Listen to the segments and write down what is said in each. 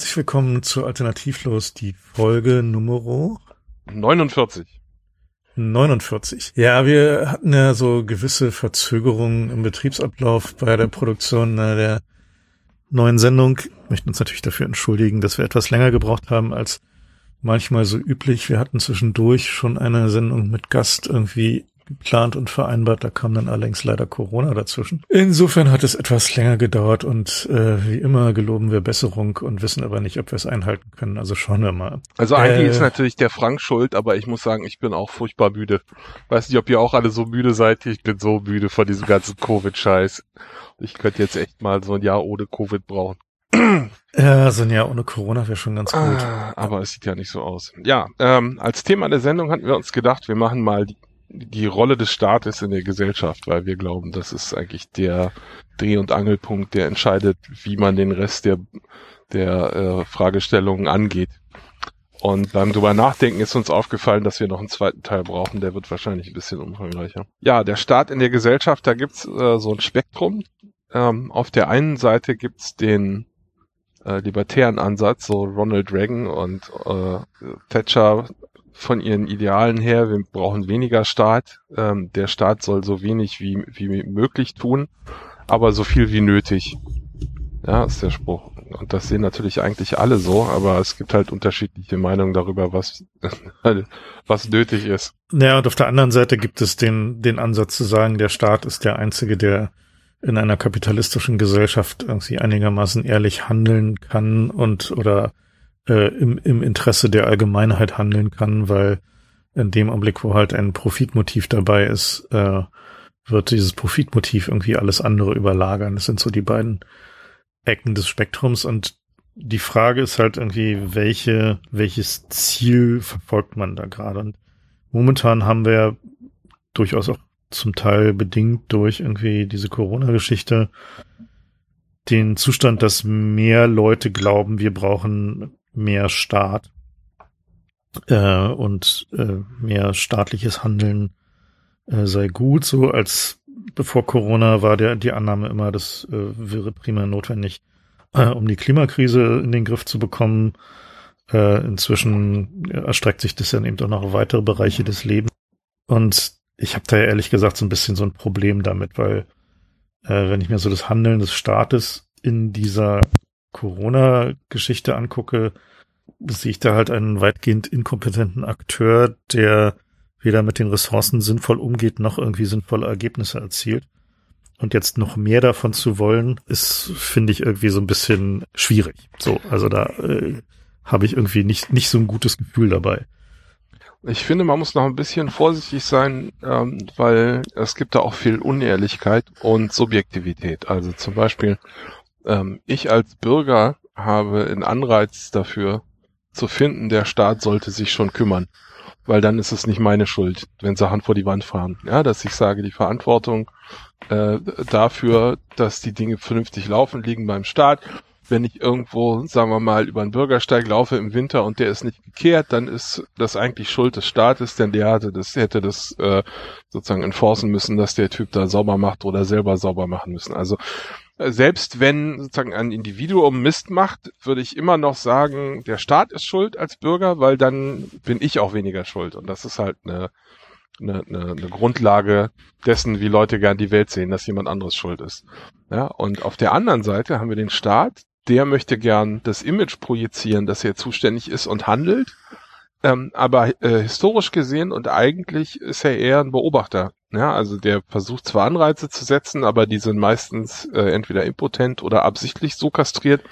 herzlich willkommen zu Alternativlos, die Folge Nummer 49. 49. Ja, wir hatten ja so gewisse Verzögerungen im Betriebsablauf bei der Produktion äh, der neuen Sendung. Wir möchten uns natürlich dafür entschuldigen, dass wir etwas länger gebraucht haben als manchmal so üblich. Wir hatten zwischendurch schon eine Sendung mit Gast irgendwie geplant und vereinbart. Da kam dann allerdings leider Corona dazwischen. Insofern hat es etwas länger gedauert und äh, wie immer geloben wir Besserung und wissen aber nicht, ob wir es einhalten können. Also schauen wir mal. Also eigentlich äh, ist natürlich der Frank schuld, aber ich muss sagen, ich bin auch furchtbar müde. Weiß nicht, ob ihr auch alle so müde seid. Ich bin so müde von diesem ganzen Covid-Scheiß. Ich könnte jetzt echt mal so ein Jahr ohne Covid brauchen. Ja, so ein Jahr ohne Corona wäre schon ganz gut. Ah, aber es sieht ja nicht so aus. Ja, ähm, als Thema der Sendung hatten wir uns gedacht, wir machen mal die die Rolle des Staates in der Gesellschaft, weil wir glauben, das ist eigentlich der Dreh- und Angelpunkt, der entscheidet, wie man den Rest der, der äh, Fragestellungen angeht. Und beim drüber nachdenken ist uns aufgefallen, dass wir noch einen zweiten Teil brauchen, der wird wahrscheinlich ein bisschen umfangreicher. Ja, der Staat in der Gesellschaft, da gibt's äh, so ein Spektrum. Ähm, auf der einen Seite gibt's den äh, libertären Ansatz, so Ronald Reagan und äh, Thatcher von ihren Idealen her, wir brauchen weniger Staat. Ähm, der Staat soll so wenig wie, wie möglich tun, aber so viel wie nötig. Ja, ist der Spruch. Und das sehen natürlich eigentlich alle so, aber es gibt halt unterschiedliche Meinungen darüber, was, was nötig ist. Ja, und auf der anderen Seite gibt es den, den Ansatz zu sagen, der Staat ist der einzige, der in einer kapitalistischen Gesellschaft irgendwie einigermaßen ehrlich handeln kann und oder äh, im, im Interesse der Allgemeinheit handeln kann, weil in dem Augenblick, wo halt ein Profitmotiv dabei ist, äh, wird dieses Profitmotiv irgendwie alles andere überlagern. Das sind so die beiden Ecken des Spektrums und die Frage ist halt irgendwie, welche, welches Ziel verfolgt man da gerade? Und momentan haben wir durchaus auch zum Teil bedingt durch irgendwie diese Corona-Geschichte den Zustand, dass mehr Leute glauben, wir brauchen mehr Staat äh, und äh, mehr staatliches Handeln äh, sei gut. So als bevor Corona war der die Annahme immer, das äh, wäre primär notwendig, äh, um die Klimakrise in den Griff zu bekommen. Äh, inzwischen erstreckt sich das dann eben auch noch weitere Bereiche des Lebens. Und ich habe da ehrlich gesagt so ein bisschen so ein Problem damit, weil äh, wenn ich mir so das Handeln des Staates in dieser Corona-Geschichte angucke, sehe ich da halt einen weitgehend inkompetenten Akteur, der weder mit den Ressourcen sinnvoll umgeht, noch irgendwie sinnvolle Ergebnisse erzielt. Und jetzt noch mehr davon zu wollen, ist, finde ich, irgendwie so ein bisschen schwierig. So, also da äh, habe ich irgendwie nicht, nicht so ein gutes Gefühl dabei. Ich finde, man muss noch ein bisschen vorsichtig sein, ähm, weil es gibt da auch viel Unehrlichkeit und Subjektivität. Also zum Beispiel, ähm, ich als Bürger habe einen Anreiz dafür zu finden, der Staat sollte sich schon kümmern. Weil dann ist es nicht meine Schuld, wenn Sachen vor die Wand fahren. Ja, dass ich sage, die Verantwortung äh, dafür, dass die Dinge vernünftig laufen, liegen beim Staat. Wenn ich irgendwo, sagen wir mal, über einen Bürgersteig laufe im Winter und der ist nicht gekehrt, dann ist das eigentlich Schuld des Staates, denn der hatte das, hätte das äh, sozusagen enforcen müssen, dass der Typ da sauber macht oder selber sauber machen müssen. Also selbst wenn sozusagen ein Individuum Mist macht, würde ich immer noch sagen, der Staat ist schuld als Bürger, weil dann bin ich auch weniger schuld. Und das ist halt eine, eine, eine, eine Grundlage dessen, wie Leute gern die Welt sehen, dass jemand anderes schuld ist. Ja, und auf der anderen Seite haben wir den Staat, der möchte gern das Image projizieren, dass er zuständig ist und handelt. Ähm, aber äh, historisch gesehen und eigentlich ist er eher ein Beobachter. Ja, also der versucht zwar Anreize zu setzen, aber die sind meistens äh, entweder impotent oder absichtlich so kastriert,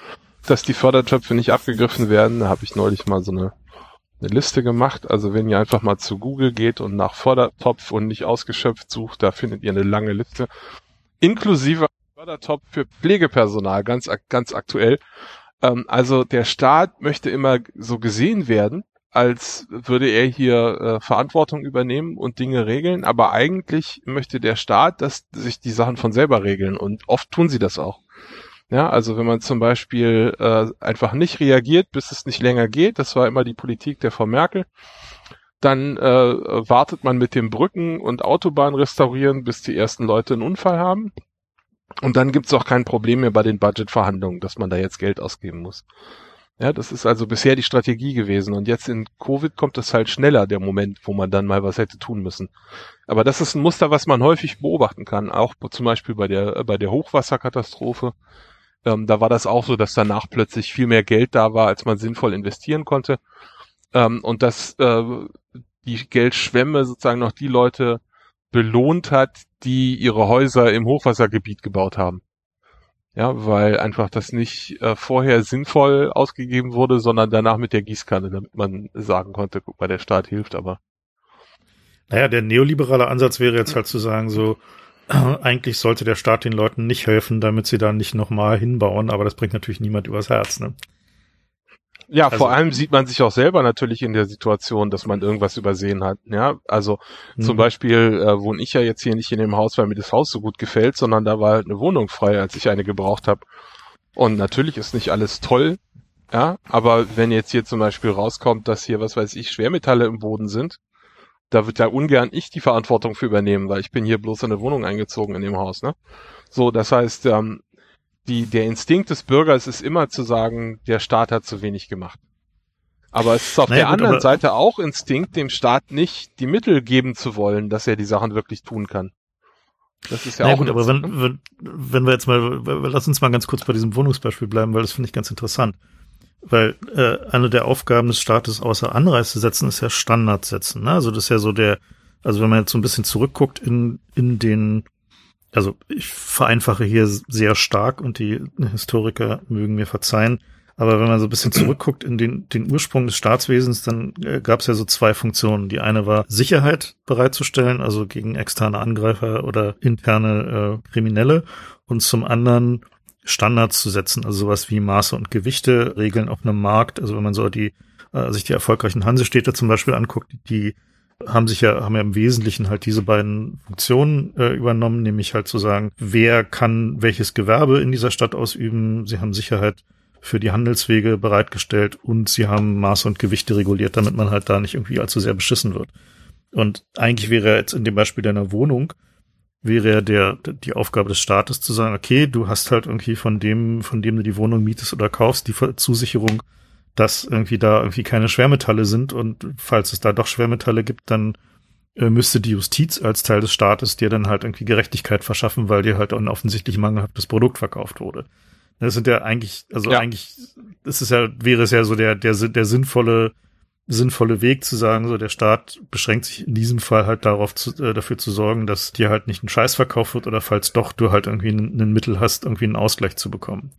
dass die Fördertöpfe nicht abgegriffen werden. Da habe ich neulich mal so eine, eine Liste gemacht. Also wenn ihr einfach mal zu Google geht und nach Fördertopf und nicht ausgeschöpft sucht, da findet ihr eine lange Liste. Inklusive Fördertopf für Pflegepersonal, ganz, ganz aktuell. Ähm, also der Staat möchte immer so gesehen werden als würde er hier äh, Verantwortung übernehmen und Dinge regeln, aber eigentlich möchte der Staat, dass sich die Sachen von selber regeln und oft tun sie das auch. Ja, also wenn man zum Beispiel äh, einfach nicht reagiert, bis es nicht länger geht, das war immer die Politik der Frau Merkel, dann äh, wartet man mit dem Brücken und Autobahn restaurieren, bis die ersten Leute einen Unfall haben. Und dann gibt's auch kein Problem mehr bei den Budgetverhandlungen, dass man da jetzt Geld ausgeben muss. Ja, das ist also bisher die Strategie gewesen. Und jetzt in Covid kommt es halt schneller, der Moment, wo man dann mal was hätte tun müssen. Aber das ist ein Muster, was man häufig beobachten kann. Auch zum Beispiel bei der, bei der Hochwasserkatastrophe. Ähm, da war das auch so, dass danach plötzlich viel mehr Geld da war, als man sinnvoll investieren konnte. Ähm, und dass äh, die Geldschwemme sozusagen noch die Leute belohnt hat, die ihre Häuser im Hochwassergebiet gebaut haben. Ja, weil einfach das nicht äh, vorher sinnvoll ausgegeben wurde, sondern danach mit der Gießkanne, damit man sagen konnte, guck mal, der Staat hilft aber. Naja, der neoliberale Ansatz wäre jetzt halt zu sagen, so, eigentlich sollte der Staat den Leuten nicht helfen, damit sie da nicht nochmal hinbauen, aber das bringt natürlich niemand übers Herz, ne? Ja, also, vor allem sieht man sich auch selber natürlich in der Situation, dass man irgendwas übersehen hat. Ja, also zum mhm. Beispiel äh, wohne ich ja jetzt hier nicht in dem Haus, weil mir das Haus so gut gefällt, sondern da war halt eine Wohnung frei, als ich eine gebraucht habe. Und natürlich ist nicht alles toll, ja, aber wenn jetzt hier zum Beispiel rauskommt, dass hier, was weiß ich, Schwermetalle im Boden sind, da wird ja ungern ich die Verantwortung für übernehmen, weil ich bin hier bloß in eine Wohnung eingezogen in dem Haus, ne? So, das heißt, ähm, die, der Instinkt des Bürgers ist immer zu sagen, der Staat hat zu wenig gemacht. Aber es ist auf naja, der gut, anderen Seite auch Instinkt, dem Staat nicht die Mittel geben zu wollen, dass er die Sachen wirklich tun kann. Das ist ja naja, auch gut, aber wenn, ne? wenn, wenn wir jetzt mal, lass uns mal ganz kurz bei diesem Wohnungsbeispiel bleiben, weil das finde ich ganz interessant. Weil äh, eine der Aufgaben des Staates außer Anreize setzen ist ja Standards setzen. Ne? Also das ist ja so der, also wenn man jetzt so ein bisschen zurückguckt in, in den also ich vereinfache hier sehr stark und die Historiker mögen mir verzeihen. Aber wenn man so ein bisschen zurückguckt in den, den Ursprung des Staatswesens, dann äh, gab es ja so zwei Funktionen. Die eine war Sicherheit bereitzustellen, also gegen externe Angreifer oder interne äh, Kriminelle. Und zum anderen Standards zu setzen, also sowas wie Maße und Gewichte, Regeln auf einem Markt. Also wenn man so die, äh, sich die erfolgreichen Hansestädte zum Beispiel anguckt, die haben sich ja, haben ja im Wesentlichen halt diese beiden Funktionen äh, übernommen, nämlich halt zu sagen, wer kann welches Gewerbe in dieser Stadt ausüben. Sie haben Sicherheit für die Handelswege bereitgestellt und sie haben Maße und Gewichte reguliert, damit man halt da nicht irgendwie allzu sehr beschissen wird. Und eigentlich wäre jetzt in dem Beispiel deiner Wohnung, wäre ja der, die Aufgabe des Staates zu sagen, okay, du hast halt irgendwie von dem, von dem du die Wohnung mietest oder kaufst, die Zusicherung, dass irgendwie da irgendwie keine Schwermetalle sind und falls es da doch Schwermetalle gibt, dann äh, müsste die Justiz als Teil des Staates dir dann halt irgendwie Gerechtigkeit verschaffen, weil dir halt ein offensichtlich mangelhaftes Produkt verkauft wurde. Das sind ja eigentlich, also ja. eigentlich, das ist ja, wäre es ja so der, der, der sinnvolle, sinnvolle Weg zu sagen, so der Staat beschränkt sich in diesem Fall halt darauf zu, äh, dafür zu sorgen, dass dir halt nicht ein Scheiß verkauft wird oder falls doch du halt irgendwie ein, ein Mittel hast, irgendwie einen Ausgleich zu bekommen.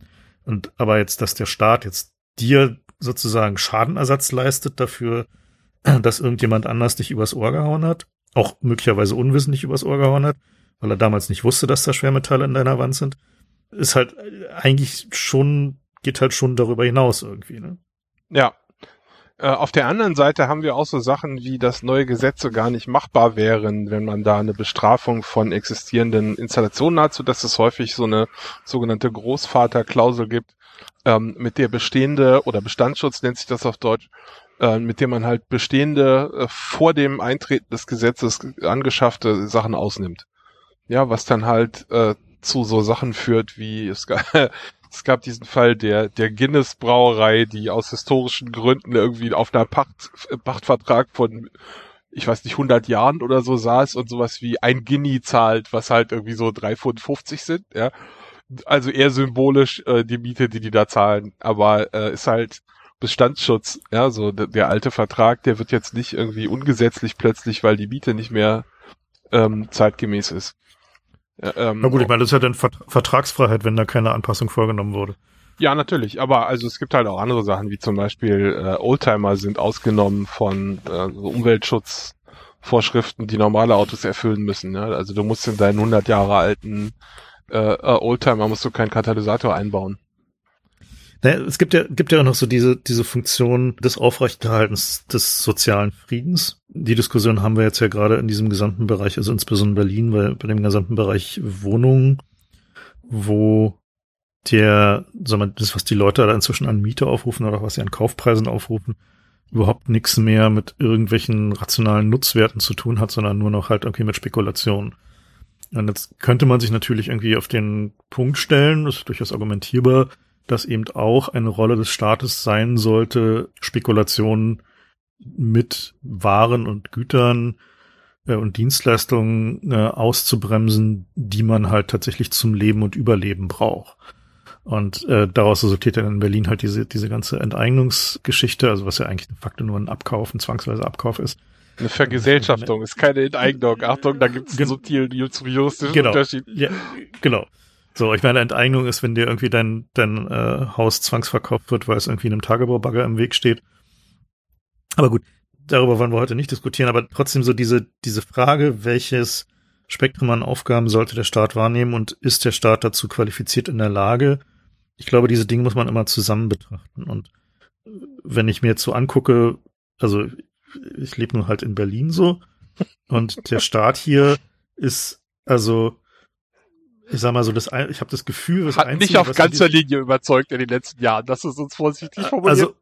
Und aber jetzt, dass der Staat jetzt dir sozusagen Schadenersatz leistet dafür, dass irgendjemand anders dich übers Ohr gehauen hat, auch möglicherweise unwissentlich übers Ohr gehauen hat, weil er damals nicht wusste, dass da Schwermetalle in deiner Wand sind, ist halt eigentlich schon, geht halt schon darüber hinaus irgendwie, ne? Ja. Äh, auf der anderen Seite haben wir auch so Sachen wie, dass neue Gesetze gar nicht machbar wären, wenn man da eine Bestrafung von existierenden Installationen hat, so dass es häufig so eine sogenannte Großvaterklausel gibt, ähm, mit der bestehende oder Bestandsschutz nennt sich das auf Deutsch, äh, mit dem man halt bestehende äh, vor dem Eintreten des Gesetzes angeschaffte Sachen ausnimmt. Ja, was dann halt äh, zu so Sachen führt wie es gab, es gab diesen Fall der der Guinness Brauerei, die aus historischen Gründen irgendwie auf einer Pacht, Pachtvertrag von ich weiß nicht, 100 Jahren oder so saß und sowas wie ein Guinea zahlt, was halt irgendwie so 3,50 Pfund sind, ja also eher symbolisch äh, die Miete, die die da zahlen, aber äh, ist halt Bestandsschutz, ja, so der, der alte Vertrag, der wird jetzt nicht irgendwie ungesetzlich plötzlich, weil die Miete nicht mehr ähm, zeitgemäß ist. Ja, ähm, Na gut, ich meine, das ist ja dann Vert Vertragsfreiheit, wenn da keine Anpassung vorgenommen wurde. Ja, natürlich, aber also es gibt halt auch andere Sachen, wie zum Beispiel äh, Oldtimer sind ausgenommen von äh, so Umweltschutzvorschriften, die normale Autos erfüllen müssen. Ja? Also du musst in deinen 100 Jahre alten äh, äh, Oldtimer musst du keinen Katalysator einbauen. Naja, es gibt ja, gibt ja auch noch so diese, diese Funktion des Aufrechterhaltens des sozialen Friedens. Die Diskussion haben wir jetzt ja gerade in diesem gesamten Bereich, also insbesondere in Berlin, bei, bei dem gesamten Bereich Wohnungen, wo der, sagen wir, das, was die Leute da inzwischen an Miete aufrufen oder was sie an Kaufpreisen aufrufen, überhaupt nichts mehr mit irgendwelchen rationalen Nutzwerten zu tun hat, sondern nur noch halt irgendwie mit Spekulationen. Und jetzt könnte man sich natürlich irgendwie auf den Punkt stellen, das ist durchaus argumentierbar, dass eben auch eine Rolle des Staates sein sollte, Spekulationen mit Waren und Gütern äh, und Dienstleistungen äh, auszubremsen, die man halt tatsächlich zum Leben und Überleben braucht. Und äh, daraus resultiert dann in Berlin halt diese, diese ganze Enteignungsgeschichte, also was ja eigentlich de facto nur ein Abkauf, ein zwangsweiser Abkauf ist. Eine Vergesellschaftung ist keine Enteignung. Achtung, da gibt es einen subtilen juristischen genau. Unterschied. Ja, genau. So, ich meine, Enteignung ist, wenn dir irgendwie dein, dein äh, Haus zwangsverkauft wird, weil es irgendwie einem Tagebaubagger im Weg steht. Aber gut, darüber wollen wir heute nicht diskutieren, aber trotzdem so diese, diese Frage, welches Spektrum an Aufgaben sollte der Staat wahrnehmen und ist der Staat dazu qualifiziert in der Lage? Ich glaube, diese Dinge muss man immer zusammen betrachten. Und wenn ich mir jetzt so angucke, also ich lebe nur halt in Berlin so und der Staat hier ist also ich sag mal so, das, ich habe das Gefühl, das hat Einzige, nicht auf ganzer Linie überzeugt in den letzten Jahren. Das ist uns vorsichtig formuliert. Also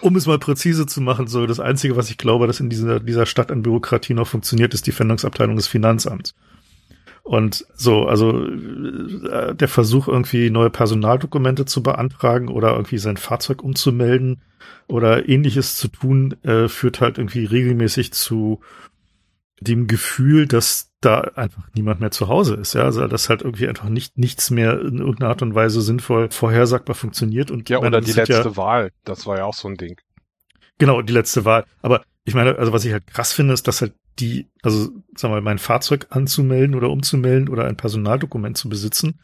um es mal präzise zu machen, so das Einzige, was ich glaube, dass in dieser, dieser Stadt an Bürokratie noch funktioniert, ist die Fendungsabteilung des Finanzamts. Und so, also äh, der Versuch, irgendwie neue Personaldokumente zu beantragen oder irgendwie sein Fahrzeug umzumelden oder ähnliches zu tun, äh, führt halt irgendwie regelmäßig zu dem Gefühl, dass da einfach niemand mehr zu Hause ist, ja, also dass halt irgendwie einfach nicht nichts mehr in irgendeiner Art und Weise sinnvoll vorhersagbar funktioniert und ja oder die letzte ja, Wahl, das war ja auch so ein Ding. Genau, die letzte Wahl, aber ich meine, also was ich halt krass finde, ist, dass halt die, also sagen wir mal, mein Fahrzeug anzumelden oder umzumelden oder ein Personaldokument zu besitzen,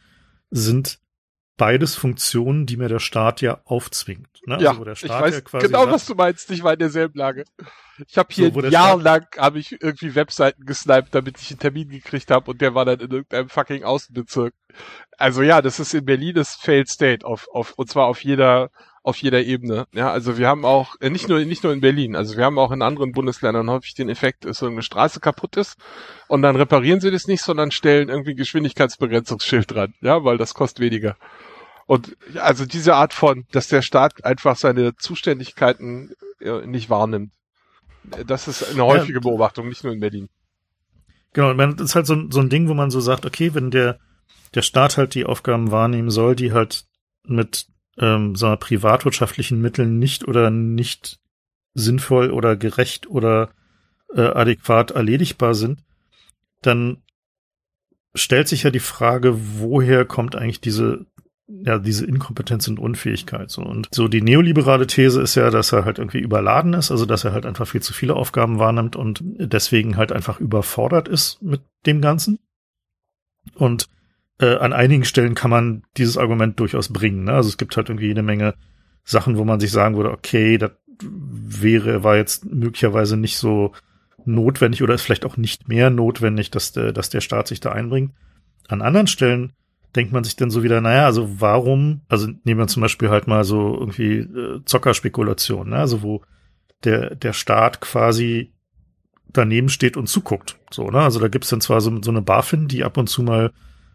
sind beides Funktionen, die mir der Staat ja aufzwingt. Ne? Ja, also, ich weiß ja genau, sagt, was du meinst. Ich war in derselben Lage. Ich habe hier so, jahrelang habe ich irgendwie Webseiten gesniped, damit ich einen Termin gekriegt habe und der war dann in irgendeinem fucking Außenbezirk. Also ja, das ist in Berlin das Failed State auf, auf und zwar auf jeder auf jeder Ebene. Ja, also wir haben auch äh, nicht nur nicht nur in Berlin, also wir haben auch in anderen Bundesländern häufig den Effekt, dass so eine Straße kaputt ist und dann reparieren sie das nicht, sondern stellen irgendwie Geschwindigkeitsbegrenzungsschild dran, ja, weil das kostet weniger. Und also diese Art von, dass der Staat einfach seine Zuständigkeiten äh, nicht wahrnimmt. Das ist eine häufige Beobachtung, nicht nur in Berlin. Genau, das ist halt so, so ein Ding, wo man so sagt, okay, wenn der, der Staat halt die Aufgaben wahrnehmen soll, die halt mit ähm, sagen wir, privatwirtschaftlichen Mitteln nicht oder nicht sinnvoll oder gerecht oder äh, adäquat erledigbar sind, dann stellt sich ja die Frage, woher kommt eigentlich diese ja, diese Inkompetenz und Unfähigkeit. So. Und so die neoliberale These ist ja, dass er halt irgendwie überladen ist, also dass er halt einfach viel zu viele Aufgaben wahrnimmt und deswegen halt einfach überfordert ist mit dem Ganzen. Und äh, an einigen Stellen kann man dieses Argument durchaus bringen. Ne? Also es gibt halt irgendwie jede Menge Sachen, wo man sich sagen würde, okay, das wäre, war jetzt möglicherweise nicht so notwendig oder ist vielleicht auch nicht mehr notwendig, dass der, dass der Staat sich da einbringt. An anderen Stellen denkt man sich dann so wieder, naja, also warum, also nehmen wir zum Beispiel halt mal so irgendwie äh, Zockerspekulation, ne? also wo der, der Staat quasi daneben steht und zuguckt. So, ne? Also da gibt's dann zwar so, so eine BaFin, die ab und zu mal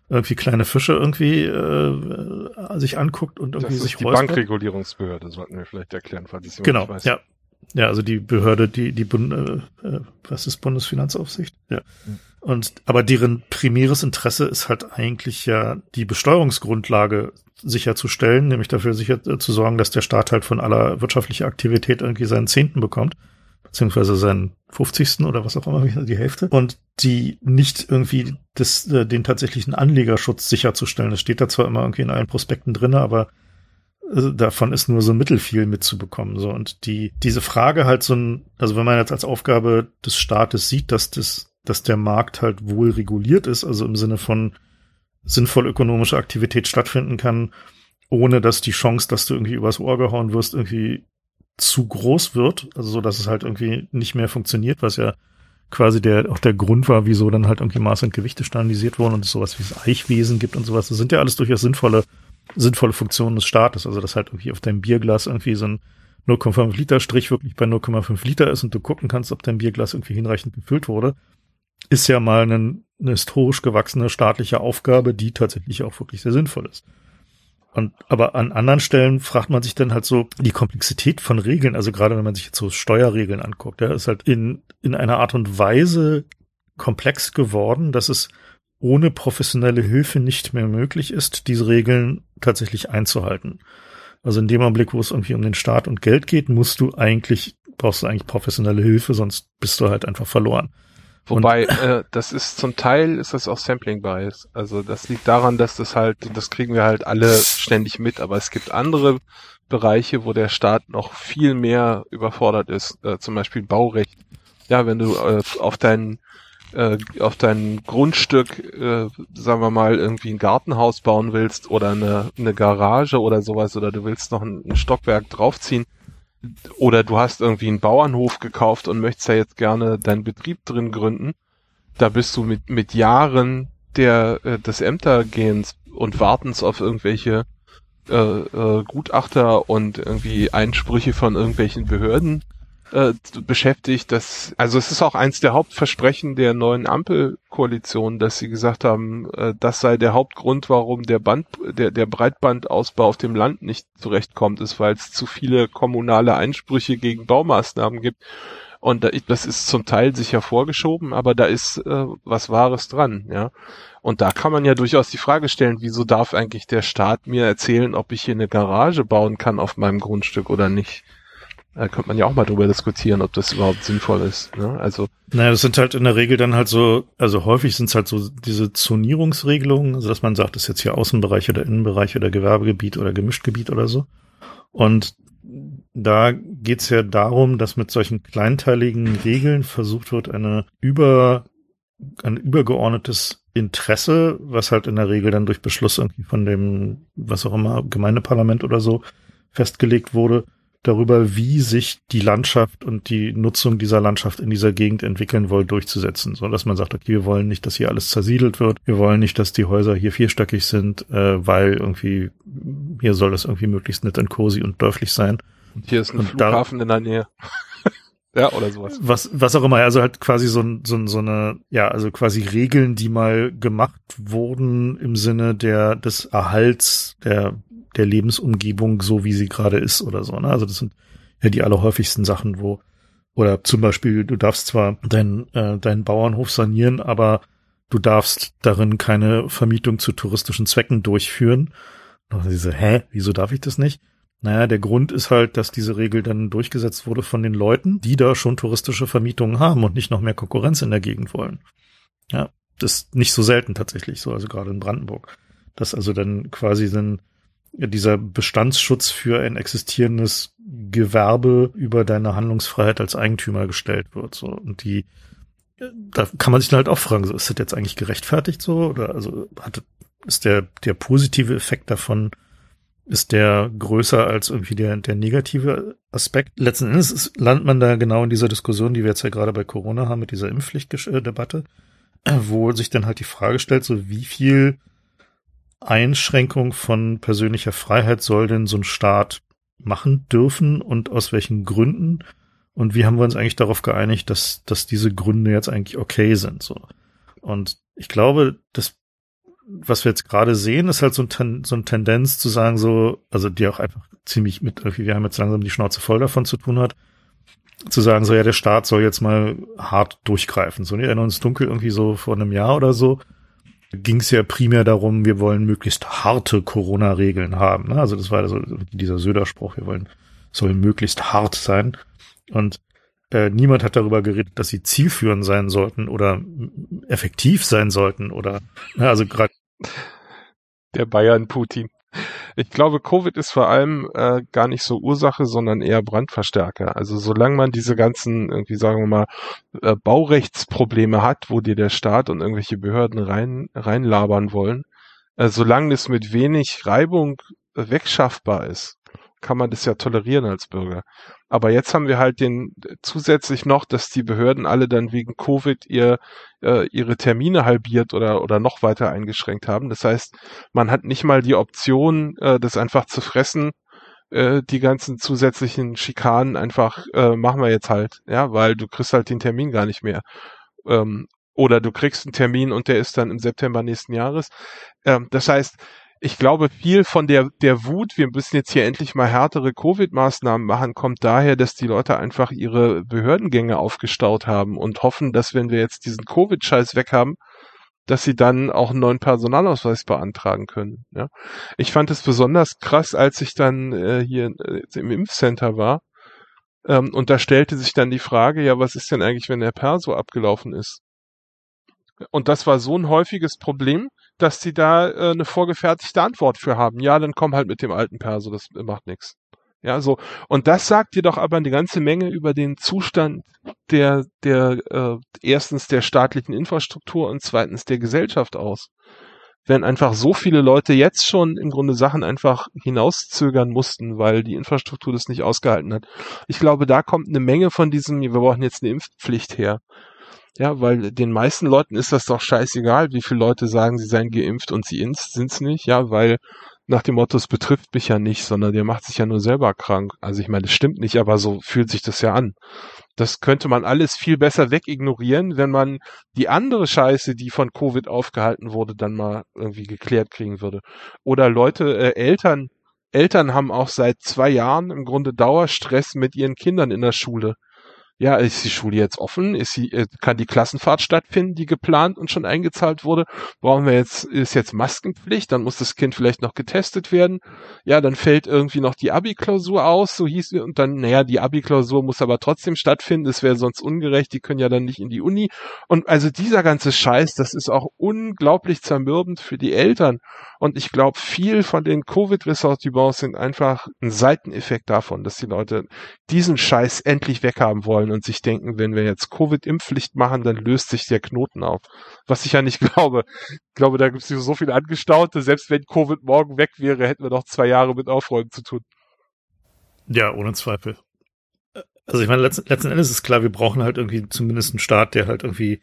irgendwie kleine Fische irgendwie äh, sich anguckt und irgendwie das sich ist die räuspert. Bankregulierungsbehörde, sollten wir vielleicht erklären, falls ich Genau, ja. Ja, also die Behörde, die, die Bund, äh, äh, was ist Bundesfinanzaufsicht? Ja. Mhm. Und, aber deren primäres Interesse ist halt eigentlich ja die Besteuerungsgrundlage sicherzustellen, nämlich dafür sicher äh, zu sorgen, dass der Staat halt von aller wirtschaftlicher Aktivität irgendwie seinen Zehnten bekommt, beziehungsweise seinen 50. oder was auch immer, die Hälfte. Und die nicht irgendwie das, äh, den tatsächlichen Anlegerschutz sicherzustellen. Das steht da zwar immer irgendwie in allen Prospekten drinne, aber äh, davon ist nur so mittelfiel mitzubekommen. So und die diese Frage halt so ein, also wenn man jetzt als Aufgabe des Staates sieht, dass das dass der Markt halt wohl reguliert ist, also im Sinne von sinnvoll ökonomische Aktivität stattfinden kann, ohne dass die Chance, dass du irgendwie übers Ohr gehauen wirst, irgendwie zu groß wird, also so, dass es halt irgendwie nicht mehr funktioniert, was ja quasi der auch der Grund war, wieso dann halt irgendwie Maß und Gewichte standardisiert wurden und sowas wie das Eichwesen gibt und sowas. Das sind ja alles durchaus sinnvolle, sinnvolle Funktionen des Staates. Also dass halt irgendwie auf deinem Bierglas irgendwie so ein 0,5 Liter Strich wirklich bei 0,5 Liter ist und du gucken kannst, ob dein Bierglas irgendwie hinreichend gefüllt wurde ist ja mal eine, eine historisch gewachsene staatliche Aufgabe, die tatsächlich auch wirklich sehr sinnvoll ist. Und, aber an anderen Stellen fragt man sich dann halt so die Komplexität von Regeln, also gerade wenn man sich jetzt so Steuerregeln anguckt, ja, ist halt in, in einer Art und Weise komplex geworden, dass es ohne professionelle Hilfe nicht mehr möglich ist, diese Regeln tatsächlich einzuhalten. Also in dem Augenblick, wo es irgendwie um den Staat und Geld geht, musst du eigentlich, brauchst du eigentlich professionelle Hilfe, sonst bist du halt einfach verloren. Wobei, äh, das ist zum Teil ist das auch Sampling Bias. Also das liegt daran, dass das halt, das kriegen wir halt alle ständig mit, aber es gibt andere Bereiche, wo der Staat noch viel mehr überfordert ist, äh, zum Beispiel Baurecht. Ja, wenn du äh, auf dein äh, auf dein Grundstück, äh, sagen wir mal, irgendwie ein Gartenhaus bauen willst oder eine, eine Garage oder sowas oder du willst noch ein, ein Stockwerk draufziehen oder du hast irgendwie einen Bauernhof gekauft und möchtest ja jetzt gerne deinen Betrieb drin gründen, da bist du mit, mit Jahren der, äh, des Ämtergehens und Wartens auf irgendwelche äh, äh, Gutachter und irgendwie Einsprüche von irgendwelchen Behörden äh, beschäftigt. Dass, also es ist auch eins der Hauptversprechen der neuen Ampelkoalition, dass sie gesagt haben, äh, das sei der Hauptgrund, warum der Band, der, der Breitbandausbau auf dem Land nicht zurechtkommt, ist, weil es zu viele kommunale Einsprüche gegen Baumaßnahmen gibt. Und das ist zum Teil sicher vorgeschoben, aber da ist äh, was Wahres dran, ja. Und da kann man ja durchaus die Frage stellen, wieso darf eigentlich der Staat mir erzählen, ob ich hier eine Garage bauen kann auf meinem Grundstück oder nicht? Da könnte man ja auch mal drüber diskutieren, ob das überhaupt sinnvoll ist. Ne? Also naja, das sind halt in der Regel dann halt so, also häufig sind es halt so diese Zonierungsregelungen, also dass man sagt, ist jetzt hier Außenbereich oder Innenbereich oder Gewerbegebiet oder Gemischtgebiet oder so. Und da geht's ja darum, dass mit solchen kleinteiligen Regeln versucht wird, eine über ein übergeordnetes Interesse, was halt in der Regel dann durch Beschluss irgendwie von dem, was auch immer, Gemeindeparlament oder so festgelegt wurde, darüber, wie sich die Landschaft und die Nutzung dieser Landschaft in dieser Gegend entwickeln will, durchzusetzen. So dass man sagt, okay, wir wollen nicht, dass hier alles zersiedelt wird, wir wollen nicht, dass die Häuser hier vierstöckig sind, äh, weil irgendwie hier soll es irgendwie möglichst nett und cozy und dörflich sein. Und hier ist ein und Flughafen da, in der Nähe. Ja, oder sowas. Was, was auch immer, also halt quasi so, so, so eine, ja, also quasi Regeln, die mal gemacht wurden im Sinne der, des Erhalts der, der Lebensumgebung, so wie sie gerade ist oder so, ne? Also das sind ja die allerhäufigsten Sachen, wo, oder zum Beispiel, du darfst zwar deinen, äh, deinen Bauernhof sanieren, aber du darfst darin keine Vermietung zu touristischen Zwecken durchführen. Und diese, hä, wieso darf ich das nicht? Naja, der Grund ist halt, dass diese Regel dann durchgesetzt wurde von den Leuten, die da schon touristische Vermietungen haben und nicht noch mehr Konkurrenz in der Gegend wollen. Ja, das ist nicht so selten tatsächlich so, also gerade in Brandenburg. Dass also dann quasi dann dieser Bestandsschutz für ein existierendes Gewerbe über deine Handlungsfreiheit als Eigentümer gestellt wird. So. Und die, da kann man sich dann halt auch fragen, so, ist das jetzt eigentlich gerechtfertigt so? Oder also hat, ist der, der positive Effekt davon ist der größer als irgendwie der, der negative Aspekt. Letzten Endes ist, landet man da genau in dieser Diskussion, die wir jetzt ja gerade bei Corona haben, mit dieser Impfpflichtdebatte, wo sich dann halt die Frage stellt, so wie viel Einschränkung von persönlicher Freiheit soll denn so ein Staat machen dürfen und aus welchen Gründen? Und wie haben wir uns eigentlich darauf geeinigt, dass, dass diese Gründe jetzt eigentlich okay sind, so? Und ich glaube, das was wir jetzt gerade sehen, ist halt so, ein, so eine Tendenz zu sagen, so, also die auch einfach ziemlich mit, wir haben jetzt langsam die Schnauze voll davon zu tun hat, zu sagen, so, ja, der Staat soll jetzt mal hart durchgreifen. So, wir erinnern uns dunkel irgendwie so vor einem Jahr oder so, ging es ja primär darum, wir wollen möglichst harte Corona-Regeln haben. Ne? Also das war so dieser Söder-Spruch, wir wollen, sollen möglichst hart sein. Und äh, niemand hat darüber geredet, dass sie zielführend sein sollten oder effektiv sein sollten oder ne, also gerade der Bayern Putin. Ich glaube, Covid ist vor allem äh, gar nicht so Ursache, sondern eher Brandverstärker. Also solange man diese ganzen, irgendwie sagen wir mal, äh, Baurechtsprobleme hat, wo dir der Staat und irgendwelche Behörden rein reinlabern wollen, äh, solange es mit wenig Reibung äh, wegschaffbar ist, kann man das ja tolerieren als Bürger. Aber jetzt haben wir halt den zusätzlich noch, dass die Behörden alle dann wegen Covid ihr äh, ihre Termine halbiert oder oder noch weiter eingeschränkt haben. Das heißt, man hat nicht mal die Option, äh, das einfach zu fressen. Äh, die ganzen zusätzlichen Schikanen einfach äh, machen wir jetzt halt, ja, weil du kriegst halt den Termin gar nicht mehr. Ähm, oder du kriegst einen Termin und der ist dann im September nächsten Jahres. Ähm, das heißt, ich glaube, viel von der, der Wut, wir müssen jetzt hier endlich mal härtere Covid-Maßnahmen machen, kommt daher, dass die Leute einfach ihre Behördengänge aufgestaut haben und hoffen, dass wenn wir jetzt diesen Covid-Scheiß weg haben, dass sie dann auch einen neuen Personalausweis beantragen können. Ja, ich fand es besonders krass, als ich dann äh, hier äh, im Impfcenter war ähm, und da stellte sich dann die Frage, ja, was ist denn eigentlich, wenn der Perso abgelaufen ist? Und das war so ein häufiges Problem, dass sie da äh, eine vorgefertigte Antwort für haben. Ja, dann komm halt mit dem alten Perso, das macht nichts. Ja, so. Und das sagt dir doch aber eine ganze Menge über den Zustand der, der, äh, erstens der staatlichen Infrastruktur und zweitens der Gesellschaft aus. Wenn einfach so viele Leute jetzt schon im Grunde Sachen einfach hinauszögern mussten, weil die Infrastruktur das nicht ausgehalten hat. Ich glaube, da kommt eine Menge von diesem, wir brauchen jetzt eine Impfpflicht her. Ja, weil den meisten Leuten ist das doch scheißegal, wie viele Leute sagen, sie seien geimpft und sie sind's nicht, ja, weil nach dem Motto, es betrifft mich ja nicht, sondern der macht sich ja nur selber krank. Also ich meine, das stimmt nicht, aber so fühlt sich das ja an. Das könnte man alles viel besser wegignorieren, wenn man die andere Scheiße, die von Covid aufgehalten wurde, dann mal irgendwie geklärt kriegen würde. Oder Leute, äh, Eltern, Eltern haben auch seit zwei Jahren im Grunde Dauerstress mit ihren Kindern in der Schule ja, ist die Schule jetzt offen? Ist sie, äh, kann die Klassenfahrt stattfinden, die geplant und schon eingezahlt wurde? Brauchen wir jetzt, ist jetzt Maskenpflicht? Dann muss das Kind vielleicht noch getestet werden. Ja, dann fällt irgendwie noch die Abi-Klausur aus, so hieß es, und dann, naja, die Abi-Klausur muss aber trotzdem stattfinden, es wäre sonst ungerecht, die können ja dann nicht in die Uni. Und also dieser ganze Scheiß, das ist auch unglaublich zermürbend für die Eltern. Und ich glaube, viel von den Covid-Ressortiments sind einfach ein Seiteneffekt davon, dass die Leute diesen Scheiß endlich weghaben wollen und sich denken, wenn wir jetzt Covid-Impfpflicht machen, dann löst sich der Knoten auf. Was ich ja nicht glaube. Ich glaube, da gibt es so viele Angestaute. Selbst wenn Covid morgen weg wäre, hätten wir noch zwei Jahre mit Aufräumen zu tun. Ja, ohne Zweifel. Also ich meine, letzten, letzten Endes ist klar, wir brauchen halt irgendwie zumindest einen Staat, der halt irgendwie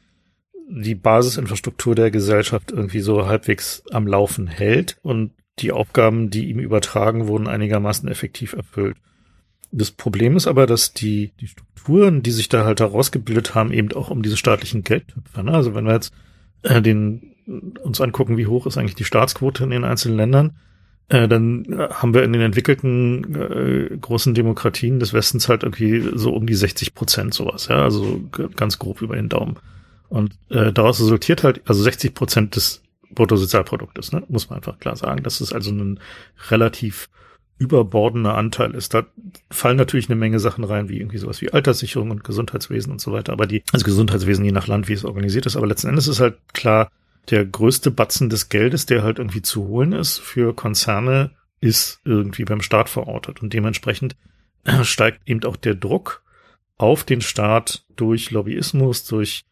die Basisinfrastruktur der Gesellschaft irgendwie so halbwegs am Laufen hält und die Aufgaben, die ihm übertragen wurden, einigermaßen effektiv erfüllt. Das Problem ist aber, dass die, die Strukturen, die sich da halt herausgebildet haben, eben auch um diese staatlichen Geldtöpfe. Ne? Also wenn wir jetzt äh, den, uns angucken, wie hoch ist eigentlich die Staatsquote in den einzelnen Ländern, äh, dann haben wir in den entwickelten äh, großen Demokratien des Westens halt irgendwie so um die 60 Prozent sowas, ja, also ganz grob über den Daumen. Und äh, daraus resultiert halt, also 60 Prozent des Bruttosozialproduktes, ne? muss man einfach klar sagen. dass es also ein relativ überbordender Anteil ist. Da fallen natürlich eine Menge Sachen rein, wie irgendwie sowas wie Alterssicherung und Gesundheitswesen und so weiter. Aber die, also Gesundheitswesen je nach Land, wie es organisiert ist. Aber letzten Endes ist halt klar, der größte Batzen des Geldes, der halt irgendwie zu holen ist für Konzerne, ist irgendwie beim Staat verortet. Und dementsprechend steigt eben auch der Druck auf den Staat durch Lobbyismus, durch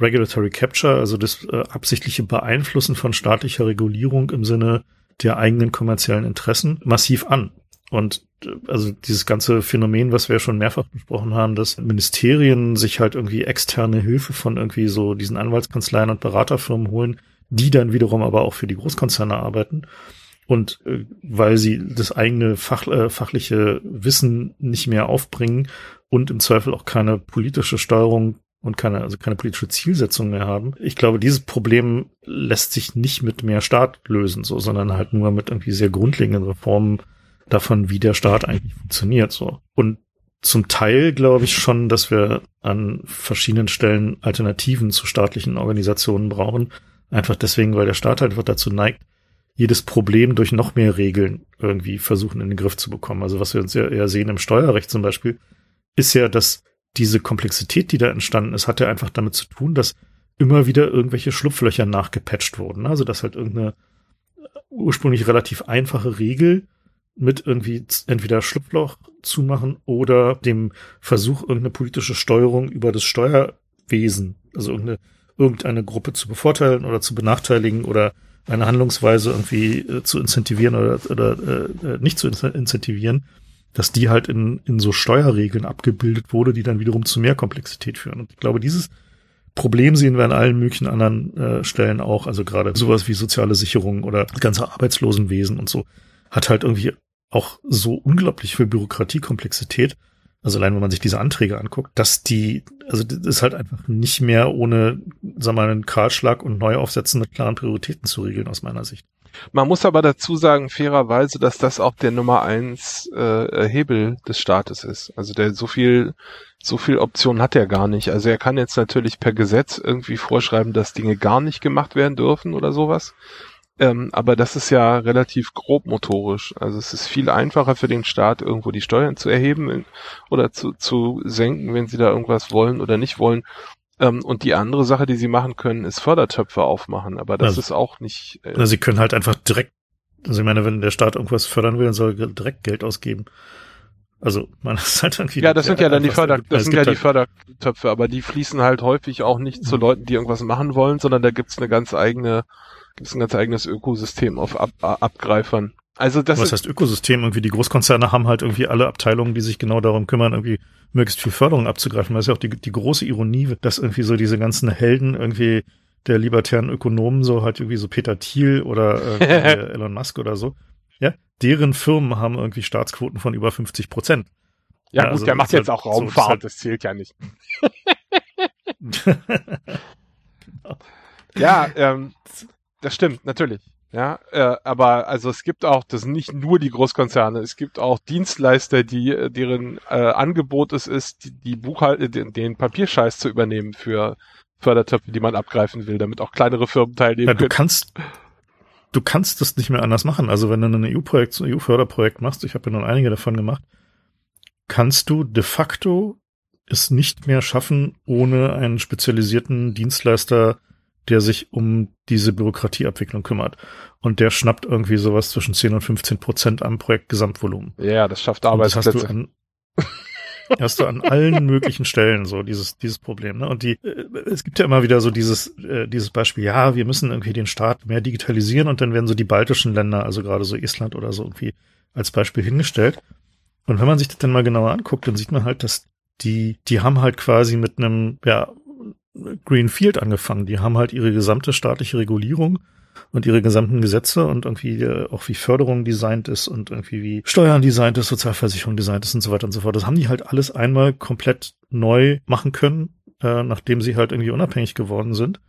Regulatory Capture, also das äh, absichtliche Beeinflussen von staatlicher Regulierung im Sinne der eigenen kommerziellen Interessen massiv an. Und äh, also dieses ganze Phänomen, was wir schon mehrfach besprochen haben, dass Ministerien sich halt irgendwie externe Hilfe von irgendwie so diesen Anwaltskanzleien und Beraterfirmen holen, die dann wiederum aber auch für die Großkonzerne arbeiten. Und äh, weil sie das eigene Fach, äh, fachliche Wissen nicht mehr aufbringen und im Zweifel auch keine politische Steuerung und keine, also keine politische Zielsetzung mehr haben. Ich glaube, dieses Problem lässt sich nicht mit mehr Staat lösen, so, sondern halt nur mit irgendwie sehr grundlegenden Reformen davon, wie der Staat eigentlich funktioniert, so. Und zum Teil glaube ich schon, dass wir an verschiedenen Stellen Alternativen zu staatlichen Organisationen brauchen. Einfach deswegen, weil der Staat halt dazu neigt, jedes Problem durch noch mehr Regeln irgendwie versuchen in den Griff zu bekommen. Also was wir uns ja eher sehen im Steuerrecht zum Beispiel, ist ja, dass diese Komplexität, die da entstanden ist, hatte einfach damit zu tun, dass immer wieder irgendwelche Schlupflöcher nachgepatcht wurden. Also dass halt irgendeine ursprünglich relativ einfache Regel mit irgendwie entweder Schlupfloch zumachen oder dem Versuch, irgendeine politische Steuerung über das Steuerwesen, also irgendeine, irgendeine Gruppe zu bevorteilen oder zu benachteiligen oder eine Handlungsweise irgendwie äh, zu incentivieren oder, oder äh, nicht zu incentivieren, dass die halt in, in so Steuerregeln abgebildet wurde, die dann wiederum zu mehr Komplexität führen. Und ich glaube, dieses Problem sehen wir an allen möglichen anderen äh, Stellen auch, also gerade sowas wie soziale Sicherung oder ganze Arbeitslosenwesen und so, hat halt irgendwie auch so unglaublich viel Bürokratiekomplexität. Also allein, wenn man sich diese Anträge anguckt, dass die, also das ist halt einfach nicht mehr ohne, sagen wir mal, einen Kahlschlag und Neuaufsetzen mit klaren Prioritäten zu regeln, aus meiner Sicht. Man muss aber dazu sagen, fairerweise, dass das auch der Nummer eins äh, Hebel des Staates ist. Also der so viel, so viel Optionen hat er gar nicht. Also er kann jetzt natürlich per Gesetz irgendwie vorschreiben, dass Dinge gar nicht gemacht werden dürfen oder sowas. Ähm, aber das ist ja relativ grobmotorisch. Also es ist viel einfacher für den Staat, irgendwo die Steuern zu erheben oder zu, zu senken, wenn sie da irgendwas wollen oder nicht wollen. Ähm, und die andere Sache, die sie machen können, ist Fördertöpfe aufmachen. Aber das also, ist auch nicht. Äh, sie können halt einfach direkt, also ich meine, wenn der Staat irgendwas fördern will, dann soll er direkt Geld ausgeben. Also man ist halt irgendwie. Ja, das sind ja dann die Förder, das sind ja die halt Fördertöpfe, aber die fließen halt häufig auch nicht zu mhm. Leuten, die irgendwas machen wollen, sondern da gibt's eine ganz eigene ist ein ganz eigenes Ökosystem auf Ab Abgreifern. Also das Was heißt Ökosystem? Irgendwie die Großkonzerne haben halt irgendwie alle Abteilungen, die sich genau darum kümmern, irgendwie möglichst viel Förderung abzugreifen. Das ist ja auch die, die große Ironie, dass irgendwie so diese ganzen Helden irgendwie der libertären Ökonomen, so halt irgendwie so Peter Thiel oder äh, Elon Musk oder so, ja, deren Firmen haben irgendwie Staatsquoten von über 50 Prozent. Ja, ja gut, also der macht jetzt halt auch Raumfahrt, so, das, halt das zählt ja nicht. genau. Ja, ähm, das stimmt, natürlich. Ja, äh, aber also es gibt auch, das sind nicht nur die Großkonzerne, es gibt auch Dienstleister, die deren äh, Angebot es ist, die, die Buchhalt, den, den Papierscheiß zu übernehmen für Fördertöpfe, die man abgreifen will, damit auch kleinere Firmen teilnehmen ja, du können. Kannst, du kannst das nicht mehr anders machen. Also wenn du ein EU-Projekt, ein EU-Förderprojekt machst, ich habe ja nun einige davon gemacht, kannst du de facto es nicht mehr schaffen, ohne einen spezialisierten Dienstleister der sich um diese Bürokratieabwicklung kümmert. Und der schnappt irgendwie sowas zwischen 10 und 15 Prozent am Projektgesamtvolumen. Ja, das schafft Arbeitsplätze. das hast du an, hast du an allen möglichen Stellen so dieses dieses Problem ne und die äh, es gibt ja immer wieder so dieses äh, dieses Beispiel ja wir müssen irgendwie den Staat mehr digitalisieren und dann werden so die baltischen Länder also gerade so Estland oder so irgendwie als Beispiel hingestellt und wenn man sich das dann mal genauer anguckt dann sieht man halt dass die die haben halt quasi mit einem ja Greenfield angefangen. Die haben halt ihre gesamte staatliche Regulierung und ihre gesamten Gesetze und irgendwie äh, auch wie Förderung designt ist und irgendwie wie Steuern designt ist, Sozialversicherung designt ist und so weiter und so fort. Das haben die halt alles einmal komplett neu machen können, äh, nachdem sie halt irgendwie unabhängig geworden sind.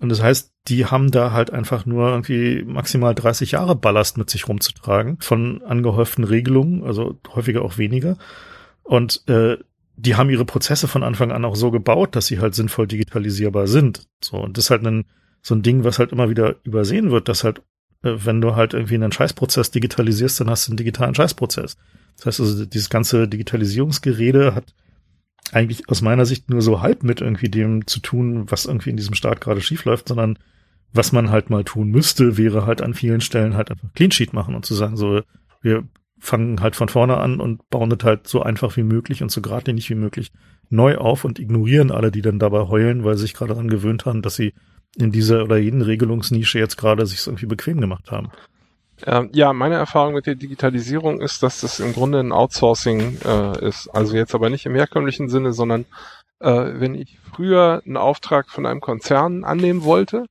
Und das heißt, die haben da halt einfach nur irgendwie maximal 30 Jahre Ballast mit sich rumzutragen von angehäuften Regelungen, also häufiger auch weniger. Und äh, die haben ihre Prozesse von Anfang an auch so gebaut, dass sie halt sinnvoll digitalisierbar sind. So, und das ist halt ein, so ein Ding, was halt immer wieder übersehen wird, dass halt, äh, wenn du halt irgendwie einen Scheißprozess digitalisierst, dann hast du einen digitalen Scheißprozess. Das heißt also, dieses ganze Digitalisierungsgerede hat eigentlich aus meiner Sicht nur so halb mit irgendwie dem zu tun, was irgendwie in diesem Staat gerade schief läuft, sondern was man halt mal tun müsste, wäre halt an vielen Stellen halt einfach Clean Sheet machen und zu sagen, so, wir fangen halt von vorne an und bauen das halt so einfach wie möglich und so geradlinig wie möglich neu auf und ignorieren alle, die dann dabei heulen, weil sie sich gerade daran gewöhnt haben, dass sie in dieser oder jeden Regelungsnische jetzt gerade sich irgendwie bequem gemacht haben. Ähm, ja, meine Erfahrung mit der Digitalisierung ist, dass das im Grunde ein Outsourcing äh, ist. Also jetzt aber nicht im herkömmlichen Sinne, sondern äh, wenn ich früher einen Auftrag von einem Konzern annehmen wollte,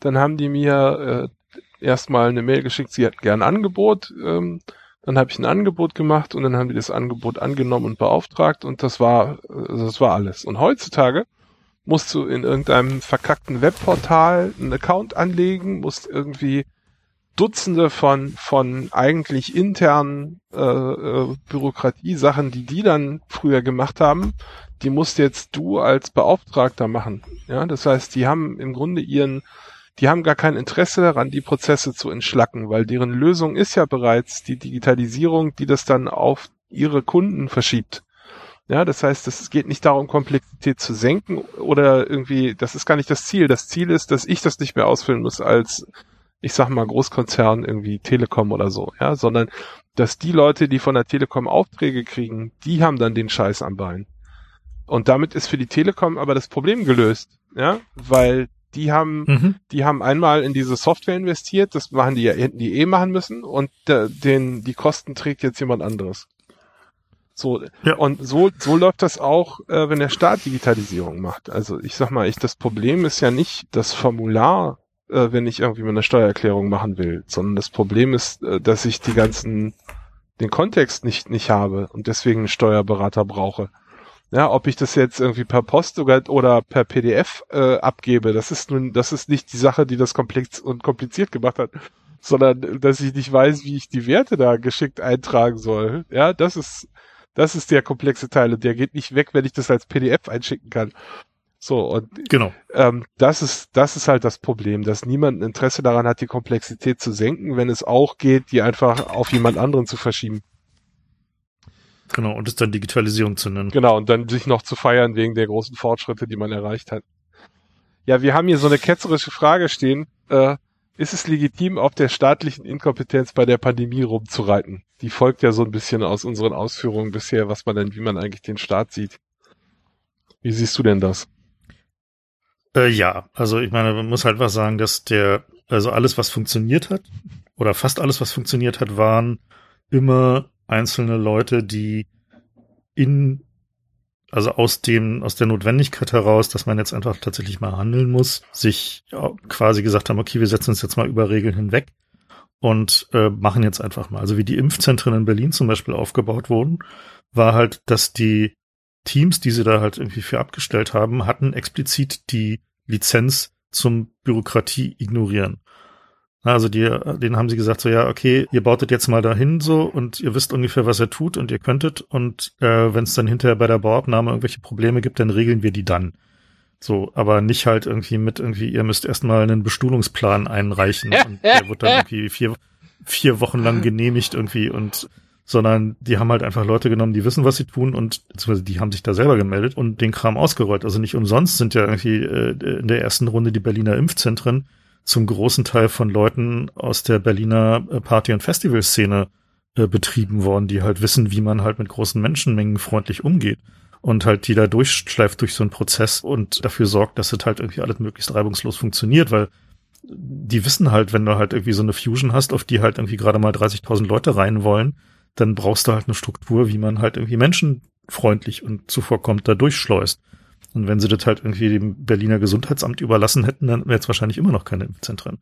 dann haben die mir äh, erstmal eine Mail geschickt, sie hätten gern ein Angebot. Ähm, dann habe ich ein Angebot gemacht und dann haben die das Angebot angenommen und beauftragt und das war, das war alles. Und heutzutage musst du in irgendeinem verkackten Webportal einen Account anlegen, musst irgendwie Dutzende von, von eigentlich internen äh, äh, Bürokratiesachen, die die dann früher gemacht haben, die musst jetzt du als Beauftragter machen. Ja, das heißt, die haben im Grunde ihren die haben gar kein Interesse daran, die Prozesse zu entschlacken, weil deren Lösung ist ja bereits die Digitalisierung, die das dann auf ihre Kunden verschiebt. Ja, das heißt, es geht nicht darum, Komplexität zu senken oder irgendwie, das ist gar nicht das Ziel. Das Ziel ist, dass ich das nicht mehr ausfüllen muss als, ich sag mal, Großkonzern irgendwie Telekom oder so, ja, sondern dass die Leute, die von der Telekom Aufträge kriegen, die haben dann den Scheiß am Bein. Und damit ist für die Telekom aber das Problem gelöst, ja, weil die haben, mhm. die haben einmal in diese Software investiert, das machen die ja, hätten die eh machen müssen und der, den, die Kosten trägt jetzt jemand anderes. So, ja. und so, so läuft das auch, äh, wenn der Staat Digitalisierung macht. Also ich sag mal, ich, das Problem ist ja nicht das Formular, äh, wenn ich irgendwie eine Steuererklärung machen will, sondern das Problem ist, äh, dass ich die ganzen, den Kontext nicht, nicht habe und deswegen einen Steuerberater brauche. Ja, ob ich das jetzt irgendwie per Post oder, oder per PDF äh, abgebe, das ist nun, das ist nicht die Sache, die das komplex und kompliziert gemacht hat, sondern dass ich nicht weiß, wie ich die Werte da geschickt eintragen soll. Ja, das ist, das ist der komplexe Teil und der geht nicht weg, wenn ich das als PDF einschicken kann. So, und genau. ähm, das ist, das ist halt das Problem, dass niemand ein Interesse daran hat, die Komplexität zu senken, wenn es auch geht, die einfach auf jemand anderen zu verschieben. Genau, und es dann Digitalisierung zu nennen. Genau, und dann sich noch zu feiern wegen der großen Fortschritte, die man erreicht hat. Ja, wir haben hier so eine ketzerische Frage stehen. Äh, ist es legitim, auf der staatlichen Inkompetenz bei der Pandemie rumzureiten? Die folgt ja so ein bisschen aus unseren Ausführungen bisher, was man denn, wie man eigentlich den Staat sieht. Wie siehst du denn das? Äh, ja, also ich meine, man muss halt was sagen, dass der, also alles, was funktioniert hat, oder fast alles, was funktioniert hat, waren immer einzelne Leute, die in also aus dem, aus der Notwendigkeit heraus, dass man jetzt einfach tatsächlich mal handeln muss, sich quasi gesagt haben, okay, wir setzen uns jetzt mal über Regeln hinweg und äh, machen jetzt einfach mal. Also wie die Impfzentren in Berlin zum Beispiel aufgebaut wurden, war halt, dass die Teams, die sie da halt irgendwie für abgestellt haben, hatten explizit die Lizenz zum Bürokratie ignorieren. Also die, denen haben sie gesagt, so ja, okay, ihr bautet jetzt mal dahin so und ihr wisst ungefähr, was ihr tut und ihr könntet und äh, wenn es dann hinterher bei der Bauabnahme irgendwelche Probleme gibt, dann regeln wir die dann. So, aber nicht halt irgendwie mit irgendwie, ihr müsst erstmal einen Bestuhlungsplan einreichen und der wird dann irgendwie vier, vier Wochen lang genehmigt irgendwie und sondern die haben halt einfach Leute genommen, die wissen, was sie tun und beziehungsweise die haben sich da selber gemeldet und den Kram ausgerollt. Also nicht umsonst sind ja irgendwie äh, in der ersten Runde die Berliner Impfzentren zum großen Teil von Leuten aus der Berliner äh, Party- und Festivalszene äh, betrieben worden, die halt wissen, wie man halt mit großen Menschenmengen freundlich umgeht und halt die da durchschleift durch so einen Prozess und dafür sorgt, dass es halt irgendwie alles möglichst reibungslos funktioniert, weil die wissen halt, wenn du halt irgendwie so eine Fusion hast, auf die halt irgendwie gerade mal 30.000 Leute rein wollen, dann brauchst du halt eine Struktur, wie man halt irgendwie menschenfreundlich und zuvorkommt da durchschleust. Und wenn sie das halt irgendwie dem Berliner Gesundheitsamt überlassen hätten, dann wäre es wahrscheinlich immer noch keine Impfzentren.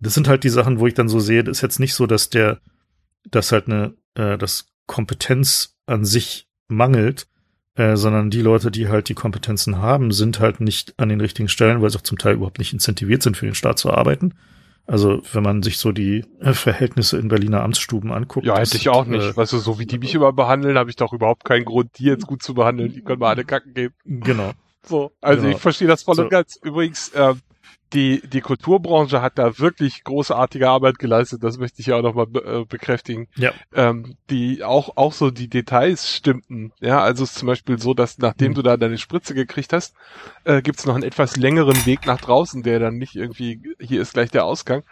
Das sind halt die Sachen, wo ich dann so sehe, das ist jetzt nicht so, dass der, dass halt eine, äh, das Kompetenz an sich mangelt, äh, sondern die Leute, die halt die Kompetenzen haben, sind halt nicht an den richtigen Stellen, weil sie auch zum Teil überhaupt nicht incentiviert sind, für den Staat zu arbeiten. Also wenn man sich so die äh, Verhältnisse in Berliner Amtsstuben anguckt. Ja, hätte ich auch nicht. Äh, weißt du, so wie die mich immer behandeln, habe ich doch überhaupt keinen Grund, die jetzt gut zu behandeln. Die können mal alle kacken geben. Genau. So, also genau. ich verstehe das voll so. und ganz. Übrigens, äh, die, die Kulturbranche hat da wirklich großartige Arbeit geleistet, das möchte ich ja auch nochmal be äh, bekräftigen. Ja. Ähm, die auch, auch so die Details stimmten. Ja, also es ist zum Beispiel so, dass nachdem mhm. du da deine Spritze gekriegt hast, äh, gibt es noch einen etwas längeren Weg nach draußen, der dann nicht irgendwie, hier ist gleich der Ausgang.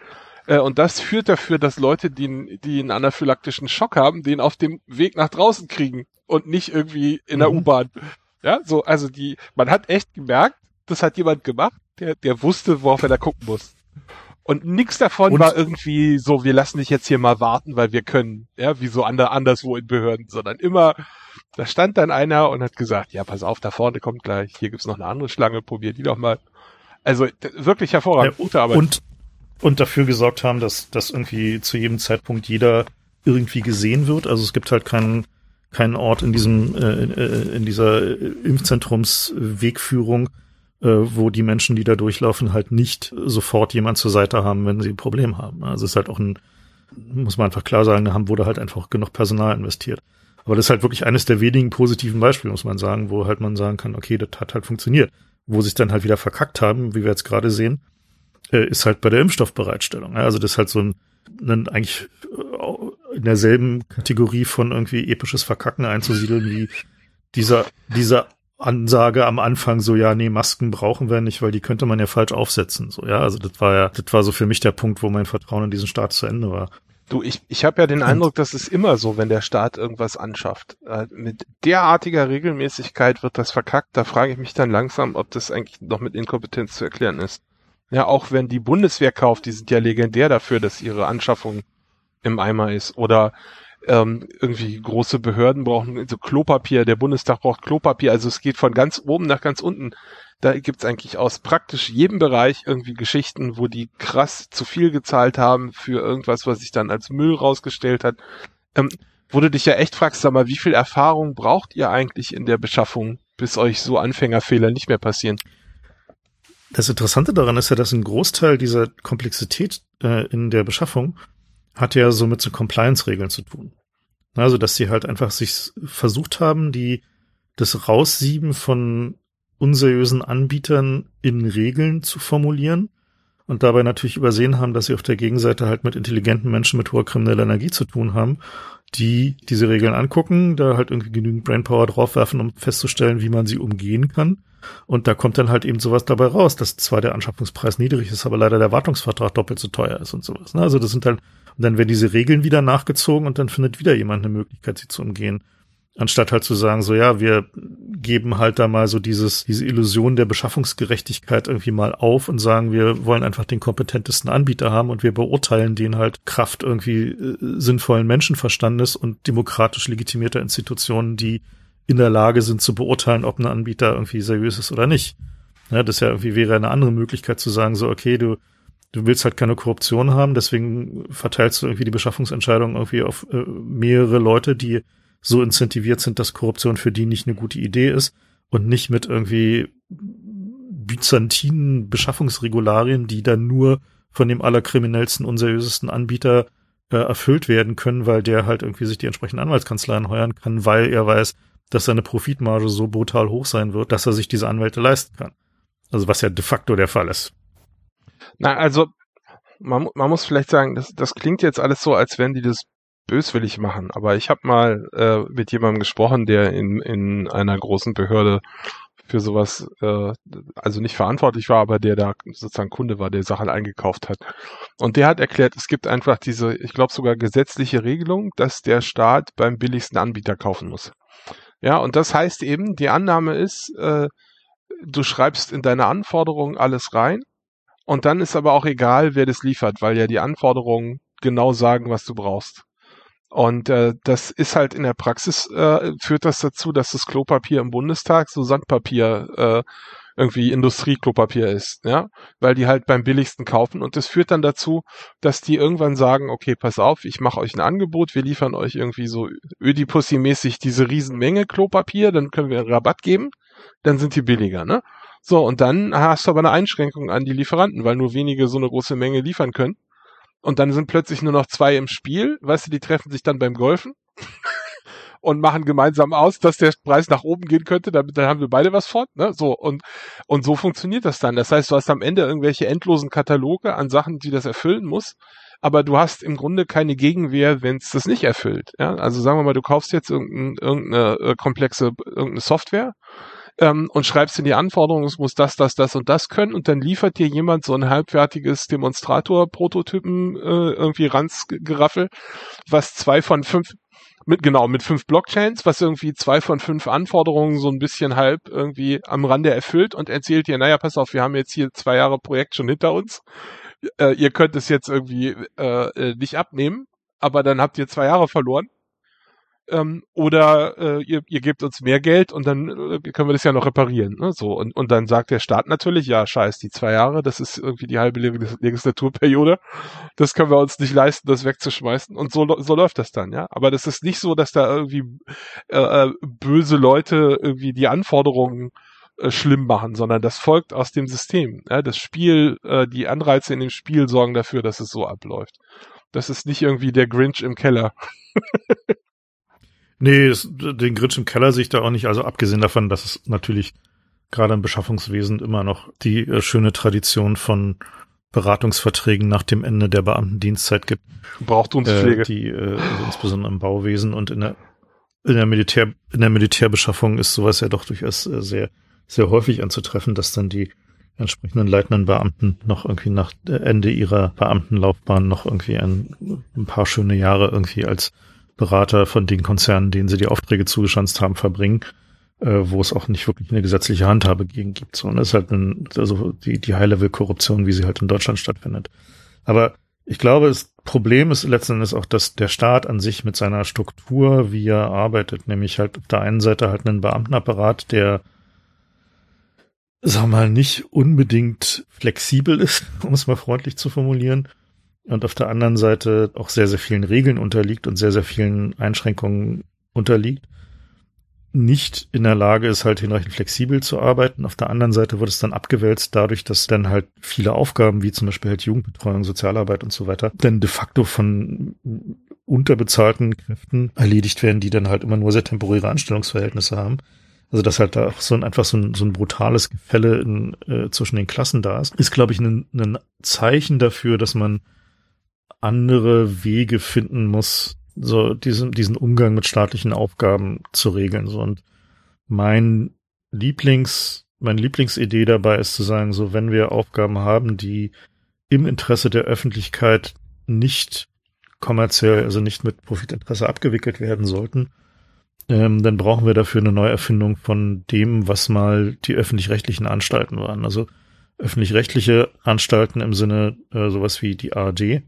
Äh, und das führt dafür, dass Leute, die, die einen anaphylaktischen Schock haben, den auf dem Weg nach draußen kriegen und nicht irgendwie in der mhm. U-Bahn. Ja, so, also die, man hat echt gemerkt, das hat jemand gemacht, der, der wusste, worauf er da gucken muss. Und nichts davon und war irgendwie so, wir lassen dich jetzt hier mal warten, weil wir können, ja, wie so ander, anderswo in Behörden, sondern immer, da stand dann einer und hat gesagt, ja, pass auf, da vorne kommt gleich, hier gibt's noch eine andere Schlange, probier die doch mal. Also wirklich hervorragend, ja, gute Arbeit. Und, und dafür gesorgt haben, dass, dass irgendwie zu jedem Zeitpunkt jeder irgendwie gesehen wird. Also es gibt halt keinen keinen Ort in diesem äh, äh in dieser Impfzentrumswegführung, äh, wo die Menschen, die da durchlaufen, halt nicht sofort jemand zur Seite haben, wenn sie ein Problem haben. Also es ist halt auch ein, muss man einfach klar sagen, da haben wurde halt einfach genug Personal investiert. Aber das ist halt wirklich eines der wenigen positiven Beispiele, muss man sagen, wo halt man sagen kann, okay, das hat halt funktioniert. Wo es dann halt wieder verkackt haben, wie wir jetzt gerade sehen, äh, ist halt bei der Impfstoffbereitstellung. Also das ist halt so ein, ein eigentlich in derselben Kategorie von irgendwie episches Verkacken einzusiedeln wie dieser, dieser Ansage am Anfang so, ja, nee, Masken brauchen wir nicht, weil die könnte man ja falsch aufsetzen. So, ja, also das war ja, das war so für mich der Punkt, wo mein Vertrauen in diesen Staat zu Ende war. Du, ich, ich habe ja den Eindruck, das ist immer so, wenn der Staat irgendwas anschafft. Äh, mit derartiger Regelmäßigkeit wird das verkackt. Da frage ich mich dann langsam, ob das eigentlich noch mit Inkompetenz zu erklären ist. Ja, auch wenn die Bundeswehr kauft, die sind ja legendär dafür, dass ihre Anschaffung im Eimer ist. Oder ähm, irgendwie große Behörden brauchen so Klopapier, der Bundestag braucht Klopapier, also es geht von ganz oben nach ganz unten. Da gibt's eigentlich aus praktisch jedem Bereich irgendwie Geschichten, wo die krass zu viel gezahlt haben für irgendwas, was sich dann als Müll rausgestellt hat. Ähm, wo du dich ja echt fragst, sag mal, wie viel Erfahrung braucht ihr eigentlich in der Beschaffung, bis euch so Anfängerfehler nicht mehr passieren? Das Interessante daran ist ja, dass ein Großteil dieser Komplexität äh, in der Beschaffung hat ja so mit so Compliance-Regeln zu tun. Also, dass sie halt einfach sich versucht haben, die, das Raussieben von unseriösen Anbietern in Regeln zu formulieren und dabei natürlich übersehen haben, dass sie auf der Gegenseite halt mit intelligenten Menschen mit hoher krimineller Energie zu tun haben, die diese Regeln angucken, da halt irgendwie genügend Brainpower draufwerfen, um festzustellen, wie man sie umgehen kann. Und da kommt dann halt eben sowas dabei raus, dass zwar der Anschaffungspreis niedrig ist, aber leider der Wartungsvertrag doppelt so teuer ist und sowas. Ne? Also das sind halt, und dann werden diese Regeln wieder nachgezogen und dann findet wieder jemand eine Möglichkeit, sie zu umgehen. Anstatt halt zu sagen, so ja, wir geben halt da mal so dieses, diese Illusion der Beschaffungsgerechtigkeit irgendwie mal auf und sagen, wir wollen einfach den kompetentesten Anbieter haben und wir beurteilen den halt Kraft irgendwie äh, sinnvollen Menschenverstandes und demokratisch legitimierter Institutionen, die in der Lage sind zu beurteilen, ob ein Anbieter irgendwie seriös ist oder nicht. Ja, das ja irgendwie wäre eine andere Möglichkeit zu sagen, so, okay, du, du willst halt keine Korruption haben, deswegen verteilst du irgendwie die Beschaffungsentscheidung irgendwie auf äh, mehrere Leute, die so incentiviert sind, dass Korruption für die nicht eine gute Idee ist und nicht mit irgendwie byzantinen Beschaffungsregularien, die dann nur von dem allerkriminellsten, unseriösesten Anbieter äh, erfüllt werden können, weil der halt irgendwie sich die entsprechenden Anwaltskanzleien heuern kann, weil er weiß, dass seine Profitmarge so brutal hoch sein wird, dass er sich diese Anwälte leisten kann. Also was ja de facto der Fall ist. Na, also man, man muss vielleicht sagen, das, das klingt jetzt alles so, als wenn die das böswillig machen, aber ich habe mal äh, mit jemandem gesprochen, der in, in einer großen Behörde für sowas, äh, also nicht verantwortlich war, aber der da sozusagen Kunde war, der Sachen eingekauft hat. Und der hat erklärt, es gibt einfach diese, ich glaube sogar gesetzliche Regelung, dass der Staat beim billigsten Anbieter kaufen muss. Ja, und das heißt eben, die Annahme ist, äh, du schreibst in deine Anforderungen alles rein und dann ist aber auch egal, wer das liefert, weil ja die Anforderungen genau sagen, was du brauchst. Und äh, das ist halt in der Praxis, äh, führt das dazu, dass das Klopapier im Bundestag so Sandpapier äh, irgendwie Industrieklopapier ist, ja, weil die halt beim billigsten kaufen und das führt dann dazu, dass die irgendwann sagen, okay, pass auf, ich mache euch ein Angebot, wir liefern euch irgendwie so Ödipussy-mäßig diese Riesenmenge Klopapier, dann können wir einen Rabatt geben, dann sind die billiger, ne? So, und dann hast du aber eine Einschränkung an die Lieferanten, weil nur wenige so eine große Menge liefern können und dann sind plötzlich nur noch zwei im Spiel, weißt du, die treffen sich dann beim Golfen und machen gemeinsam aus, dass der Preis nach oben gehen könnte, damit dann haben wir beide was fort, ne? So und und so funktioniert das dann. Das heißt, du hast am Ende irgendwelche endlosen Kataloge an Sachen, die das erfüllen muss, aber du hast im Grunde keine Gegenwehr, wenn es das nicht erfüllt. Ja? Also sagen wir mal, du kaufst jetzt irgendeine, irgendeine äh, komplexe irgendeine Software ähm, und schreibst in die Anforderungen, es muss das, das, das und das können und dann liefert dir jemand so ein halbfertiges Demonstrator-Prototypen äh, irgendwie Ranzgeraffel, was zwei von fünf mit genau mit fünf Blockchains, was irgendwie zwei von fünf Anforderungen so ein bisschen halb irgendwie am Rande erfüllt und erzählt dir, naja, pass auf, wir haben jetzt hier zwei Jahre Projekt schon hinter uns. Äh, ihr könnt es jetzt irgendwie äh, äh nicht abnehmen, aber dann habt ihr zwei Jahre verloren ähm, oder äh, ihr, ihr gebt uns mehr Geld und dann äh, können wir das ja noch reparieren. Ne? So und, und dann sagt der Staat natürlich, ja, scheiß, die zwei Jahre, das ist irgendwie die halbe Legislaturperiode, das können wir uns nicht leisten, das wegzuschmeißen und so so läuft das dann, ja. Aber das ist nicht so, dass da irgendwie äh, äh böse Leute irgendwie die Anforderungen äh, schlimm machen, sondern das folgt aus dem System. Ja? Das Spiel, äh, die Anreize in dem Spiel sorgen dafür, dass es so abläuft. Das ist nicht irgendwie der Grinch im Keller. Nee, das, den Grinch im Keller sehe ich da auch nicht. Also abgesehen davon, dass es natürlich gerade im Beschaffungswesen immer noch die äh, schöne Tradition von Beratungsverträgen nach dem Ende der Beamtendienstzeit gibt. Braucht uns Pflege. Äh, die äh, also insbesondere im Bauwesen und in der in der Militär in der Militärbeschaffung ist sowas ja doch durchaus äh, sehr sehr häufig anzutreffen, dass dann die entsprechenden leitenden Beamten noch irgendwie nach Ende ihrer Beamtenlaufbahn noch irgendwie ein, ein paar schöne Jahre irgendwie als Berater von den Konzernen, denen sie die Aufträge zugeschanzt haben, verbringen, äh, wo es auch nicht wirklich eine gesetzliche Handhabe gegen gibt. So, und das ist halt ein, also die, die High-Level-Korruption, wie sie halt in Deutschland stattfindet. Aber ich glaube, das Problem ist letzten Endes auch, dass der Staat an sich mit seiner Struktur, wie er arbeitet, nämlich halt auf der einen Seite halt einen Beamtenapparat, der sag mal, nicht unbedingt flexibel ist, um es mal freundlich zu formulieren, und auf der anderen Seite auch sehr, sehr vielen Regeln unterliegt und sehr, sehr vielen Einschränkungen unterliegt. nicht in der Lage ist, halt hinreichend flexibel zu arbeiten. Auf der anderen Seite wird es dann abgewälzt dadurch, dass dann halt viele Aufgaben, wie zum Beispiel halt Jugendbetreuung, Sozialarbeit und so weiter, dann de facto von unterbezahlten Kräften erledigt werden, die dann halt immer nur sehr temporäre Anstellungsverhältnisse haben. Also dass halt da auch so ein, einfach so ein, so ein brutales Gefälle in, äh, zwischen den Klassen da ist, ist, glaube ich, ein, ein Zeichen dafür, dass man andere Wege finden muss, so diesen, diesen Umgang mit staatlichen Aufgaben zu regeln. So und mein Lieblings, meine Lieblingsidee dabei ist zu sagen, so wenn wir Aufgaben haben, die im Interesse der Öffentlichkeit nicht kommerziell, also nicht mit Profitinteresse abgewickelt werden sollten, ähm, dann brauchen wir dafür eine Neuerfindung von dem, was mal die öffentlich-rechtlichen Anstalten waren. Also öffentlich-rechtliche Anstalten im Sinne äh, sowas wie die ARD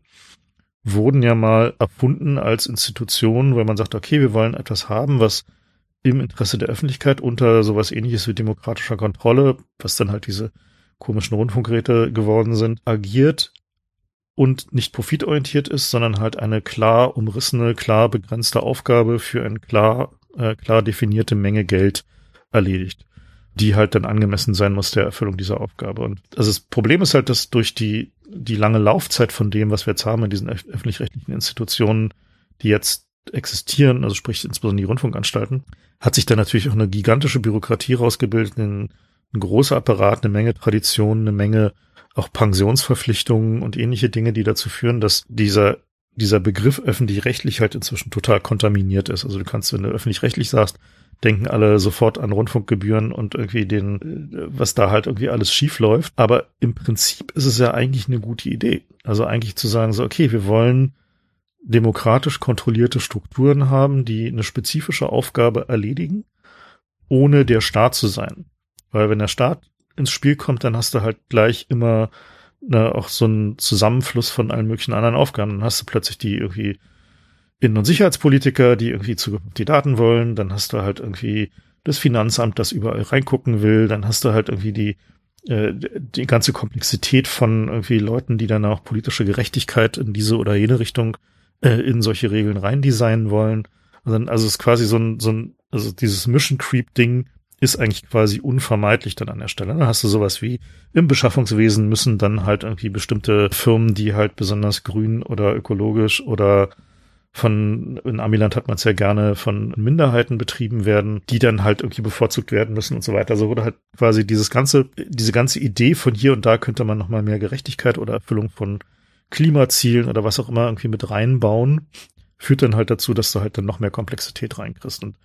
wurden ja mal erfunden als Institution, weil man sagt, okay, wir wollen etwas haben, was im Interesse der Öffentlichkeit unter sowas ähnliches wie demokratischer Kontrolle, was dann halt diese komischen Rundfunkgeräte geworden sind, agiert und nicht profitorientiert ist, sondern halt eine klar umrissene, klar begrenzte Aufgabe für eine klar, äh, klar definierte Menge Geld erledigt, die halt dann angemessen sein muss der Erfüllung dieser Aufgabe. Und also das Problem ist halt, dass durch die die lange Laufzeit von dem, was wir jetzt haben in diesen öffentlich-rechtlichen Institutionen, die jetzt existieren, also sprich insbesondere die Rundfunkanstalten, hat sich da natürlich auch eine gigantische Bürokratie rausgebildet, ein, ein großer Apparat, eine Menge Traditionen, eine Menge auch Pensionsverpflichtungen und ähnliche Dinge, die dazu führen, dass dieser dieser Begriff öffentlich-rechtlich halt inzwischen total kontaminiert ist. Also du kannst, wenn du öffentlich-rechtlich sagst, denken alle sofort an Rundfunkgebühren und irgendwie den, was da halt irgendwie alles schief läuft. Aber im Prinzip ist es ja eigentlich eine gute Idee. Also eigentlich zu sagen so, okay, wir wollen demokratisch kontrollierte Strukturen haben, die eine spezifische Aufgabe erledigen, ohne der Staat zu sein. Weil wenn der Staat ins Spiel kommt, dann hast du halt gleich immer ne, auch so einen Zusammenfluss von allen möglichen anderen Aufgaben. Dann hast du plötzlich die irgendwie Innen- und Sicherheitspolitiker, die irgendwie Zugriff die Daten wollen. Dann hast du halt irgendwie das Finanzamt, das überall reingucken will. Dann hast du halt irgendwie die, äh, die ganze Komplexität von irgendwie Leuten, die dann auch politische Gerechtigkeit in diese oder jene Richtung äh, in solche Regeln reindesignen wollen. Also, also es ist quasi so ein, so ein, also dieses Mission Creep Ding ist eigentlich quasi unvermeidlich dann an der Stelle. Dann hast du sowas wie im Beschaffungswesen müssen dann halt irgendwie bestimmte Firmen, die halt besonders grün oder ökologisch oder von, in Amiland hat man es ja gerne von Minderheiten betrieben werden, die dann halt irgendwie bevorzugt werden müssen und so weiter. So wurde halt quasi dieses ganze, diese ganze Idee von hier und da könnte man nochmal mehr Gerechtigkeit oder Erfüllung von Klimazielen oder was auch immer irgendwie mit reinbauen, führt dann halt dazu, dass du halt dann noch mehr Komplexität reinkriegst. Und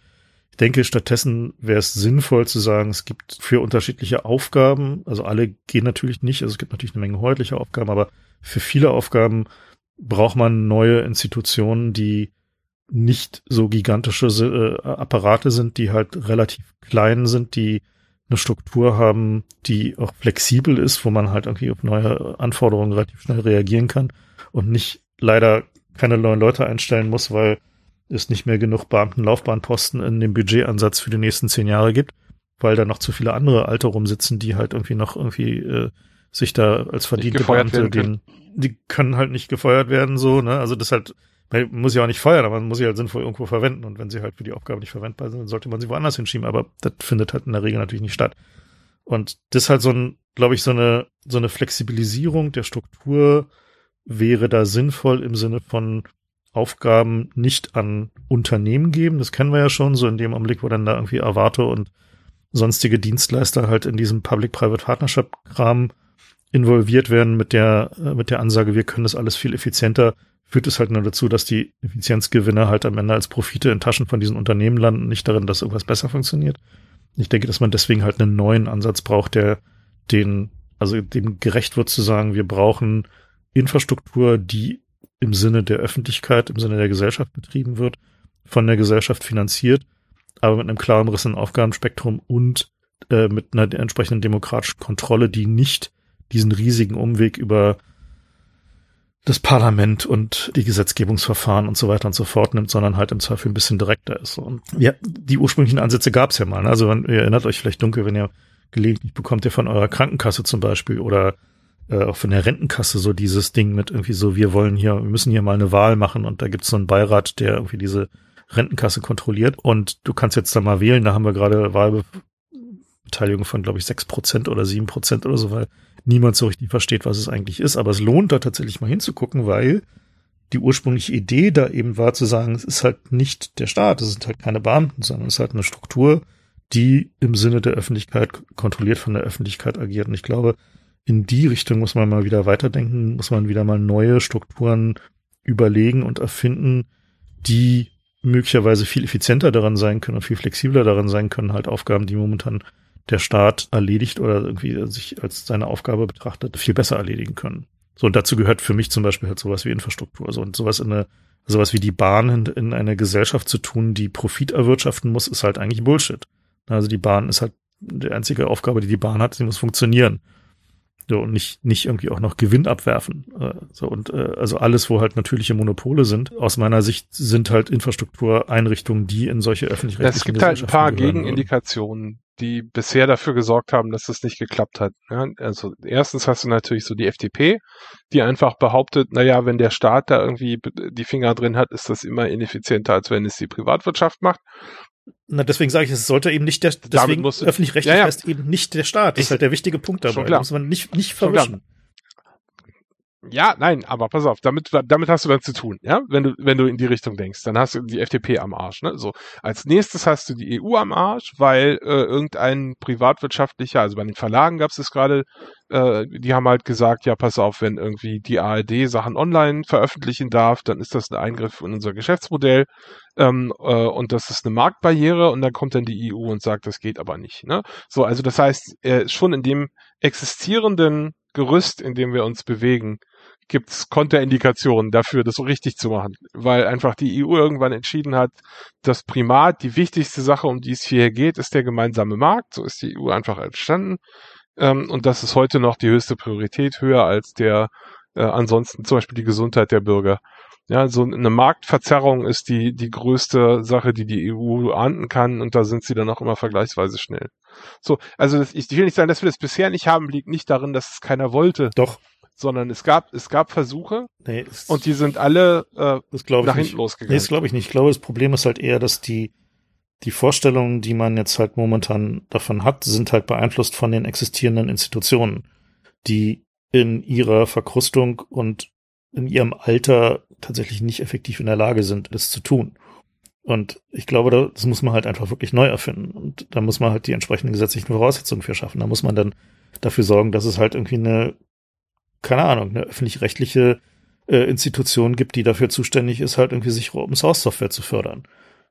ich denke, stattdessen wäre es sinnvoll zu sagen, es gibt für unterschiedliche Aufgaben, also alle gehen natürlich nicht, also es gibt natürlich eine Menge häusliche Aufgaben, aber für viele Aufgaben braucht man neue Institutionen, die nicht so gigantische äh, Apparate sind, die halt relativ klein sind, die eine Struktur haben, die auch flexibel ist, wo man halt irgendwie auf neue Anforderungen relativ schnell reagieren kann und nicht leider keine neuen Leute einstellen muss, weil es nicht mehr genug Beamtenlaufbahnposten in dem Budgetansatz für die nächsten zehn Jahre gibt, weil da noch zu viele andere Alte rumsitzen, die halt irgendwie noch irgendwie äh, sich da als verdiente Beamte den, die können halt nicht gefeuert werden, so, ne? Also das halt, man muss ja auch nicht feuern, aber man muss sie halt sinnvoll irgendwo verwenden. Und wenn sie halt für die Aufgabe nicht verwendbar sind, dann sollte man sie woanders hinschieben. Aber das findet halt in der Regel natürlich nicht statt. Und das halt so ein, glaube ich, so eine, so eine Flexibilisierung der Struktur wäre da sinnvoll im Sinne von Aufgaben nicht an Unternehmen geben. Das kennen wir ja schon, so in dem Augenblick, wo dann da irgendwie Avato und sonstige Dienstleister halt in diesem Public-Private Partnership-Kram involviert werden mit der, äh, mit der Ansage, wir können das alles viel effizienter, führt es halt nur dazu, dass die Effizienzgewinne halt am Ende als Profite in Taschen von diesen Unternehmen landen, nicht darin, dass irgendwas besser funktioniert. Ich denke, dass man deswegen halt einen neuen Ansatz braucht, der den, also dem gerecht wird zu sagen, wir brauchen Infrastruktur, die im Sinne der Öffentlichkeit, im Sinne der Gesellschaft betrieben wird, von der Gesellschaft finanziert, aber mit einem klar umrissenen Aufgabenspektrum und äh, mit einer entsprechenden demokratischen Kontrolle, die nicht diesen riesigen Umweg über das Parlament und die Gesetzgebungsverfahren und so weiter und so fort nimmt, sondern halt im Zweifel ein bisschen direkter ist. Und ja, die ursprünglichen Ansätze gab es ja mal. Ne? Also wenn, ihr erinnert euch vielleicht dunkel, wenn ihr gelegentlich bekommt ihr von eurer Krankenkasse zum Beispiel oder äh, auch von der Rentenkasse so dieses Ding mit irgendwie so, wir wollen hier, wir müssen hier mal eine Wahl machen und da gibt es so einen Beirat, der irgendwie diese Rentenkasse kontrolliert. Und du kannst jetzt da mal wählen, da haben wir gerade Wahlbeteiligung von, glaube ich, sechs Prozent oder sieben Prozent oder so, weil niemand so richtig versteht, was es eigentlich ist. Aber es lohnt da tatsächlich mal hinzugucken, weil die ursprüngliche Idee da eben war zu sagen, es ist halt nicht der Staat, es sind halt keine Beamten, sondern es ist halt eine Struktur, die im Sinne der Öffentlichkeit kontrolliert von der Öffentlichkeit agiert. Und ich glaube, in die Richtung muss man mal wieder weiterdenken, muss man wieder mal neue Strukturen überlegen und erfinden, die möglicherweise viel effizienter daran sein können und viel flexibler daran sein können, halt Aufgaben, die momentan der Staat erledigt oder irgendwie sich als seine Aufgabe betrachtet, viel besser erledigen können. So, und dazu gehört für mich zum Beispiel halt sowas wie Infrastruktur. So, und sowas in eine, sowas wie die Bahn in, in eine Gesellschaft zu tun, die Profit erwirtschaften muss, ist halt eigentlich Bullshit. Also die Bahn ist halt die einzige Aufgabe, die die Bahn hat, sie muss funktionieren. So, und nicht, nicht irgendwie auch noch Gewinn abwerfen. Äh, so, und äh, also alles, wo halt natürliche Monopole sind, aus meiner Sicht sind halt Infrastruktureinrichtungen, die in solche öffentlich-rechtlichen Es gibt halt ein paar Gegenindikationen, die bisher dafür gesorgt haben, dass das nicht geklappt hat. Ja, also erstens hast du natürlich so die FDP, die einfach behauptet, naja, wenn der Staat da irgendwie die Finger drin hat, ist das immer ineffizienter, als wenn es die Privatwirtschaft macht. Na, deswegen sage ich, es sollte eben nicht der, deswegen öffentlich-rechtlich ja, ja. heißt eben nicht der Staat. Das ist halt der wichtige Punkt dabei. Da muss man nicht, nicht vermischen. Ja, nein, aber pass auf, damit, damit hast du dann zu tun, ja, wenn du, wenn du in die Richtung denkst, dann hast du die FDP am Arsch, ne, so. Als nächstes hast du die EU am Arsch, weil äh, irgendein privatwirtschaftlicher, also bei den Verlagen gab es das gerade, äh, die haben halt gesagt, ja, pass auf, wenn irgendwie die ARD Sachen online veröffentlichen darf, dann ist das ein Eingriff in unser Geschäftsmodell ähm, äh, und das ist eine Marktbarriere und dann kommt dann die EU und sagt, das geht aber nicht, ne. So, also das heißt, äh, schon in dem existierenden Gerüst, in dem wir uns bewegen, gibt's Konterindikationen dafür, das so richtig zu machen, weil einfach die EU irgendwann entschieden hat, das Primat, die wichtigste Sache, um die es hier geht, ist der gemeinsame Markt. So ist die EU einfach entstanden. Ähm, und das ist heute noch die höchste Priorität, höher als der äh, ansonsten zum Beispiel die Gesundheit der Bürger. Ja, so eine Marktverzerrung ist die, die größte Sache, die die EU ahnden kann und da sind sie dann auch immer vergleichsweise schnell. So, also das, ich will nicht sagen, dass wir das bisher nicht haben, liegt nicht darin, dass es keiner wollte. Doch sondern es gab es gab Versuche nee, und die sind alle äh, das nach hinten nicht. losgegangen. Nee, das glaube ich nicht. Ich glaube, das Problem ist halt eher, dass die die Vorstellungen, die man jetzt halt momentan davon hat, sind halt beeinflusst von den existierenden Institutionen, die in ihrer Verkrustung und in ihrem Alter tatsächlich nicht effektiv in der Lage sind, das zu tun. Und ich glaube, das muss man halt einfach wirklich neu erfinden. Und da muss man halt die entsprechenden gesetzlichen Voraussetzungen für schaffen. Da muss man dann dafür sorgen, dass es halt irgendwie eine keine Ahnung, eine öffentlich-rechtliche äh, Institution gibt, die dafür zuständig ist, halt irgendwie sich Open Source Software zu fördern.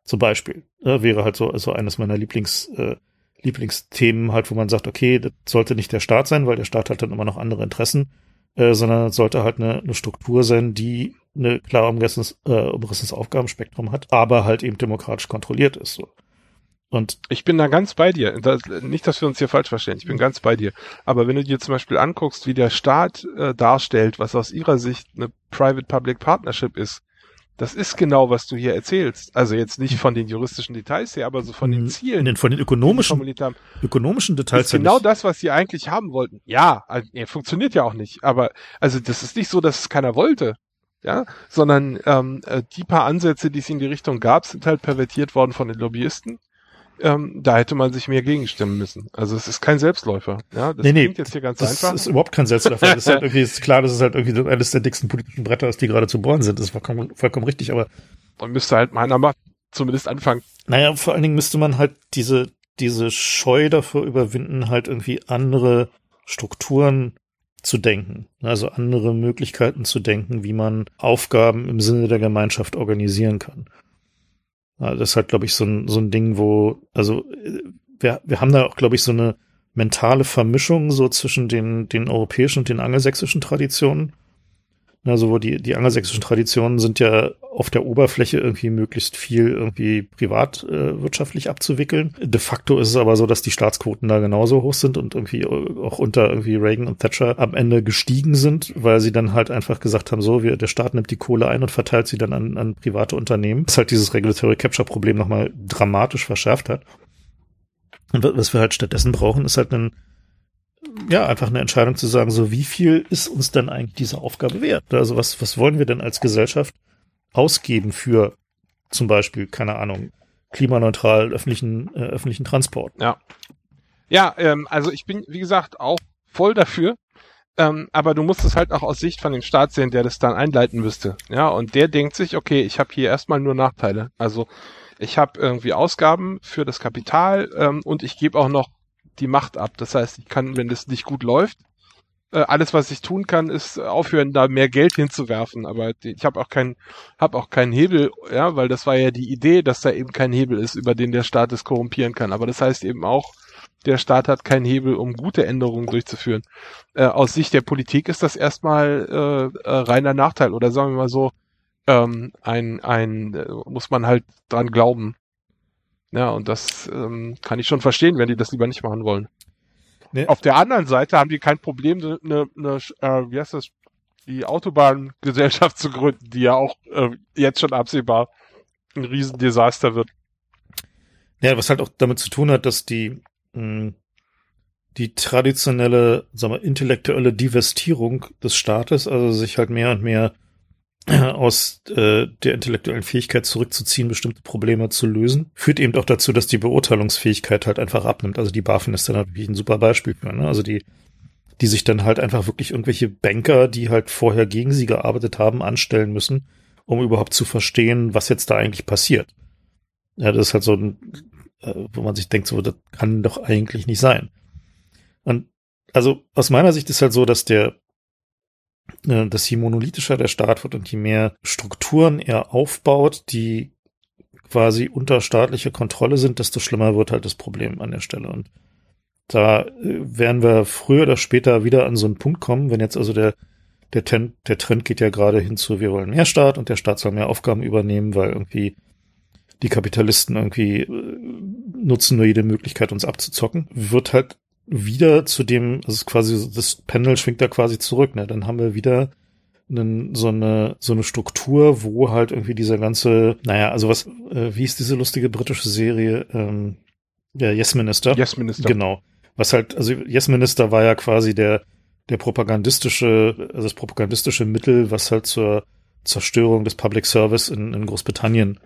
Zum Beispiel. Äh, wäre halt so also eines meiner Lieblings, äh, Lieblingsthemen halt, wo man sagt, okay, das sollte nicht der Staat sein, weil der Staat hat dann immer noch andere Interessen, äh, sondern sollte halt eine, eine Struktur sein, die eine klar äh, umrissenes Aufgabenspektrum hat, aber halt eben demokratisch kontrolliert ist. So. Und ich bin da ganz bei dir. Das, nicht, dass wir uns hier falsch verstehen. Ich bin ganz bei dir. Aber wenn du dir zum Beispiel anguckst, wie der Staat äh, darstellt, was aus ihrer Sicht eine Private-Public Partnership ist, das ist genau, was du hier erzählst. Also jetzt nicht von den juristischen Details her, aber so von den mhm. Zielen. Den, von den ökonomischen, die ökonomischen Details. Ist genau das, was sie eigentlich haben wollten. Ja, also, ja, funktioniert ja auch nicht. Aber also das ist nicht so, dass es keiner wollte. Ja, sondern ähm, äh, die paar Ansätze, die es in die Richtung gab, sind halt pervertiert worden von den Lobbyisten ähm, da hätte man sich mehr gegenstimmen müssen. Also es ist kein Selbstläufer. Ja, das nee, nee, klingt jetzt hier ganz das einfach. Das ist überhaupt kein Selbstläufer. das ist halt irgendwie ist klar, dass es halt irgendwie eines der dicksten politischen Bretter ist, die gerade zu bohren sind. Das ist vollkommen, vollkommen richtig, aber man müsste halt meiner Meinung zumindest anfangen. Naja, vor allen Dingen müsste man halt diese, diese Scheu davor überwinden, halt irgendwie andere Strukturen zu denken. Also andere Möglichkeiten zu denken, wie man Aufgaben im Sinne der Gemeinschaft organisieren kann. Das ist halt, glaube ich, so ein, so ein Ding, wo, also wir, wir haben da auch, glaube ich, so eine mentale Vermischung so zwischen den, den europäischen und den angelsächsischen Traditionen. Also wo die, die angelsächsischen Traditionen sind ja auf der Oberfläche irgendwie möglichst viel irgendwie privatwirtschaftlich äh, abzuwickeln. De facto ist es aber so, dass die Staatsquoten da genauso hoch sind und irgendwie auch unter irgendwie Reagan und Thatcher am Ende gestiegen sind, weil sie dann halt einfach gesagt haben, so, wir, der Staat nimmt die Kohle ein und verteilt sie dann an, an private Unternehmen. Was halt dieses Regulatory Capture Problem nochmal dramatisch verschärft hat. Und was wir halt stattdessen brauchen, ist halt ein ja, einfach eine Entscheidung zu sagen, so wie viel ist uns denn eigentlich diese Aufgabe wert? Also was, was wollen wir denn als Gesellschaft ausgeben für zum Beispiel, keine Ahnung, klimaneutral öffentlichen, äh, öffentlichen Transport. Ja. Ja, ähm, also ich bin, wie gesagt, auch voll dafür. Ähm, aber du musst es halt auch aus Sicht von dem Staat sehen, der das dann einleiten müsste. Ja, und der denkt sich, okay, ich habe hier erstmal nur Nachteile. Also ich habe irgendwie Ausgaben für das Kapital ähm, und ich gebe auch noch die Macht ab. Das heißt, ich kann, wenn das nicht gut läuft, äh, alles, was ich tun kann, ist aufhören, da mehr Geld hinzuwerfen. Aber ich habe auch keinen, habe auch keinen Hebel, ja, weil das war ja die Idee, dass da eben kein Hebel ist, über den der Staat es korrumpieren kann. Aber das heißt eben auch, der Staat hat keinen Hebel, um gute Änderungen durchzuführen. Äh, aus Sicht der Politik ist das erstmal äh, äh, reiner Nachteil oder sagen wir mal so, ähm, ein, ein äh, muss man halt dran glauben. Ja, und das ähm, kann ich schon verstehen, wenn die das lieber nicht machen wollen. Nee. Auf der anderen Seite haben die kein Problem, eine, eine, eine äh, wie heißt das, die Autobahngesellschaft zu gründen, die ja auch äh, jetzt schon absehbar ein Riesendesaster wird. Ja, was halt auch damit zu tun hat, dass die mh, hm, die traditionelle, sagen wir, intellektuelle Divestierung des Staates, also sich halt mehr und mehr aus äh, der intellektuellen Fähigkeit zurückzuziehen, bestimmte Probleme zu lösen, führt eben auch dazu, dass die Beurteilungsfähigkeit halt einfach abnimmt. Also die BaFin ist dann natürlich ein super Beispiel für, ne? Also die, die sich dann halt einfach wirklich irgendwelche Banker, die halt vorher gegen sie gearbeitet haben, anstellen müssen, um überhaupt zu verstehen, was jetzt da eigentlich passiert. Ja, das ist halt so ein, äh, wo man sich denkt, so, das kann doch eigentlich nicht sein. Und also aus meiner Sicht ist halt so, dass der dass je monolithischer der Staat wird und je mehr Strukturen er aufbaut, die quasi unter staatlicher Kontrolle sind, desto schlimmer wird halt das Problem an der Stelle. Und da äh, werden wir früher oder später wieder an so einen Punkt kommen, wenn jetzt also der, der, Trend, der Trend geht ja gerade hin zu, wir wollen mehr Staat und der Staat soll mehr Aufgaben übernehmen, weil irgendwie die Kapitalisten irgendwie äh, nutzen nur jede Möglichkeit, uns abzuzocken, wird halt wieder zu dem, also quasi das Pendel schwingt da quasi zurück, ne? Dann haben wir wieder einen, so eine so eine Struktur, wo halt irgendwie dieser ganze, naja, also was, äh, wie ist diese lustige britische Serie, ähm, der Yes Minister? Yes Minister. Genau. Was halt, also Yes Minister war ja quasi der der propagandistische, also das propagandistische Mittel, was halt zur Zerstörung des Public Service in, in Großbritannien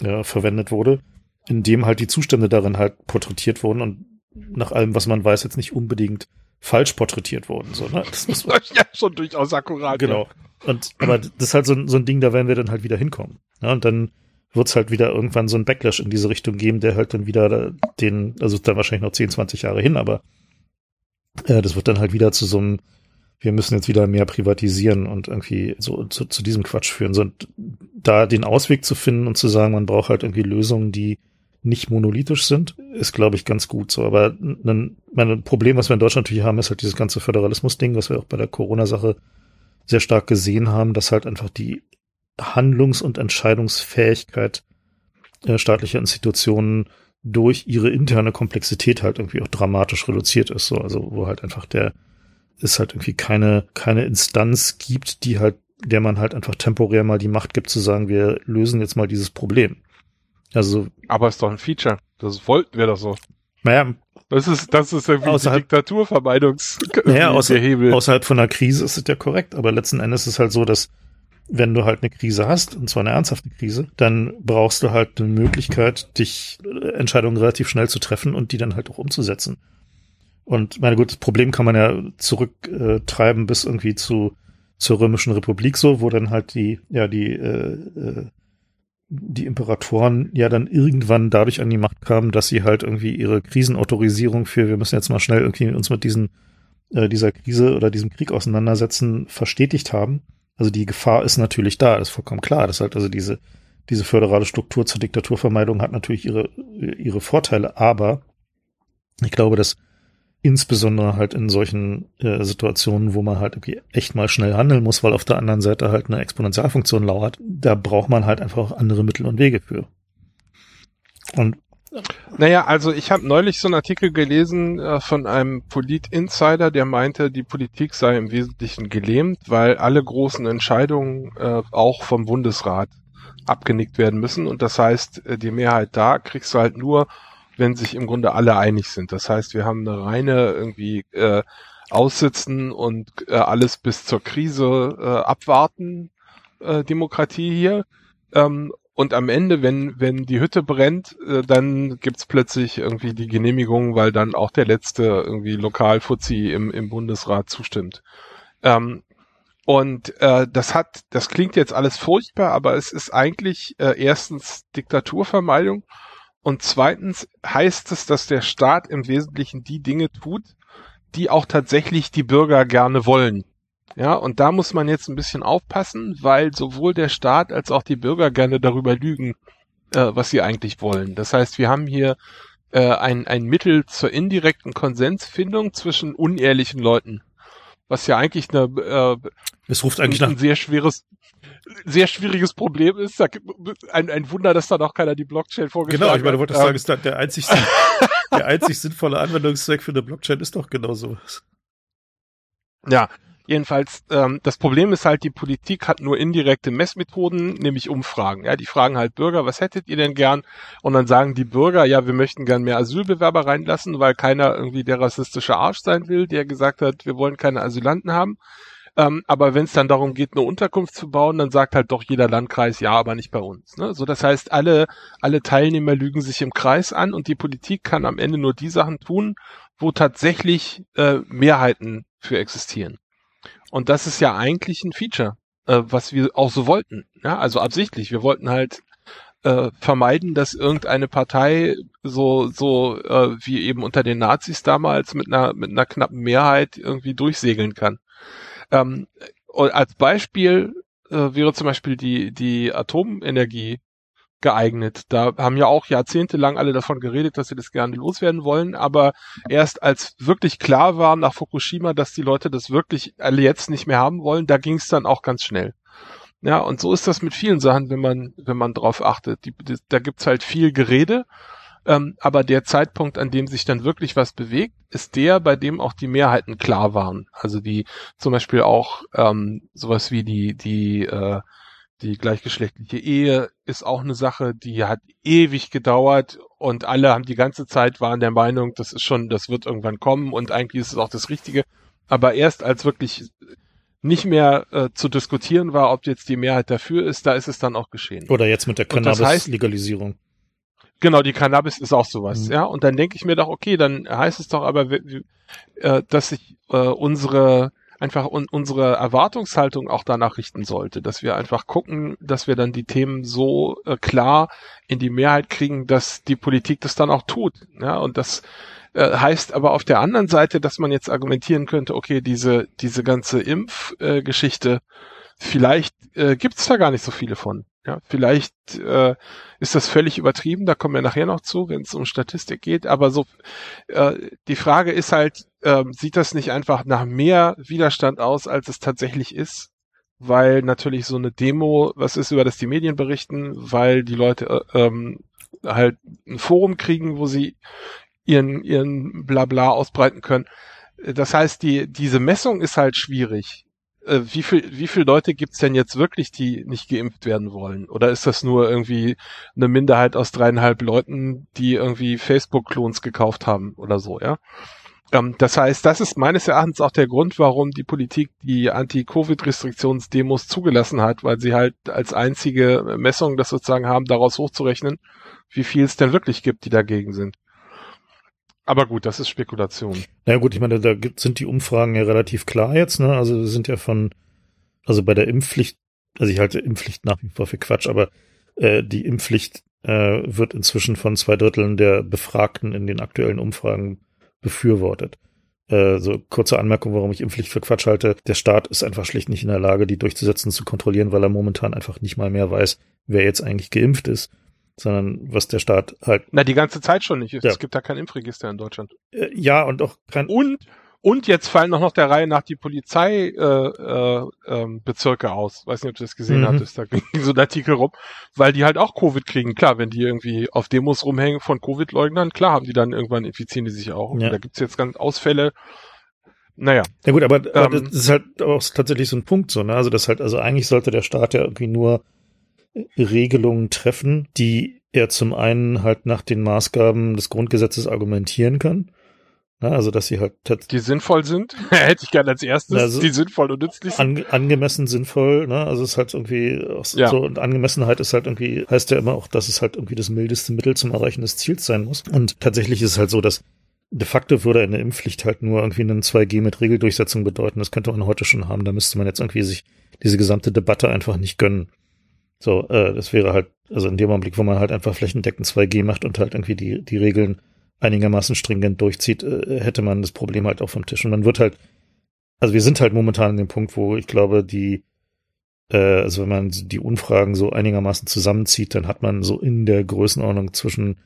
ja, verwendet wurde, in dem halt die Zustände darin halt porträtiert wurden und nach allem, was man weiß, jetzt nicht unbedingt falsch porträtiert worden. So, ne? Das muss man, ja schon durchaus akkurat. Genau. Und aber das ist halt so, so ein Ding, da werden wir dann halt wieder hinkommen. Ja, und dann wird es halt wieder irgendwann so ein Backlash in diese Richtung geben, der halt dann wieder den, also dann wahrscheinlich noch 10, 20 Jahre hin, aber äh, das wird dann halt wieder zu so einem, wir müssen jetzt wieder mehr privatisieren und irgendwie so zu, zu diesem Quatsch führen. So, und da den Ausweg zu finden und zu sagen, man braucht halt irgendwie Lösungen, die nicht monolithisch sind, ist, glaube ich, ganz gut so. Aber ein, mein Problem, was wir in Deutschland natürlich haben, ist halt dieses ganze Föderalismus-Ding, was wir auch bei der Corona-Sache sehr stark gesehen haben, dass halt einfach die Handlungs- und Entscheidungsfähigkeit äh, staatlicher Institutionen durch ihre interne Komplexität halt irgendwie auch dramatisch reduziert ist. So, also wo halt einfach der es halt irgendwie keine keine Instanz gibt, die halt der man halt einfach temporär mal die Macht gibt zu sagen, wir lösen jetzt mal dieses Problem. Also. Aber ist doch ein Feature. Das wollten wir doch so. Naja. Das ist, das ist irgendwie außerhalb, Diktaturvermeidungs naja, außer. Außerhalb von einer Krise ist es ja korrekt, aber letzten Endes ist es halt so, dass wenn du halt eine Krise hast, und zwar eine ernsthafte Krise, dann brauchst du halt eine Möglichkeit, dich äh, Entscheidungen relativ schnell zu treffen und die dann halt auch umzusetzen. Und meine gut, das Problem kann man ja zurücktreiben äh, bis irgendwie zu zur Römischen Republik so, wo dann halt die ja die äh, äh, die Imperatoren ja dann irgendwann dadurch an die Macht kamen, dass sie halt irgendwie ihre Krisenautorisierung für wir müssen jetzt mal schnell irgendwie uns mit diesen äh, dieser Krise oder diesem Krieg auseinandersetzen verstetigt haben. Also die Gefahr ist natürlich da, ist vollkommen klar. Das halt also diese diese föderale Struktur zur Diktaturvermeidung hat natürlich ihre ihre Vorteile, aber ich glaube, dass insbesondere halt in solchen äh, Situationen, wo man halt irgendwie echt mal schnell handeln muss, weil auf der anderen Seite halt eine Exponentialfunktion lauert, da braucht man halt einfach andere Mittel und Wege für. Und naja, also ich habe neulich so einen Artikel gelesen äh, von einem Polit-Insider, der meinte, die Politik sei im Wesentlichen gelähmt, weil alle großen Entscheidungen äh, auch vom Bundesrat abgenickt werden müssen. Und das heißt, äh, die Mehrheit da kriegst du halt nur wenn sich im Grunde alle einig sind. Das heißt, wir haben eine reine irgendwie äh, Aussitzen und äh, alles bis zur Krise äh, abwarten äh, Demokratie hier. Ähm, und am Ende, wenn, wenn die Hütte brennt, äh, dann gibt's plötzlich irgendwie die Genehmigung, weil dann auch der letzte irgendwie Lokalfuzzi im, im Bundesrat zustimmt. Ähm, und äh, das hat, das klingt jetzt alles furchtbar, aber es ist eigentlich äh, erstens Diktaturvermeidung und zweitens heißt es, dass der Staat im Wesentlichen die Dinge tut, die auch tatsächlich die Bürger gerne wollen. Ja, und da muss man jetzt ein bisschen aufpassen, weil sowohl der Staat als auch die Bürger gerne darüber lügen, äh, was sie eigentlich wollen. Das heißt, wir haben hier äh, ein, ein Mittel zur indirekten Konsensfindung zwischen unehrlichen Leuten. Was ja eigentlich eine, äh, es ruft eigentlich ein, ein sehr schweres, sehr schwieriges Problem ist. Ein, ein Wunder, dass da noch keiner die Blockchain vorgestellt hat. Genau, ich meine, du wolltest ähm, sagen, ist der einzig, der einzig sinnvolle Anwendungszweck für eine Blockchain ist doch genau sowas. Ja, Jedenfalls, ähm, das Problem ist halt, die Politik hat nur indirekte Messmethoden, nämlich Umfragen. Ja, die fragen halt Bürger, was hättet ihr denn gern? Und dann sagen die Bürger, ja, wir möchten gern mehr Asylbewerber reinlassen, weil keiner irgendwie der rassistische Arsch sein will, der gesagt hat, wir wollen keine Asylanten haben. Ähm, aber wenn es dann darum geht, eine Unterkunft zu bauen, dann sagt halt doch jeder Landkreis, ja, aber nicht bei uns. Ne? So, das heißt, alle, alle Teilnehmer lügen sich im Kreis an und die Politik kann am Ende nur die Sachen tun, wo tatsächlich äh, Mehrheiten für existieren. Und das ist ja eigentlich ein Feature, äh, was wir auch so wollten. Ja, also absichtlich. Wir wollten halt äh, vermeiden, dass irgendeine Partei so so äh, wie eben unter den Nazis damals mit einer mit einer knappen Mehrheit irgendwie durchsegeln kann. Ähm, als Beispiel äh, wäre zum Beispiel die die Atomenergie geeignet. Da haben ja auch jahrzehntelang alle davon geredet, dass sie das gerne loswerden wollen, aber erst als wirklich klar war nach Fukushima, dass die Leute das wirklich alle jetzt nicht mehr haben wollen, da ging es dann auch ganz schnell. Ja, und so ist das mit vielen Sachen, wenn man, wenn man drauf achtet. Die, die, da gibt's halt viel Gerede, ähm, aber der Zeitpunkt, an dem sich dann wirklich was bewegt, ist der, bei dem auch die Mehrheiten klar waren. Also die zum Beispiel auch ähm, sowas wie die, die äh, die gleichgeschlechtliche Ehe ist auch eine Sache, die hat ewig gedauert und alle haben die ganze Zeit waren der Meinung, das ist schon, das wird irgendwann kommen und eigentlich ist es auch das Richtige. Aber erst als wirklich nicht mehr äh, zu diskutieren war, ob jetzt die Mehrheit dafür ist, da ist es dann auch geschehen. Oder jetzt mit der Cannabis-Legalisierung. Genau, die Cannabis ist auch sowas, mhm. ja. Und dann denke ich mir doch, okay, dann heißt es doch aber, äh, dass sich äh, unsere einfach un unsere Erwartungshaltung auch danach richten sollte, dass wir einfach gucken, dass wir dann die Themen so äh, klar in die Mehrheit kriegen, dass die Politik das dann auch tut. Ja, und das äh, heißt aber auf der anderen Seite, dass man jetzt argumentieren könnte, okay, diese, diese ganze Impfgeschichte, äh, vielleicht äh, gibt es da gar nicht so viele von. Ja, vielleicht äh, ist das völlig übertrieben, da kommen wir nachher noch zu, wenn es um Statistik geht, aber so äh, die Frage ist halt, äh, sieht das nicht einfach nach mehr Widerstand aus, als es tatsächlich ist? Weil natürlich so eine Demo, was ist, über das die Medien berichten, weil die Leute äh, ähm, halt ein Forum kriegen, wo sie ihren, ihren Blabla ausbreiten können. Das heißt, die, diese Messung ist halt schwierig äh, wie viel, wie viele Leute gibt's denn jetzt wirklich, die nicht geimpft werden wollen? Oder ist das nur irgendwie eine Minderheit aus dreieinhalb Leuten, die irgendwie Facebook-Klons gekauft haben oder so, ja? Ähm, das heißt, das ist meines Erachtens auch der Grund, warum die Politik die Anti-Covid-Restriktionsdemos zugelassen hat, weil sie halt als einzige Messung das sozusagen haben, daraus hochzurechnen, wie viel es denn wirklich gibt, die dagegen sind. Aber gut, das ist Spekulation. Na ja, gut, ich meine, da sind die Umfragen ja relativ klar jetzt, ne? Also sind ja von, also bei der Impfpflicht, also ich halte Impfpflicht nach wie vor für Quatsch, aber äh, die Impfpflicht äh, wird inzwischen von zwei Dritteln der Befragten in den aktuellen Umfragen befürwortet. Äh, so kurze Anmerkung, warum ich Impfpflicht für Quatsch halte. Der Staat ist einfach schlicht nicht in der Lage, die durchzusetzen, zu kontrollieren, weil er momentan einfach nicht mal mehr weiß, wer jetzt eigentlich geimpft ist sondern was der Staat halt. Na, die ganze Zeit schon nicht. Es ja. gibt da kein Impfregister in Deutschland. Äh, ja, und auch kein. Und, und jetzt fallen auch noch der Reihe nach die Polizeibezirke äh, äh, Bezirke aus. Weiß nicht, ob du das gesehen mhm. hattest. Da ging so ein Artikel rum, weil die halt auch Covid kriegen. Klar, wenn die irgendwie auf Demos rumhängen von Covid-Leugnern, klar haben die dann irgendwann infizieren die sich auch. Ja. Da gibt's jetzt ganz Ausfälle. Naja. Ja gut, aber, aber ähm, das ist halt auch tatsächlich so ein Punkt so, ne? Also das halt, also eigentlich sollte der Staat ja irgendwie nur Regelungen treffen, die er zum einen halt nach den Maßgaben des Grundgesetzes argumentieren kann Na, also, dass sie halt die sinnvoll sind, hätte ich gerne als erstes, also, die sinnvoll und nützlich sind. An, angemessen sinnvoll, ne? Also es ist halt irgendwie ja. so und Angemessenheit ist halt irgendwie heißt ja immer auch, dass es halt irgendwie das mildeste Mittel zum Erreichen des Ziels sein muss. Und tatsächlich ist es halt so, dass de facto würde eine Impfpflicht halt nur irgendwie einen 2G mit Regeldurchsetzung bedeuten. Das könnte man heute schon haben. Da müsste man jetzt irgendwie sich diese gesamte Debatte einfach nicht gönnen. So, äh, das wäre halt, also in dem Augenblick, wo man halt einfach flächendeckend 2G macht und halt irgendwie die, die Regeln einigermaßen stringent durchzieht, äh, hätte man das Problem halt auch vom Tisch. Und man wird halt, also wir sind halt momentan an dem Punkt, wo ich glaube, die, äh, also wenn man die Umfragen so einigermaßen zusammenzieht, dann hat man so in der Größenordnung zwischen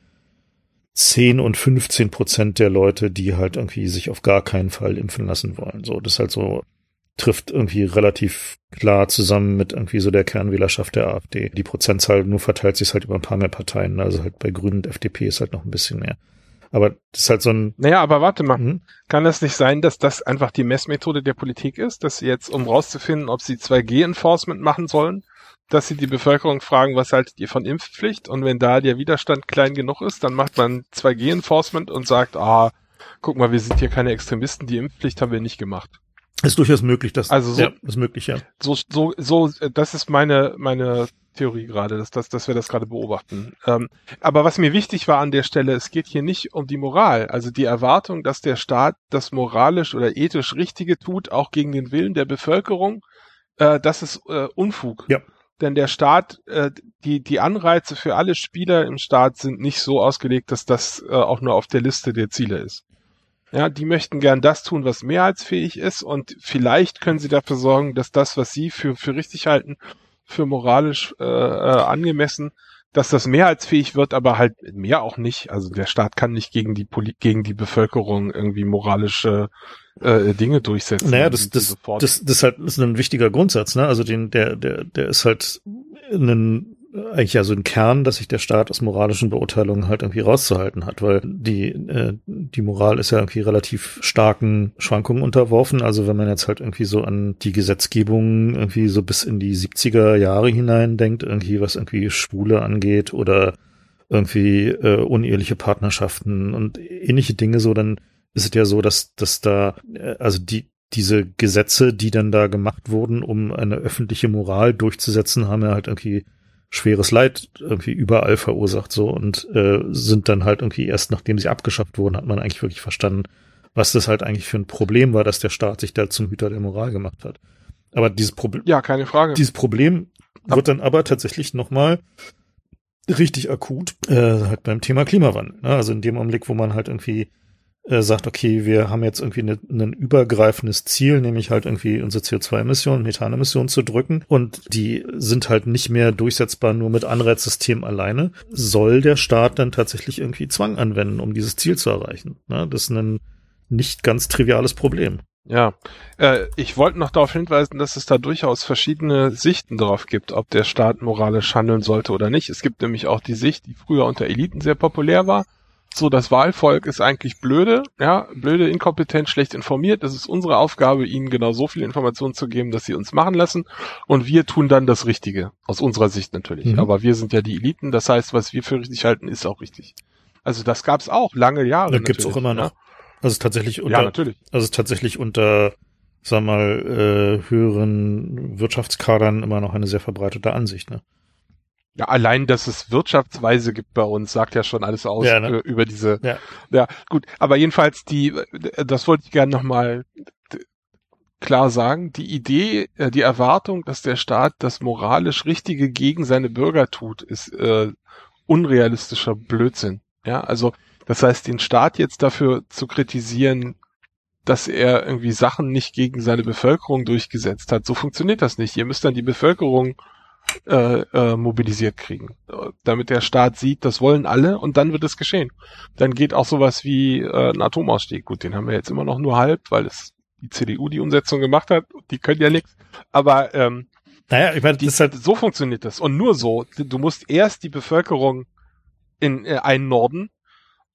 10 und 15 Prozent der Leute, die halt irgendwie sich auf gar keinen Fall impfen lassen wollen. So, das ist halt so, trifft irgendwie relativ klar zusammen mit irgendwie so der Kernwählerschaft der AfD. Die Prozentzahl nur verteilt sich halt über ein paar mehr Parteien. Also halt bei Grünen und FDP ist halt noch ein bisschen mehr. Aber das ist halt so ein. Naja, aber warte mal. Mhm. Kann das nicht sein, dass das einfach die Messmethode der Politik ist, dass sie jetzt, um rauszufinden, ob sie 2G-Enforcement machen sollen, dass sie die Bevölkerung fragen, was haltet ihr von Impfpflicht? Und wenn da der Widerstand klein genug ist, dann macht man 2G-Enforcement und sagt, ah, guck mal, wir sind hier keine Extremisten, die Impfpflicht haben wir nicht gemacht. Ist durchaus möglich, dass also so, ja, ist möglich, ja. So, so, so, das ist meine meine Theorie gerade, dass, dass, dass wir das gerade beobachten. Ähm, aber was mir wichtig war an der Stelle, es geht hier nicht um die Moral, also die Erwartung, dass der Staat das moralisch oder ethisch Richtige tut, auch gegen den Willen der Bevölkerung, äh, das ist äh, Unfug. Ja. Denn der Staat, äh, die, die Anreize für alle Spieler im Staat sind nicht so ausgelegt, dass das äh, auch nur auf der Liste der Ziele ist. Ja, die möchten gern das tun, was mehrheitsfähig ist und vielleicht können sie dafür sorgen, dass das, was sie für, für richtig halten, für moralisch äh, äh, angemessen, dass das mehrheitsfähig wird, aber halt mehr auch nicht. Also der Staat kann nicht gegen die Poli gegen die Bevölkerung irgendwie moralische äh, Dinge durchsetzen. Naja, das, das, das, das, ist halt ist ein wichtiger Grundsatz, ne? Also den, der, der, der ist halt ein eigentlich ja so ein Kern, dass sich der Staat aus moralischen Beurteilungen halt irgendwie rauszuhalten hat, weil die, äh, die Moral ist ja irgendwie relativ starken Schwankungen unterworfen. Also wenn man jetzt halt irgendwie so an die Gesetzgebung irgendwie so bis in die 70er Jahre hinein denkt, irgendwie was irgendwie Schwule angeht oder irgendwie äh, uneheliche Partnerschaften und ähnliche Dinge so, dann ist es ja so, dass, dass da, äh, also die, diese Gesetze, die dann da gemacht wurden, um eine öffentliche Moral durchzusetzen, haben ja halt irgendwie schweres Leid irgendwie überall verursacht so und äh, sind dann halt irgendwie erst nachdem sie abgeschafft wurden, hat man eigentlich wirklich verstanden, was das halt eigentlich für ein Problem war, dass der Staat sich da zum Hüter der Moral gemacht hat. Aber dieses Problem, ja, keine Frage. Dieses Problem wird dann aber tatsächlich nochmal richtig akut, äh, halt beim Thema Klimawandel. Ne? Also in dem Augenblick, wo man halt irgendwie äh, sagt, okay, wir haben jetzt irgendwie ne, ein übergreifendes Ziel, nämlich halt irgendwie unsere CO2-Emissionen, Methanemissionen zu drücken und die sind halt nicht mehr durchsetzbar nur mit Anreizsystemen alleine, soll der Staat dann tatsächlich irgendwie Zwang anwenden, um dieses Ziel zu erreichen. Ne? Das ist ein nicht ganz triviales Problem. Ja, äh, ich wollte noch darauf hinweisen, dass es da durchaus verschiedene Sichten darauf gibt, ob der Staat moralisch handeln sollte oder nicht. Es gibt nämlich auch die Sicht, die früher unter Eliten sehr populär war, so das Wahlvolk ist eigentlich blöde, ja, blöde, inkompetent, schlecht informiert. Es ist unsere Aufgabe, ihnen genau so viel Informationen zu geben, dass sie uns machen lassen. Und wir tun dann das Richtige. Aus unserer Sicht natürlich. Mhm. Aber wir sind ja die Eliten. Das heißt, was wir für richtig halten, ist auch richtig. Also das gab's auch lange Jahre. Das gibt's auch immer noch. Ja. Also tatsächlich unter, ja, natürlich. also tatsächlich unter, sag mal, äh, höheren Wirtschaftskadern immer noch eine sehr verbreitete Ansicht, ne? Ja, allein, dass es Wirtschaftsweise gibt bei uns, sagt ja schon alles aus ja, ne? über diese. Ja. ja, gut. Aber jedenfalls die, das wollte ich gerne nochmal klar sagen. Die Idee, äh, die Erwartung, dass der Staat das moralisch Richtige gegen seine Bürger tut, ist äh, unrealistischer Blödsinn. Ja, also das heißt, den Staat jetzt dafür zu kritisieren, dass er irgendwie Sachen nicht gegen seine Bevölkerung durchgesetzt hat, so funktioniert das nicht. Ihr müsst dann die Bevölkerung äh, äh, mobilisiert kriegen, damit der Staat sieht, das wollen alle und dann wird es geschehen. Dann geht auch sowas wie äh, ein Atomausstieg. Gut, den haben wir jetzt immer noch nur halb, weil es die CDU die Umsetzung gemacht hat. Die können ja nichts. Aber ähm, naja, ich meine, die, halt so funktioniert das und nur so. Du musst erst die Bevölkerung in äh, einen Norden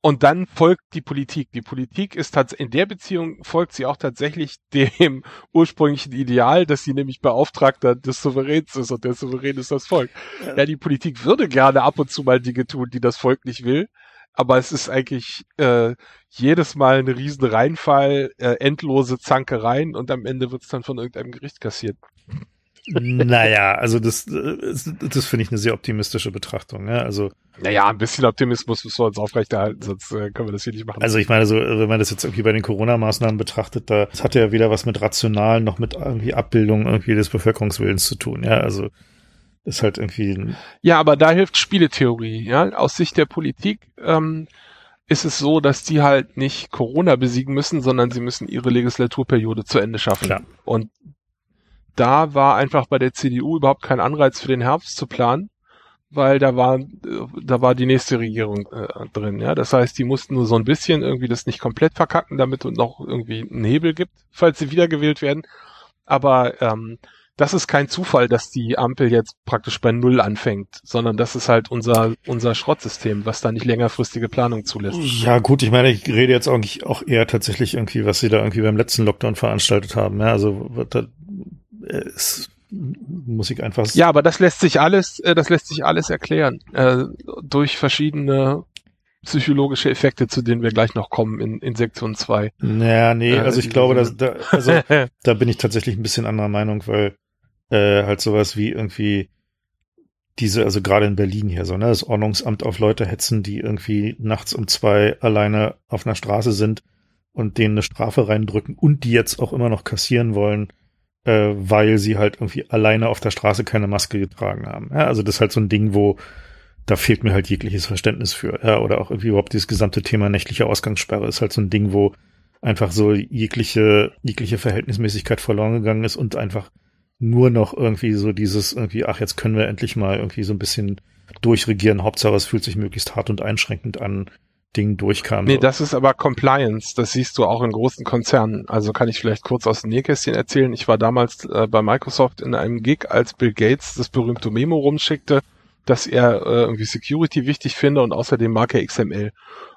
und dann folgt die Politik. Die Politik ist tatsächlich, in der Beziehung folgt sie auch tatsächlich dem ursprünglichen Ideal, dass sie nämlich Beauftragter des Souveräns ist und der Souverän ist das Volk. Ja, die Politik würde gerne ab und zu mal Dinge tun, die das Volk nicht will. aber es ist eigentlich äh, jedes Mal ein riesen Reinfall, äh, endlose Zankereien und am Ende wird es dann von irgendeinem Gericht kassiert. Naja, also das, das, das finde ich eine sehr optimistische Betrachtung. Ja? Also naja, ein bisschen Optimismus müssen wir uns aufrechterhalten, sonst äh, können wir das hier nicht machen. Also ich meine, so, wenn man das jetzt irgendwie bei den Corona-Maßnahmen betrachtet, da das hat ja weder was mit rationalen noch mit irgendwie Abbildung irgendwie des Bevölkerungswillens zu tun. Ja, also ist halt irgendwie. Ja, aber da hilft Spieletheorie. Ja, aus Sicht der Politik ähm, ist es so, dass die halt nicht Corona besiegen müssen, sondern sie müssen ihre Legislaturperiode zu Ende schaffen. Klar. Und da war einfach bei der CDU überhaupt kein Anreiz für den Herbst zu planen, weil da war da war die nächste Regierung äh, drin. Ja, das heißt, die mussten nur so ein bisschen irgendwie das nicht komplett verkacken, damit es noch irgendwie einen Hebel gibt, falls sie wiedergewählt werden. Aber ähm, das ist kein Zufall, dass die Ampel jetzt praktisch bei Null anfängt, sondern das ist halt unser, unser Schrottsystem, was da nicht längerfristige Planung zulässt. Ja, gut, ich meine, ich rede jetzt auch, auch eher tatsächlich irgendwie, was sie da irgendwie beim letzten Lockdown veranstaltet haben. Ja, also, es, muss ich einfach. Ja, aber das lässt sich alles, äh, das lässt sich alles erklären, äh, durch verschiedene psychologische Effekte, zu denen wir gleich noch kommen in, in Sektion 2. Naja, nee, äh, also ich glaube, dass, da, also, da bin ich tatsächlich ein bisschen anderer Meinung, weil äh, halt sowas wie irgendwie diese, also gerade in Berlin hier so, ne, das Ordnungsamt auf Leute hetzen, die irgendwie nachts um zwei alleine auf einer Straße sind und denen eine Strafe reindrücken und die jetzt auch immer noch kassieren wollen, äh, weil sie halt irgendwie alleine auf der Straße keine Maske getragen haben. Ja, also das ist halt so ein Ding, wo da fehlt mir halt jegliches Verständnis für. Ja, oder auch irgendwie überhaupt dieses gesamte Thema nächtliche Ausgangssperre ist halt so ein Ding, wo einfach so jegliche, jegliche Verhältnismäßigkeit verloren gegangen ist und einfach nur noch irgendwie so dieses irgendwie, ach, jetzt können wir endlich mal irgendwie so ein bisschen durchregieren. Hauptsache, es fühlt sich möglichst hart und einschränkend an. Ding durchkam. Nee, das ist aber Compliance. Das siehst du auch in großen Konzernen. Also kann ich vielleicht kurz aus dem Nähkästchen erzählen. Ich war damals äh, bei Microsoft in einem Gig, als Bill Gates das berühmte Memo rumschickte, dass er äh, irgendwie Security wichtig finde und außerdem mag er XML.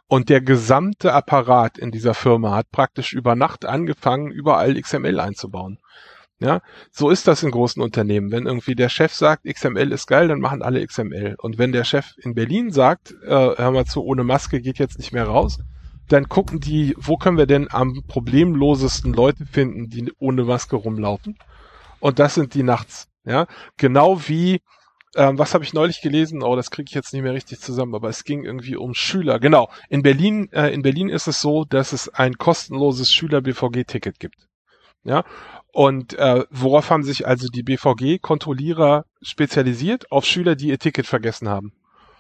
Und der gesamte Apparat in dieser Firma hat praktisch über Nacht angefangen, überall XML einzubauen. Ja, so ist das in großen Unternehmen. Wenn irgendwie der Chef sagt, XML ist geil, dann machen alle XML. Und wenn der Chef in Berlin sagt, äh, hör mal zu, ohne Maske geht jetzt nicht mehr raus, dann gucken die, wo können wir denn am problemlosesten Leute finden, die ohne Maske rumlaufen? Und das sind die nachts. Ja, genau wie ähm, was habe ich neulich gelesen? Oh, das kriege ich jetzt nicht mehr richtig zusammen, aber es ging irgendwie um Schüler. Genau. In Berlin, äh, in Berlin ist es so, dass es ein kostenloses Schüler-BVG-Ticket gibt. Ja, und äh, worauf haben sich also die BVG-Kontrollierer spezialisiert? Auf Schüler, die ihr Ticket vergessen haben.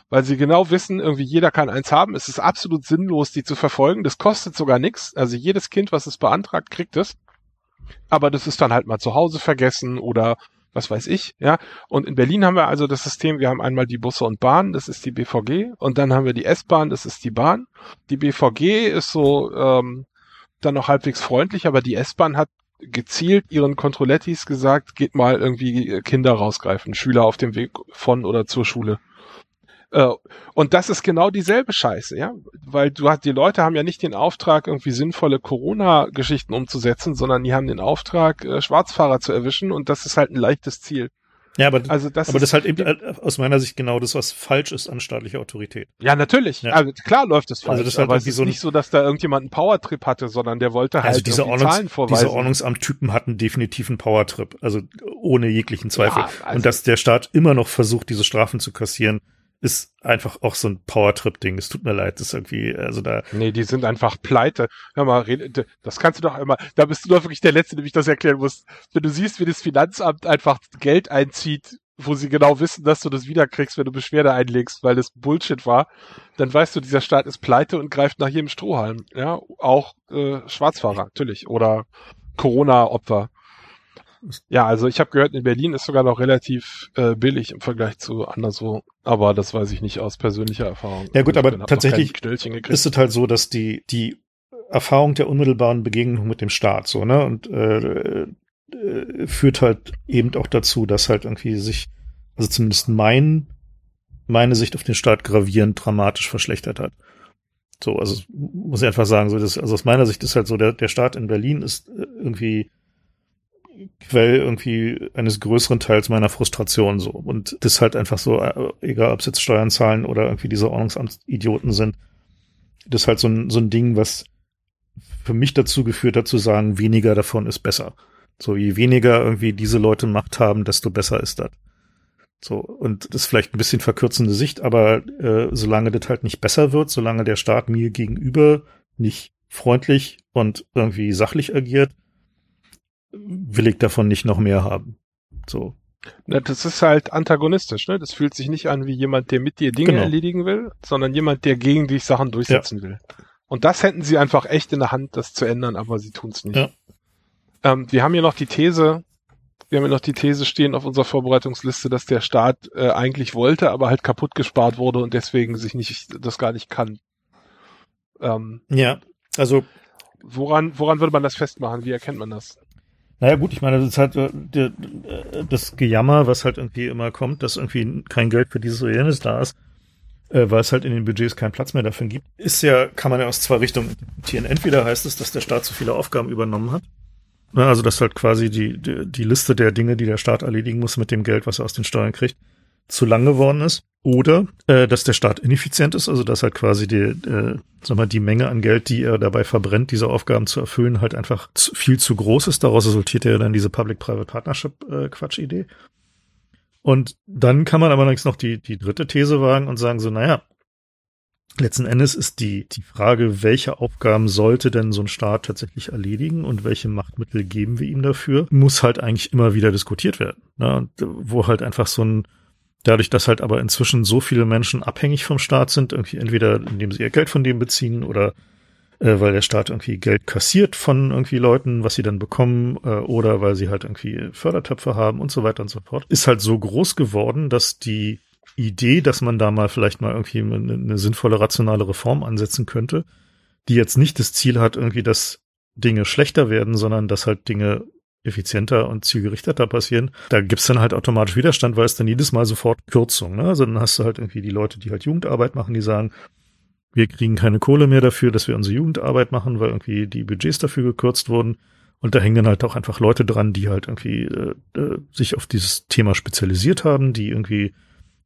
Weil sie genau wissen, irgendwie jeder kann eins haben. Es ist absolut sinnlos, die zu verfolgen. Das kostet sogar nichts. Also jedes Kind, was es beantragt, kriegt es. Aber das ist dann halt mal zu Hause vergessen oder was weiß ich, ja. Und in Berlin haben wir also das System, wir haben einmal die Busse und Bahn, das ist die BVG, und dann haben wir die S-Bahn, das ist die Bahn. Die BVG ist so ähm, dann noch halbwegs freundlich, aber die S-Bahn hat gezielt ihren Controlettis gesagt, geht mal irgendwie Kinder rausgreifen, Schüler auf dem Weg von oder zur Schule. Äh, und das ist genau dieselbe Scheiße, ja, weil du hast, die Leute haben ja nicht den Auftrag, irgendwie sinnvolle Corona-Geschichten umzusetzen, sondern die haben den Auftrag, äh, Schwarzfahrer zu erwischen und das ist halt ein leichtes Ziel. Ja, aber, also das, aber ist, das halt eben äh, aus meiner Sicht genau das, was falsch ist an staatlicher Autorität. Ja, natürlich. Ja. Also klar läuft es falsch. Also das halt aber es ist so nicht so, dass da irgendjemand einen Powertrip hatte, sondern der wollte also halt also diese Ordnungs Zahlen vorweisen. Diese Ordnungsamt-Typen hatten definitiv einen Powertrip, also ohne jeglichen Zweifel. Ja, also Und dass der Staat immer noch versucht, diese Strafen zu kassieren, ist einfach auch so ein Powertrip-Ding. Es tut mir leid, das ist irgendwie, also da. Nee, die sind einfach pleite. Hör mal, das kannst du doch einmal, da bist du doch wirklich der Letzte, dem ich das erklären muss. Wenn du siehst, wie das Finanzamt einfach Geld einzieht, wo sie genau wissen, dass du das wiederkriegst, wenn du Beschwerde einlegst, weil das Bullshit war, dann weißt du, dieser Staat ist pleite und greift nach jedem Strohhalm. Ja, auch äh, Schwarzfahrer, natürlich. Oder Corona-Opfer. Ja, also ich habe gehört, in Berlin ist sogar noch relativ äh, billig im Vergleich zu anderswo, aber das weiß ich nicht aus persönlicher Erfahrung. Ja gut, aber tatsächlich ist es halt so, dass die die Erfahrung der unmittelbaren Begegnung mit dem Staat so ne und äh, äh, führt halt eben auch dazu, dass halt irgendwie sich also zumindest mein meine Sicht auf den Staat gravierend dramatisch verschlechtert hat. So, also muss ich einfach sagen, so das, also aus meiner Sicht ist halt so der der Staat in Berlin ist äh, irgendwie Quell irgendwie eines größeren Teils meiner Frustration so. Und das halt einfach so, äh, egal ob es jetzt Steuern zahlen oder irgendwie diese Ordnungsamtsidioten sind, das ist halt so ein, so ein Ding, was für mich dazu geführt hat zu sagen, weniger davon ist besser. So, je weniger irgendwie diese Leute Macht haben, desto besser ist das. So, und das ist vielleicht ein bisschen verkürzende Sicht, aber äh, solange das halt nicht besser wird, solange der Staat mir gegenüber nicht freundlich und irgendwie sachlich agiert, will ich davon nicht noch mehr haben. So. Na, das ist halt antagonistisch, ne? Das fühlt sich nicht an wie jemand, der mit dir Dinge genau. erledigen will, sondern jemand, der gegen dich Sachen durchsetzen ja. will. Und das hätten sie einfach echt in der Hand, das zu ändern, aber sie tun es nicht. Ja. Ähm, wir haben hier noch die These, wir haben hier noch die These stehen auf unserer Vorbereitungsliste, dass der Staat äh, eigentlich wollte, aber halt kaputt gespart wurde und deswegen sich nicht, das gar nicht kann. Ähm, ja, also woran, woran würde man das festmachen? Wie erkennt man das? Naja gut, ich meine, das ist halt äh, das Gejammer, was halt irgendwie immer kommt, dass irgendwie kein Geld für dieses oder jenes da ist, äh, weil es halt in den Budgets keinen Platz mehr dafür gibt. Ist ja, kann man ja aus zwei Richtungen interpretieren. Entweder heißt es, dass der Staat zu viele Aufgaben übernommen hat. Ne, also dass halt quasi die, die, die Liste der Dinge, die der Staat erledigen muss mit dem Geld, was er aus den Steuern kriegt, zu lang geworden ist. Oder äh, dass der Staat ineffizient ist, also dass halt quasi die, äh, sag mal, die Menge an Geld, die er dabei verbrennt, diese Aufgaben zu erfüllen, halt einfach zu, viel zu groß ist. Daraus resultiert ja dann diese Public-Private Partnership-Quatsch-Idee. Äh, und dann kann man aber noch die, die dritte These wagen und sagen so, naja, letzten Endes ist die, die Frage, welche Aufgaben sollte denn so ein Staat tatsächlich erledigen und welche Machtmittel geben wir ihm dafür, muss halt eigentlich immer wieder diskutiert werden. Ne? Wo halt einfach so ein, dadurch, dass halt aber inzwischen so viele Menschen abhängig vom Staat sind, irgendwie entweder indem sie ihr Geld von dem beziehen oder äh, weil der Staat irgendwie Geld kassiert von irgendwie Leuten, was sie dann bekommen, äh, oder weil sie halt irgendwie Fördertöpfe haben und so weiter und so fort, ist halt so groß geworden, dass die Idee, dass man da mal vielleicht mal irgendwie eine, eine sinnvolle, rationale Reform ansetzen könnte, die jetzt nicht das Ziel hat, irgendwie, dass Dinge schlechter werden, sondern dass halt Dinge effizienter und zielgerichteter passieren, da gibt's dann halt automatisch Widerstand, weil es dann jedes Mal sofort Kürzung. Ne? Also dann hast du halt irgendwie die Leute, die halt Jugendarbeit machen, die sagen, wir kriegen keine Kohle mehr dafür, dass wir unsere Jugendarbeit machen, weil irgendwie die Budgets dafür gekürzt wurden. Und da hängen dann halt auch einfach Leute dran, die halt irgendwie äh, äh, sich auf dieses Thema spezialisiert haben, die irgendwie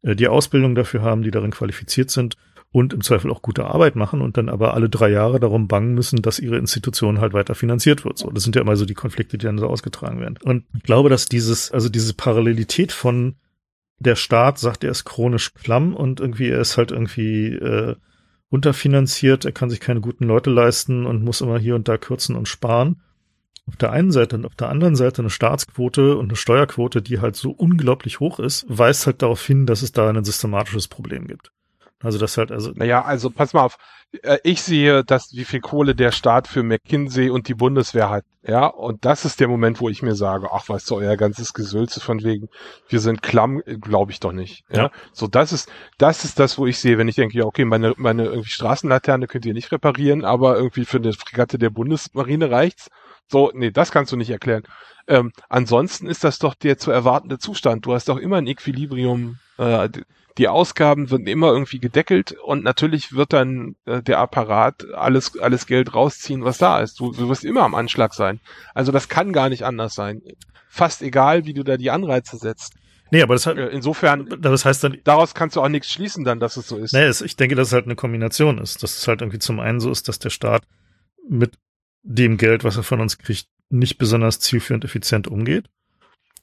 äh, die Ausbildung dafür haben, die darin qualifiziert sind und im Zweifel auch gute Arbeit machen und dann aber alle drei Jahre darum bangen müssen, dass ihre Institution halt weiter finanziert wird. So, das sind ja immer so die Konflikte, die dann so ausgetragen werden. Und ich glaube, dass dieses, also diese Parallelität von der Staat sagt, er ist chronisch klamm und irgendwie er ist halt irgendwie äh, unterfinanziert, er kann sich keine guten Leute leisten und muss immer hier und da kürzen und sparen. Auf der einen Seite und auf der anderen Seite eine Staatsquote und eine Steuerquote, die halt so unglaublich hoch ist, weist halt darauf hin, dass es da ein systematisches Problem gibt. Also das halt, also. Naja, also pass mal auf. Äh, ich sehe, dass wie viel Kohle der Staat für McKinsey und die Bundeswehr hat. Ja, und das ist der Moment, wo ich mir sage, ach, weißt du, euer ganzes Gesülze von wegen, wir sind klamm, glaube ich doch nicht. Ja? ja. So, das ist, das ist das, wo ich sehe, wenn ich denke, ja, okay, meine, meine irgendwie Straßenlaterne könnt ihr nicht reparieren, aber irgendwie für eine Fregatte der Bundesmarine reicht's. So, nee, das kannst du nicht erklären. Ähm, ansonsten ist das doch der zu erwartende Zustand. Du hast doch immer ein Equilibrium. Äh, die Ausgaben werden immer irgendwie gedeckelt und natürlich wird dann äh, der Apparat alles, alles Geld rausziehen, was da ist. Du, du wirst immer am Anschlag sein. Also das kann gar nicht anders sein. Fast egal, wie du da die Anreize setzt. Nee, aber das hat, äh, insofern, das heißt dann, daraus kannst du auch nichts schließen dann, dass es so ist. Nee, ich denke, dass es halt eine Kombination ist. Dass es halt irgendwie zum einen so ist, dass der Staat mit dem Geld, was er von uns kriegt, nicht besonders zielführend effizient umgeht.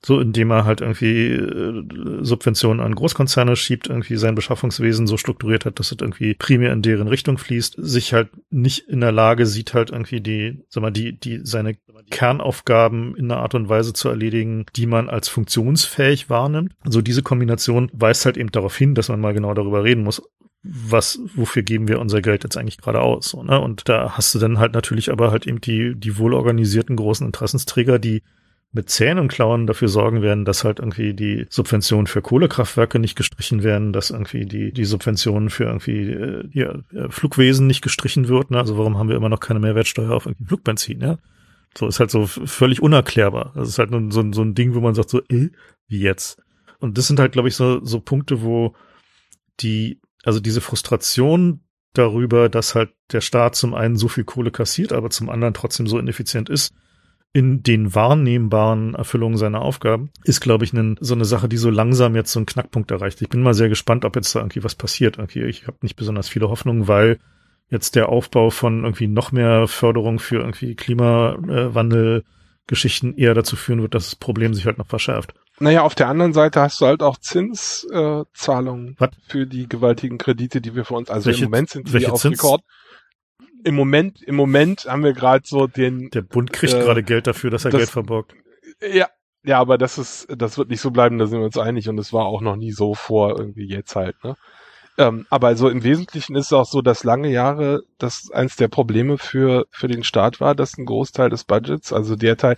So, indem er halt irgendwie äh, Subventionen an Großkonzerne schiebt, irgendwie sein Beschaffungswesen so strukturiert hat, dass es irgendwie primär in deren Richtung fließt, sich halt nicht in der Lage sieht, halt irgendwie die, sag mal, die, die, seine Kernaufgaben in einer Art und Weise zu erledigen, die man als funktionsfähig wahrnimmt. Also diese Kombination weist halt eben darauf hin, dass man mal genau darüber reden muss, was, wofür geben wir unser Geld jetzt eigentlich gerade aus? So, ne? Und da hast du dann halt natürlich aber halt eben die, die wohlorganisierten großen Interessensträger, die mit Zähnen und Klauen dafür sorgen werden, dass halt irgendwie die Subventionen für Kohlekraftwerke nicht gestrichen werden, dass irgendwie die, die Subventionen für irgendwie äh, ja, Flugwesen nicht gestrichen wird. Ne? Also warum haben wir immer noch keine Mehrwertsteuer auf irgendwie Flugbenzin? Ja? So ist halt so völlig unerklärbar. Das ist halt so, so ein Ding, wo man sagt so, äh, wie jetzt? Und das sind halt, glaube ich, so, so Punkte, wo die also diese Frustration darüber, dass halt der Staat zum einen so viel Kohle kassiert, aber zum anderen trotzdem so ineffizient ist, in den wahrnehmbaren Erfüllungen seiner Aufgaben, ist, glaube ich, ne, so eine Sache, die so langsam jetzt so einen Knackpunkt erreicht. Ich bin mal sehr gespannt, ob jetzt da irgendwie was passiert. Okay, ich habe nicht besonders viele Hoffnungen, weil jetzt der Aufbau von irgendwie noch mehr Förderung für irgendwie Klimawandel-Geschichten eher dazu führen wird, dass das Problem sich halt noch verschärft. Naja, auf der anderen Seite hast du halt auch Zinszahlungen Was? für die gewaltigen Kredite, die wir für uns, also Welche- im Moment sind die auf Zins? Rekord. Im Moment, im Moment haben wir gerade so den, Der Bund kriegt Äh, gerade Geld dafür, dass er das- Geld verborgt. ja, ja, aber das ist, das wird nicht so bleiben, da sind wir uns einig und es war auch noch nie so vor irgendwie jetzt halt, ne? Ähm, aber so im Wesentlichen ist es auch so, dass lange Jahre das eins der Probleme für, für den Staat war, dass ein Großteil des Budgets, also der Teil,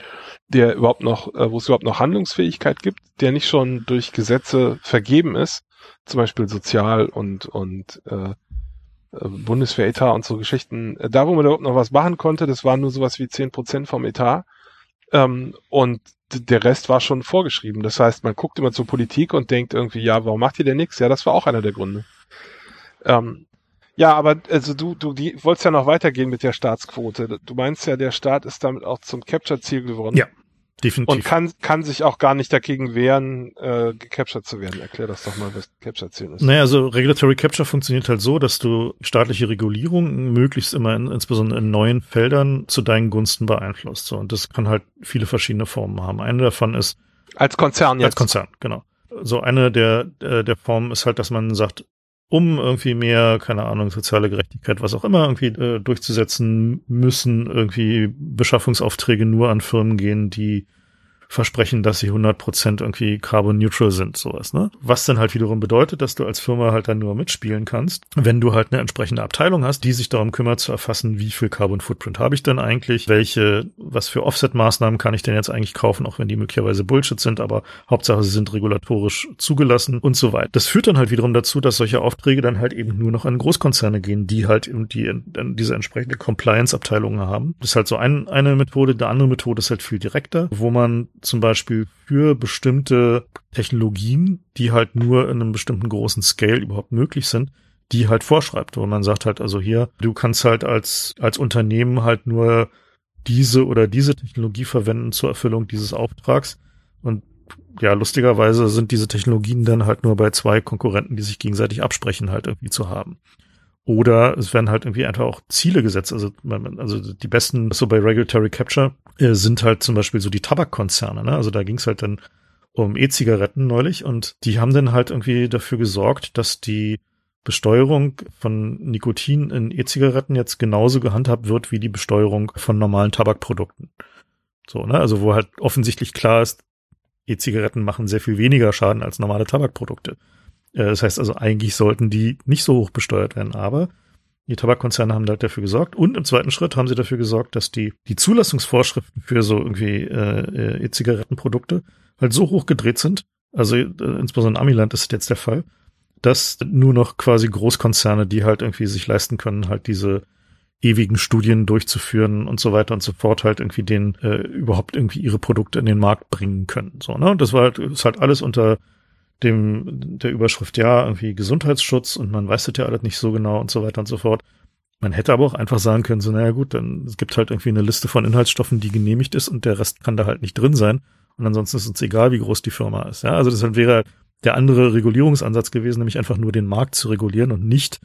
der überhaupt noch, äh, wo es überhaupt noch Handlungsfähigkeit gibt, der nicht schon durch Gesetze vergeben ist, zum Beispiel Sozial- und, und äh, Bundeswehretat und so Geschichten, äh, da wo man überhaupt noch was machen konnte, das war nur sowas wie 10 Prozent vom Etat. Ähm, und der Rest war schon vorgeschrieben. Das heißt, man guckt immer zur Politik und denkt irgendwie, ja, warum macht ihr denn nichts? Ja, das war auch einer der Gründe. Ähm, ja, aber also du, du die, wolltest ja noch weitergehen mit der Staatsquote. Du meinst ja, der Staat ist damit auch zum Capture-Ziel geworden. Ja, Definitiv. Und kann, kann sich auch gar nicht dagegen wehren, äh, gecaptured zu werden. Erklär das doch mal, was Capture-Ziel ist. Naja, also Regulatory Capture funktioniert halt so, dass du staatliche Regulierung möglichst immer in, insbesondere in neuen Feldern zu deinen Gunsten beeinflusst. So, und das kann halt viele verschiedene Formen haben. Eine davon ist Als Konzern jetzt. als Konzern, genau. So eine der, äh, der Formen ist halt, dass man sagt, um irgendwie mehr, keine Ahnung, soziale Gerechtigkeit, was auch immer, irgendwie äh, durchzusetzen, müssen irgendwie Beschaffungsaufträge nur an Firmen gehen, die versprechen, dass sie 100% irgendwie carbon neutral sind, sowas, ne? Was dann halt wiederum bedeutet, dass du als Firma halt dann nur mitspielen kannst, wenn du halt eine entsprechende Abteilung hast, die sich darum kümmert zu erfassen, wie viel Carbon Footprint habe ich denn eigentlich, welche, was für Offset-Maßnahmen kann ich denn jetzt eigentlich kaufen, auch wenn die möglicherweise Bullshit sind, aber Hauptsache sie sind regulatorisch zugelassen und so weiter. Das führt dann halt wiederum dazu, dass solche Aufträge dann halt eben nur noch an Großkonzerne gehen, die halt eben die, diese entsprechende Compliance-Abteilungen haben. Das ist halt so ein, eine Methode. Die andere Methode ist halt viel direkter, wo man zum Beispiel für bestimmte Technologien, die halt nur in einem bestimmten großen Scale überhaupt möglich sind, die halt vorschreibt, wo man sagt halt, also hier, du kannst halt als, als Unternehmen halt nur diese oder diese Technologie verwenden zur Erfüllung dieses Auftrags. Und ja, lustigerweise sind diese Technologien dann halt nur bei zwei Konkurrenten, die sich gegenseitig absprechen, halt irgendwie zu haben. Oder es werden halt irgendwie einfach auch Ziele gesetzt. Also, also die besten, so bei Regulatory Capture, äh, sind halt zum Beispiel so die Tabakkonzerne. Ne? Also da ging es halt dann um E-Zigaretten neulich und die haben dann halt irgendwie dafür gesorgt, dass die Besteuerung von Nikotin in E-Zigaretten jetzt genauso gehandhabt wird wie die Besteuerung von normalen Tabakprodukten. So, ne? Also wo halt offensichtlich klar ist, E-Zigaretten machen sehr viel weniger Schaden als normale Tabakprodukte. Äh, Das heißt also, eigentlich sollten die nicht so hoch besteuert werden, aber die Tabakkonzerne haben halt dafür gesorgt. Und im zweiten Schritt haben sie dafür gesorgt, dass die, die Zulassungsvorschriften für so irgendwie äh, äh, E-Zigarettenprodukte halt so hoch gedreht sind, also äh, insbesondere in Amiland ist jetzt der Fall, dass nur noch quasi Großkonzerne, die halt irgendwie sich leisten können, halt diese ewigen Studien durchzuführen und so weiter und so fort, halt irgendwie den äh, überhaupt irgendwie ihre Produkte in den Markt bringen können. So, ne? Und das war halt, ist halt alles unter dem der Überschrift ja irgendwie Gesundheitsschutz und man weiß das ja alles nicht so genau und so weiter und so fort. Man hätte aber auch einfach sagen können, so, naja gut, dann es gibt halt irgendwie eine Liste von Inhaltsstoffen, die genehmigt ist und der Rest kann da halt nicht drin sein. Und ansonsten ist uns egal, wie groß die Firma ist. Ja, also das halt wäre der andere Regulierungsansatz gewesen, nämlich einfach nur den Markt zu regulieren und nicht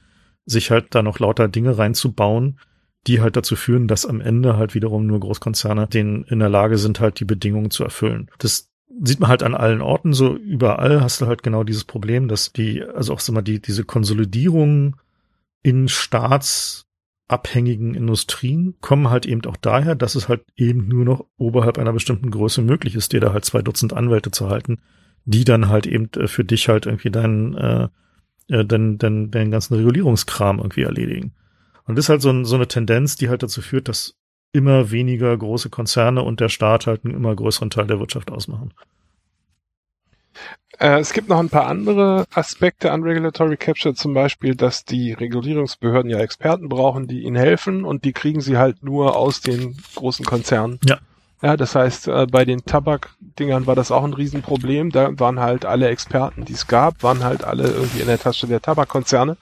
sich halt da noch lauter Dinge reinzubauen, die halt dazu führen, dass am Ende halt wiederum nur Großkonzerne den in der Lage sind, halt die Bedingungen zu erfüllen. Das sieht man halt an allen Orten so überall hast du halt genau dieses Problem, dass die also auch sag mal die diese Konsolidierung in staatsabhängigen Industrien kommen halt eben auch daher, dass es halt eben nur noch oberhalb einer bestimmten Größe möglich ist, dir da halt zwei Dutzend Anwälte zu halten, die dann halt eben äh, für dich halt irgendwie deinen äh, äh, deinen, deinen, deinen ganzen Regulierungskram irgendwie erledigen. Und das ist halt so, ein, so eine Tendenz, die halt dazu führt, dass immer weniger große Konzerne und der Staat halt einen immer größeren Teil der Wirtschaft ausmachen. Äh, es gibt noch ein paar andere Aspekte an Regulatory Capture, zum Beispiel, dass die Regulierungsbehörden ja Experten brauchen, die ihnen helfen und die kriegen sie halt nur aus den großen Konzernen. Ja. Ja, das heißt, äh, bei den Tabakdingern war das auch ein Riesenproblem. Da waren halt alle Experten, die es gab, waren halt alle irgendwie in der Tasche der Tabakkonzerne.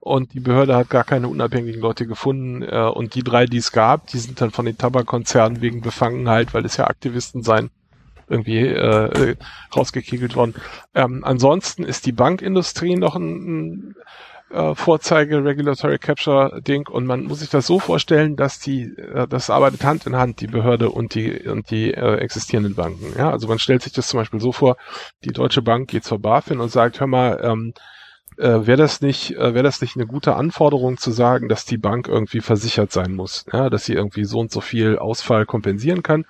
Und die Behörde hat gar keine unabhängigen Leute gefunden. Äh, und die drei, die es gab, die sind dann von den Tabakkonzernen wegen Befangenheit, weil es ja Aktivisten sein, irgendwie äh, äh, rausgekegelt worden. Ähm, ansonsten ist die Bankindustrie noch ein, ein äh, Vorzeige Regulatory Capture Ding und man muss sich das so vorstellen, dass die äh, das arbeitet Hand in Hand die Behörde und die und die äh, existierenden Banken. Ja, also man stellt sich das zum Beispiel so vor: Die Deutsche Bank geht zur BaFin und sagt, hör mal, ähm, äh, wäre das nicht äh, wäre das nicht eine gute Anforderung zu sagen, dass die Bank irgendwie versichert sein muss, ja, dass sie irgendwie so und so viel Ausfall kompensieren kann.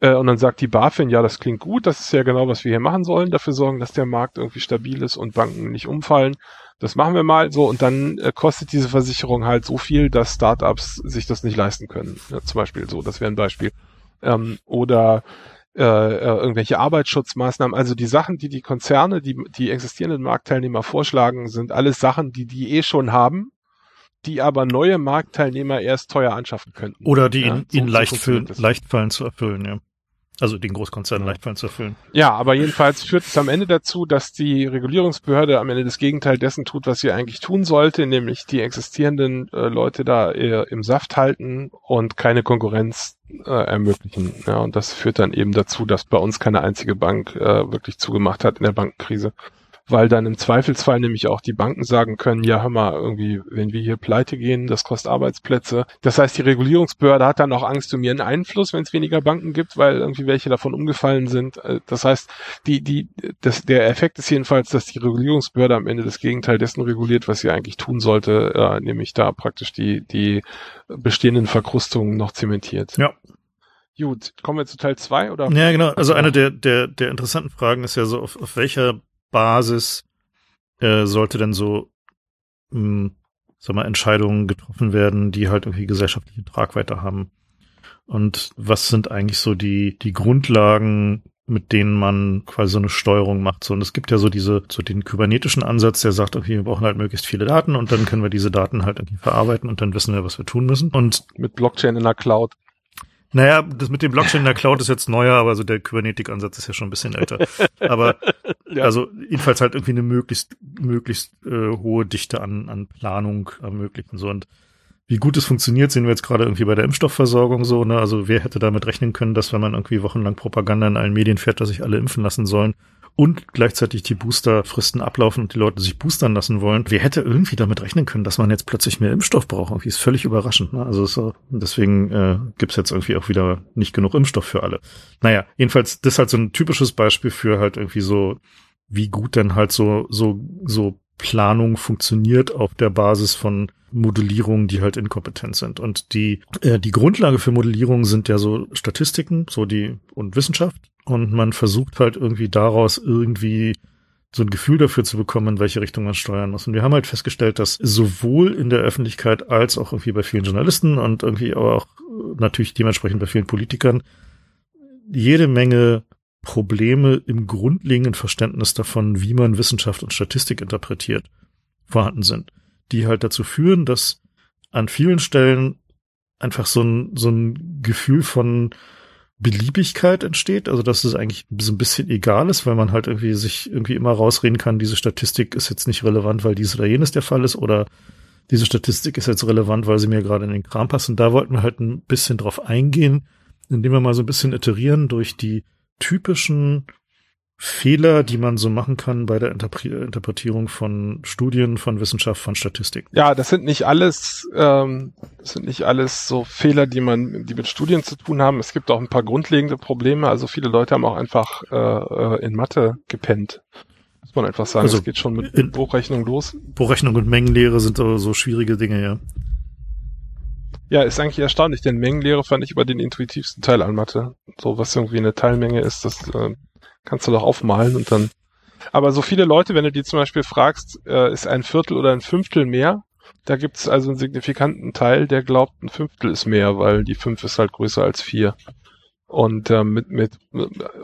Äh, und dann sagt die BaFin, ja, das klingt gut, das ist ja genau, was wir hier machen sollen, dafür sorgen, dass der Markt irgendwie stabil ist und Banken nicht umfallen das machen wir mal so und dann äh, kostet diese Versicherung halt so viel, dass Startups sich das nicht leisten können. Ja, zum Beispiel so, das wäre ein Beispiel. Ähm, oder äh, irgendwelche Arbeitsschutzmaßnahmen. Also die Sachen, die die Konzerne, die die existierenden Marktteilnehmer vorschlagen, sind alles Sachen, die die eh schon haben, die aber neue Marktteilnehmer erst teuer anschaffen könnten. Oder die ja, ihnen, so, ihnen leicht, so leicht fallen zu erfüllen, ja. Also den Großkonzernen leicht fallen zu erfüllen. Ja, aber jedenfalls führt es am Ende dazu, dass die Regulierungsbehörde am Ende das Gegenteil dessen tut, was sie eigentlich tun sollte, nämlich die existierenden äh, Leute da äh, im Saft halten und keine Konkurrenz äh, ermöglichen. Ja, und das führt dann eben dazu, dass bei uns keine einzige Bank äh, wirklich zugemacht hat in der Bankenkrise weil dann im Zweifelsfall nämlich auch die Banken sagen können, ja, hör mal, irgendwie, wenn wir hier pleite gehen, das kostet Arbeitsplätze. Das heißt, die Regulierungsbehörde hat dann auch Angst um ihren Einfluss, wenn es weniger Banken gibt, weil irgendwie welche davon umgefallen sind. Äh, das heißt, die, die, das, der Effekt ist jedenfalls, dass die Regulierungsbehörde am Ende das Gegenteil dessen reguliert, was sie eigentlich tun sollte, äh, nämlich da praktisch die, die bestehenden Verkrustungen noch zementiert. Ja, Gut, kommen wir zu Teil zwei oder? Ja, genau. Also eine der, der, der interessanten Fragen ist ja so, auf, auf welcher Basis äh, sollte denn so, mh, hm, sag mal, Entscheidungen getroffen werden, die halt irgendwie gesellschaftliche Tragweite haben. Und was sind eigentlich so die, die Grundlagen, mit denen man quasi so eine Steuerung macht? So, und es gibt ja so diese, so den kybernetischen Ansatz, der sagt, okay, wir brauchen halt möglichst viele Daten und dann können wir diese Daten halt irgendwie verarbeiten und dann wissen wir, was wir tun müssen. Und mit Blockchain in der Cloud. Naja, das mit dem Blockchain in der Cloud ist jetzt neuer, aber so der Kybernetik-Ansatz ist ja schon ein bisschen älter. Aber ja. also jedenfalls halt irgendwie eine möglichst möglichst äh, hohe Dichte an, an Planung ermöglichen. So und wie gut es funktioniert, sehen wir jetzt gerade irgendwie bei der Impfstoffversorgung so. Ne? Also wer hätte damit rechnen können, dass wenn man irgendwie wochenlang Propaganda in allen Medien fährt, dass sich alle impfen lassen sollen, und gleichzeitig die Boosterfristen ablaufen und die Leute sich boostern lassen wollen. Wer hätte irgendwie damit rechnen können, dass man jetzt plötzlich mehr Impfstoff braucht? Irgendwie ist völlig überraschend. Ne? Also so, deswegen äh, gibt jetzt irgendwie auch wieder nicht genug Impfstoff für alle. Naja, jedenfalls, das ist halt so ein typisches Beispiel für halt irgendwie so, wie gut denn halt so, so, so Planung funktioniert auf der Basis von Modellierungen, die halt inkompetent sind. Und die, äh, die Grundlage für Modellierungen sind ja so Statistiken, so die und Wissenschaft und man versucht halt irgendwie daraus irgendwie so ein Gefühl dafür zu bekommen, in welche Richtung man steuern muss. Und wir haben halt festgestellt, dass sowohl in der Öffentlichkeit als auch irgendwie bei vielen Journalisten und irgendwie aber auch natürlich dementsprechend bei vielen Politikern jede Menge Probleme im grundlegenden Verständnis davon, wie man Wissenschaft und Statistik interpretiert, vorhanden sind, die halt dazu führen, dass an vielen Stellen einfach so ein, so ein Gefühl von Beliebigkeit entsteht, also dass es eigentlich so ein bisschen egal ist, weil man halt irgendwie sich irgendwie immer rausreden kann, diese Statistik ist jetzt nicht relevant, weil dies oder jenes der Fall ist oder diese Statistik ist jetzt relevant, weil sie mir gerade in den Kram passt. Und da wollten wir halt ein bisschen drauf eingehen, indem wir mal so ein bisschen iterieren durch die typischen Fehler, die man so machen kann bei der Interpretierung von Studien, von Wissenschaft, von Statistik. Ja, das sind nicht alles, ähm, das sind nicht alles so Fehler, die man, die mit Studien zu tun haben. Es gibt auch ein paar grundlegende Probleme. Also viele Leute haben auch einfach äh, äh in Mathe gepennt. Muss man einfach sagen. Also es geht schon mit in, Hochrechnung los. Hochrechnung und Mengenlehre sind so, so schwierige Dinge, ja. Ja, ist eigentlich erstaunlich, denn Mengenlehre fand ich über den intuitivsten Teil an Mathe. So was irgendwie eine Teilmenge ist, das äh, kannst du doch aufmalen und dann. Aber so viele Leute, wenn du die zum Beispiel fragst, äh, ist ein Viertel oder ein Fünftel mehr, da gibt es also einen signifikanten Teil, der glaubt, ein Fünftel ist mehr, weil die fünf ist halt größer als vier. Und äh, mit, mit,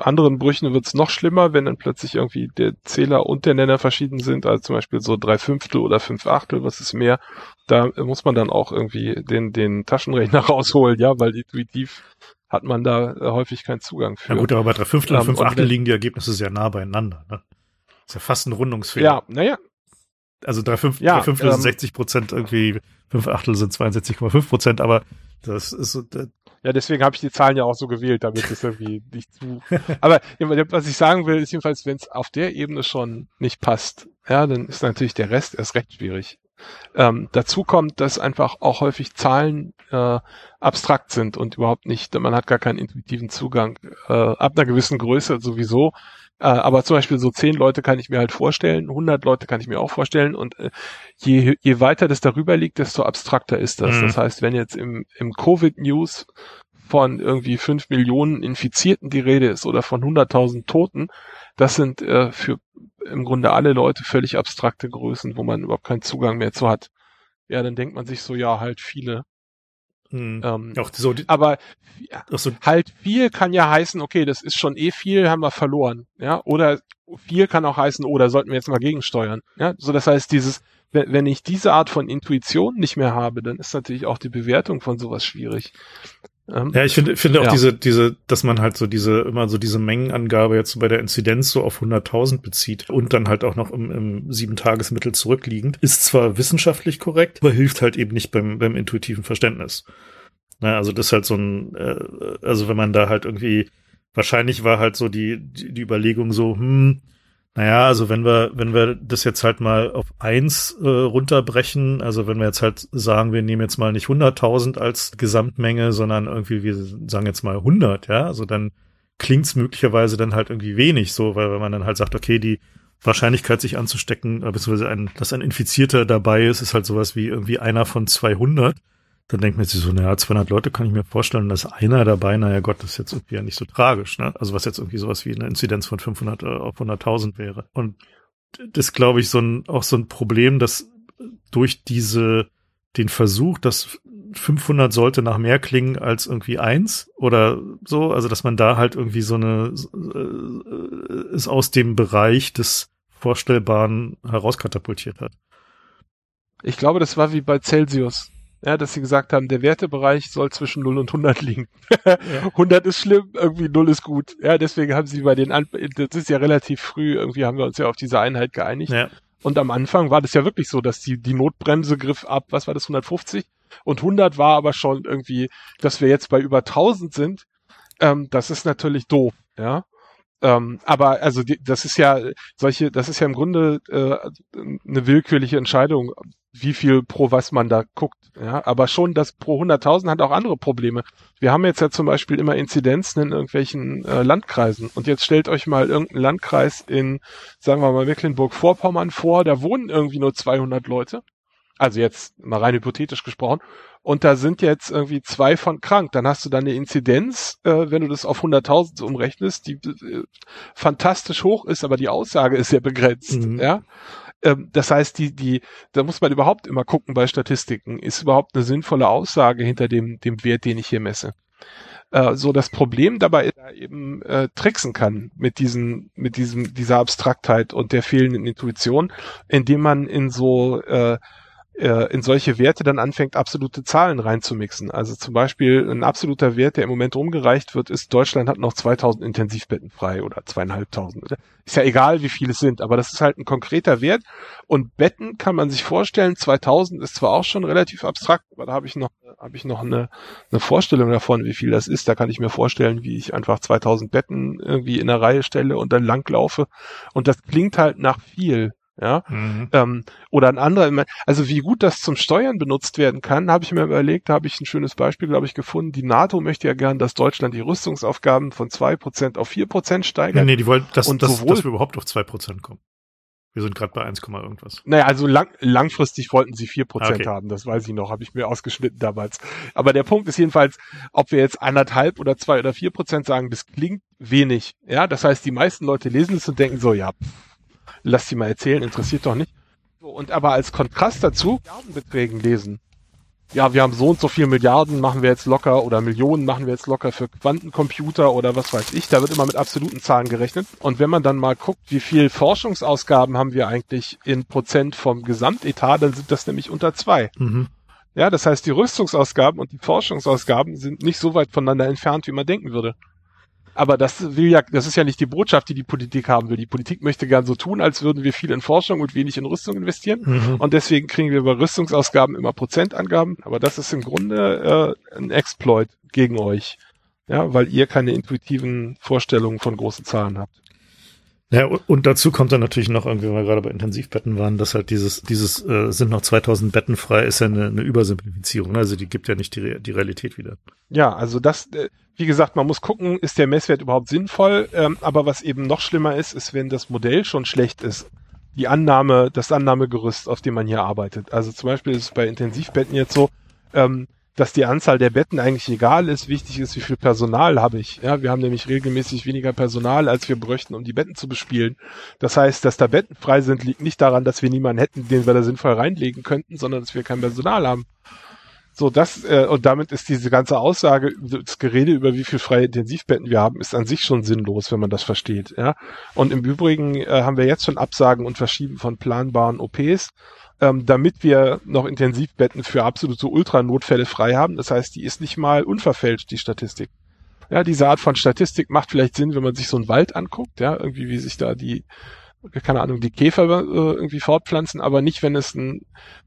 anderen Brüchen wird's noch schlimmer, wenn dann plötzlich irgendwie der Zähler und der Nenner verschieden sind, also zum Beispiel so drei Fünftel oder fünf Achtel, was ist mehr. Da muss man dann auch irgendwie den, den Taschenrechner rausholen, ja, weil intuitiv hat man da äh, häufig keinen Zugang für. Ja gut, aber bei drei Fünftel und fünf Achtel liegen die Ergebnisse sehr nah beieinander. Ne? ist ja fast ein Rundungsfehler. Ja, naja. Also drei, Fünf, ja, drei Fünftel ähm, sind 60 Prozent, irgendwie fünf Achtel sind 62,5 Prozent, aber das ist. Ja, deswegen habe ich die Zahlen ja auch so gewählt, damit es irgendwie nicht zu. Aber was ich sagen will, ist jedenfalls, wenn es auf der Ebene schon nicht passt, ja, dann ist natürlich der Rest erst recht schwierig. Ähm, dazu kommt, dass einfach auch häufig Zahlen äh, abstrakt sind und überhaupt nicht, man hat gar keinen intuitiven Zugang. Äh, ab einer gewissen Größe sowieso. Äh, aber zum Beispiel so zehn Leute kann ich mir halt vorstellen, 100 Leute kann ich mir auch vorstellen und äh, je, je weiter das darüber liegt, desto abstrakter ist das. Mhm. Das heißt, wenn jetzt im, im Covid-News von irgendwie fünf Millionen Infizierten die Rede ist oder von 100.000 Toten, das sind äh, für im Grunde alle Leute völlig abstrakte Größen, wo man überhaupt keinen Zugang mehr zu hat. Ja, dann denkt man sich so, ja, halt viele. Hm. Ähm, auch so aber ja, so. halt viel kann ja heißen, okay, das ist schon eh viel, haben wir verloren. Ja, oder viel kann auch heißen, oh, da sollten wir jetzt mal gegensteuern. Ja, so das heißt, dieses, wenn ich diese Art von Intuition nicht mehr habe, dann ist natürlich auch die Bewertung von sowas schwierig. Ähm, ja, ich finde finde auch ja. diese, diese, dass man halt so diese, immer so diese Mengenangabe jetzt bei der Inzidenz so auf 100.000 bezieht und dann halt auch noch im, im Sieben-Tagesmittel zurückliegend, ist zwar wissenschaftlich korrekt, aber hilft halt eben nicht beim, beim intuitiven Verständnis. Na, also das ist halt so ein, äh, also wenn man da halt irgendwie, wahrscheinlich war halt so die, die, die Überlegung so, hm, naja, also wenn wir, wenn wir das jetzt halt mal auf eins äh, runterbrechen, also wenn wir jetzt halt sagen, wir nehmen jetzt mal nicht 100.000 als Gesamtmenge, sondern irgendwie, wir sagen jetzt mal 100, ja, also dann klingt's möglicherweise dann halt irgendwie wenig so, weil wenn man dann halt sagt, okay, die Wahrscheinlichkeit sich anzustecken, äh, beziehungsweise ein, dass ein Infizierter dabei ist, ist halt sowas wie irgendwie einer von 200 dann denkt man sich so, naja, 200 Leute kann ich mir vorstellen, dass einer dabei, naja Gott, das ist jetzt irgendwie ja nicht so tragisch, ne? Also was jetzt irgendwie sowas wie eine Inzidenz von 500 äh, auf 100.000 wäre. Und das glaube ich so ein, auch so ein Problem, dass durch diese, den Versuch, dass 500 sollte nach mehr klingen als irgendwie eins oder so, also dass man da halt irgendwie so eine, äh, ist aus dem Bereich des Vorstellbaren herauskatapultiert hat. Ich glaube, das war wie bei Celsius ja, dass sie gesagt haben, der Wertebereich soll zwischen 0 und 100 liegen. Ja. 100 ist schlimm, irgendwie 0 ist gut. Ja, deswegen haben sie bei den, An das ist ja relativ früh, irgendwie haben wir uns ja auf diese Einheit geeinigt. Ja. Und am Anfang war das ja wirklich so, dass die, die Notbremse griff ab, was war das, 150? Und 100 war aber schon irgendwie, dass wir jetzt bei über 1000 sind. Ähm, das ist natürlich doof, ja. Ähm, aber also die, das ist ja solche, das ist ja im Grunde äh, eine willkürliche Entscheidung, wie viel pro was man da guckt. Ja, aber schon das pro 100.000 hat auch andere Probleme. Wir haben jetzt ja zum Beispiel immer Inzidenzen in irgendwelchen äh, Landkreisen. Und jetzt stellt euch mal irgendeinen Landkreis in, sagen wir mal, Mecklenburg-Vorpommern vor, da wohnen irgendwie nur 200 Leute. Also jetzt mal rein hypothetisch gesprochen. Und da sind jetzt irgendwie zwei von krank. Dann hast du dann eine Inzidenz, äh, wenn du das auf 100.000 umrechnest, die äh, fantastisch hoch ist, aber die Aussage ist sehr begrenzt. Mhm. Ja. Ähm, das heißt, die, die, da muss man überhaupt immer gucken bei Statistiken. Ist überhaupt eine sinnvolle Aussage hinter dem, dem Wert, den ich hier messe? Äh, so das Problem dabei eben äh, tricksen kann mit diesen, mit diesem, dieser Abstraktheit und der fehlenden Intuition, indem man in so äh, äh, in solche Werte dann anfängt, absolute Zahlen reinzumixen. Also zum Beispiel ein absoluter Wert, der im Moment rumgereicht wird, ist, Deutschland hat noch 2000 Intensivbetten frei oder zweieinhalbtausend. Ist ja egal, wie viele es sind, aber das ist halt ein konkreter Wert. Und Betten kann man sich vorstellen, 2000 ist zwar auch schon relativ abstrakt, aber da habe ich noch, habe ich noch eine, eine Vorstellung davon, wie viel das ist. Da kann ich mir vorstellen, wie ich einfach 2000 Betten irgendwie in der Reihe stelle und dann langlaufe. Und das klingt halt nach viel ja, mhm. ähm, oder ein anderer, also wie gut das zum Steuern benutzt werden kann, habe ich mir überlegt, da habe ich ein schönes Beispiel, glaube ich, gefunden. Die NATO möchte ja gern, dass Deutschland die Rüstungsaufgaben von zwei Prozent auf vier Prozent steigert. Nee, nee, die wollen, dass, und dass, sowohl, dass wir überhaupt auf zwei Prozent kommen. Wir sind gerade bei 1, irgendwas. Naja, also lang, langfristig wollten sie vier Prozent okay. haben, das weiß ich noch, habe ich mir ausgeschnitten damals. Aber der Punkt ist jedenfalls, ob wir jetzt anderthalb oder zwei oder vier Prozent sagen, das klingt wenig. Ja, das heißt, die meisten Leute lesen es und denken so, ja, lass sie mal erzählen, interessiert doch nicht. Und aber als Kontrast dazu Milliardenbeträgen lesen. Ja, wir haben so und so viel Milliarden, machen wir jetzt locker oder Millionen machen wir jetzt locker für Quantencomputer oder was weiß ich. Da wird immer mit absoluten Zahlen gerechnet. Und wenn man dann mal guckt, wie viel Forschungsausgaben haben wir eigentlich in Prozent vom Gesamtetat, dann sind das nämlich unter zwei. Mhm. Ja, das heißt, die Rüstungsausgaben und die Forschungsausgaben sind nicht so weit voneinander entfernt, wie man denken würde. Aber das will ja, das ist ja nicht die Botschaft, die die Politik haben will. Die Politik möchte gern so tun, als würden wir viel in Forschung und wenig in Rüstung investieren. Mhm. Und deswegen kriegen wir bei Rüstungsausgaben immer Prozentangaben. Aber das ist im Grunde äh, ein Exploit gegen euch. Ja, weil ihr keine intuitiven Vorstellungen von großen Zahlen habt. Ja, und dazu kommt dann natürlich noch irgendwie, wenn wir gerade bei Intensivbetten waren, dass halt dieses, dieses äh, sind noch 2000 Betten frei, ist ja eine, eine Übersimplifizierung. Ne? Also die gibt ja nicht die, die Realität wieder. Ja, also das, äh, wie gesagt, man muss gucken, ist der Messwert überhaupt sinnvoll. Ähm, aber was eben noch schlimmer ist, ist, wenn das Modell schon schlecht ist. Die Annahme, das Annahmegerüst, auf dem man hier arbeitet. Also zum Beispiel ist es bei Intensivbetten jetzt so, ähm, dass die Anzahl der Betten eigentlich egal ist. Wichtig ist, wie viel Personal habe ich. Ja, wir haben nämlich regelmäßig weniger Personal, als wir bräuchten, um die Betten zu bespielen. Das heißt, dass da Betten frei sind, liegt nicht daran, dass wir niemanden hätten, den wir da sinnvoll reinlegen könnten, sondern dass wir kein Personal haben. So, das, äh, und damit ist diese ganze Aussage, das Gerede über wie viel freie Intensivbetten wir haben, ist an sich schon sinnlos, wenn man das versteht, ja. Und im Übrigen äh, haben wir jetzt schon Absagen und Verschieben von planbaren OPs ähm, damit wir noch Intensivbetten für absolute Ultranotfälle frei haben. Das heißt, die ist nicht mal unverfälscht, die Statistik. Ja, diese Art von Statistik macht vielleicht Sinn, wenn man sich so einen Wald anguckt, ja, irgendwie wie sich da die, keine Ahnung, die Käfer äh, irgendwie fortpflanzen, aber nicht, wenn es einen,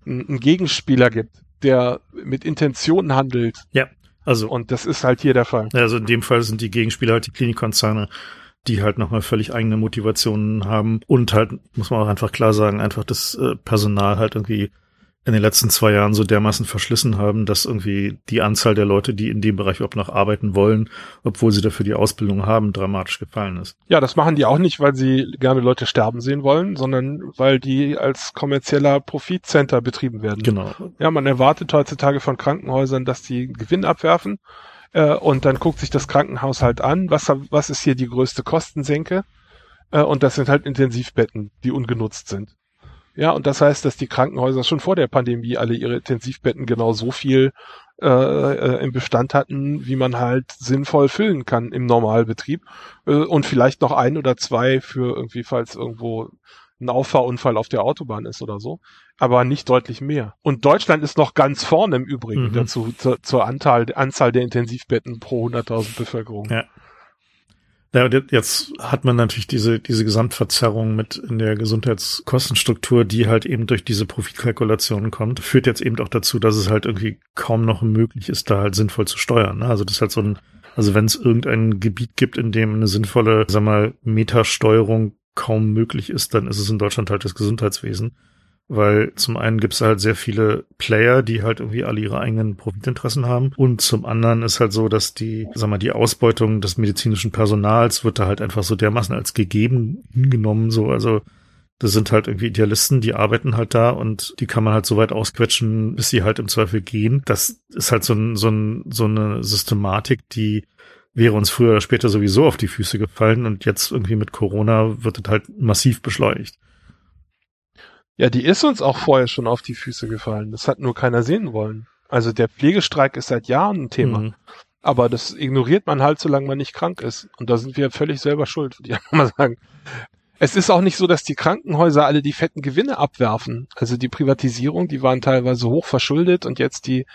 einen Gegenspieler gibt, der mit Intentionen handelt. Ja, also. Und das ist halt hier der Fall. Also in dem Fall sind die Gegenspieler halt die Klinikkonzerne, die halt nochmal völlig eigene Motivationen haben und halt, muss man auch einfach klar sagen, einfach das äh, Personal halt irgendwie in den letzten zwei Jahren so dermaßen verschlissen haben, dass irgendwie die Anzahl der Leute, die in dem Bereich überhaupt noch arbeiten wollen, obwohl sie dafür die Ausbildung haben, dramatisch gefallen ist. Ja, das machen die auch nicht, weil sie gerne Leute sterben sehen wollen, sondern weil die als kommerzieller Profitcenter betrieben werden. Genau. Ja, man erwartet heutzutage von Krankenhäusern, dass die Gewinn abwerfen äh, und dann guckt sich das Krankenhaus halt an, was, was ist hier die größte Kostensenke? Äh, und das sind halt Intensivbetten, die ungenutzt sind. Ja, und das heißt, dass die Krankenhäuser schon vor der Pandemie alle ihre Intensivbetten genau so viel äh, äh, im Bestand hatten, wie man halt sinnvoll füllen kann im Normalbetrieb. Äh, und vielleicht noch ein oder zwei für irgendwie, falls irgendwo ein Auffahrunfall auf der Autobahn ist oder so, aber nicht deutlich mehr. Und Deutschland ist noch ganz vorne im Übrigen mhm. dazu, zur, zur Anzahl, Anzahl der Intensivbetten pro 100.000 Bevölkerung. Ja. Ja, jetzt hat man natürlich diese, diese Gesamtverzerrung mit in der Gesundheitskostenstruktur, die halt eben durch diese Profitkalkulation kommt, führt jetzt eben auch dazu, dass es halt irgendwie kaum noch möglich ist, da halt sinnvoll zu steuern. Ne? Also das ist halt so ein, also wenn es irgendein Gebiet gibt, in dem eine sinnvolle, sag mal, Metasteuerung kaum möglich ist, dann ist es in Deutschland halt das Gesundheitswesen. Weil zum einen gibt es halt sehr viele Player, die halt irgendwie alle ihre eigenen Profitinteressen haben. Und zum anderen ist halt so, dass die, sag mal, die Ausbeutung des medizinischen Personals wird da halt einfach so dermaßen als gegeben hingenommen. So, also das sind halt irgendwie Idealisten, die arbeiten halt da und die kann man halt so weit ausquetschen, bis sie halt im Zweifel gehen. Das ist halt so, ein, so, ein, so eine Systematik, die wäre uns früher oder später sowieso auf die Füße gefallen und jetzt irgendwie mit Corona wird es halt massiv beschleunigt. Ja, die ist uns auch vorher schon auf die Füße gefallen. Das hat nur keiner sehen wollen. Also der Pflegestreik ist seit Jahren ein Thema. Mhm. Aber das ignoriert man halt, solange man nicht krank ist. Und da sind wir völlig selber schuld, würde ich mal sagen. Es ist auch nicht so, dass die Krankenhäuser alle die fetten Gewinne abwerfen. Also die Privatisierung, die waren teilweise hoch verschuldet und jetzt die,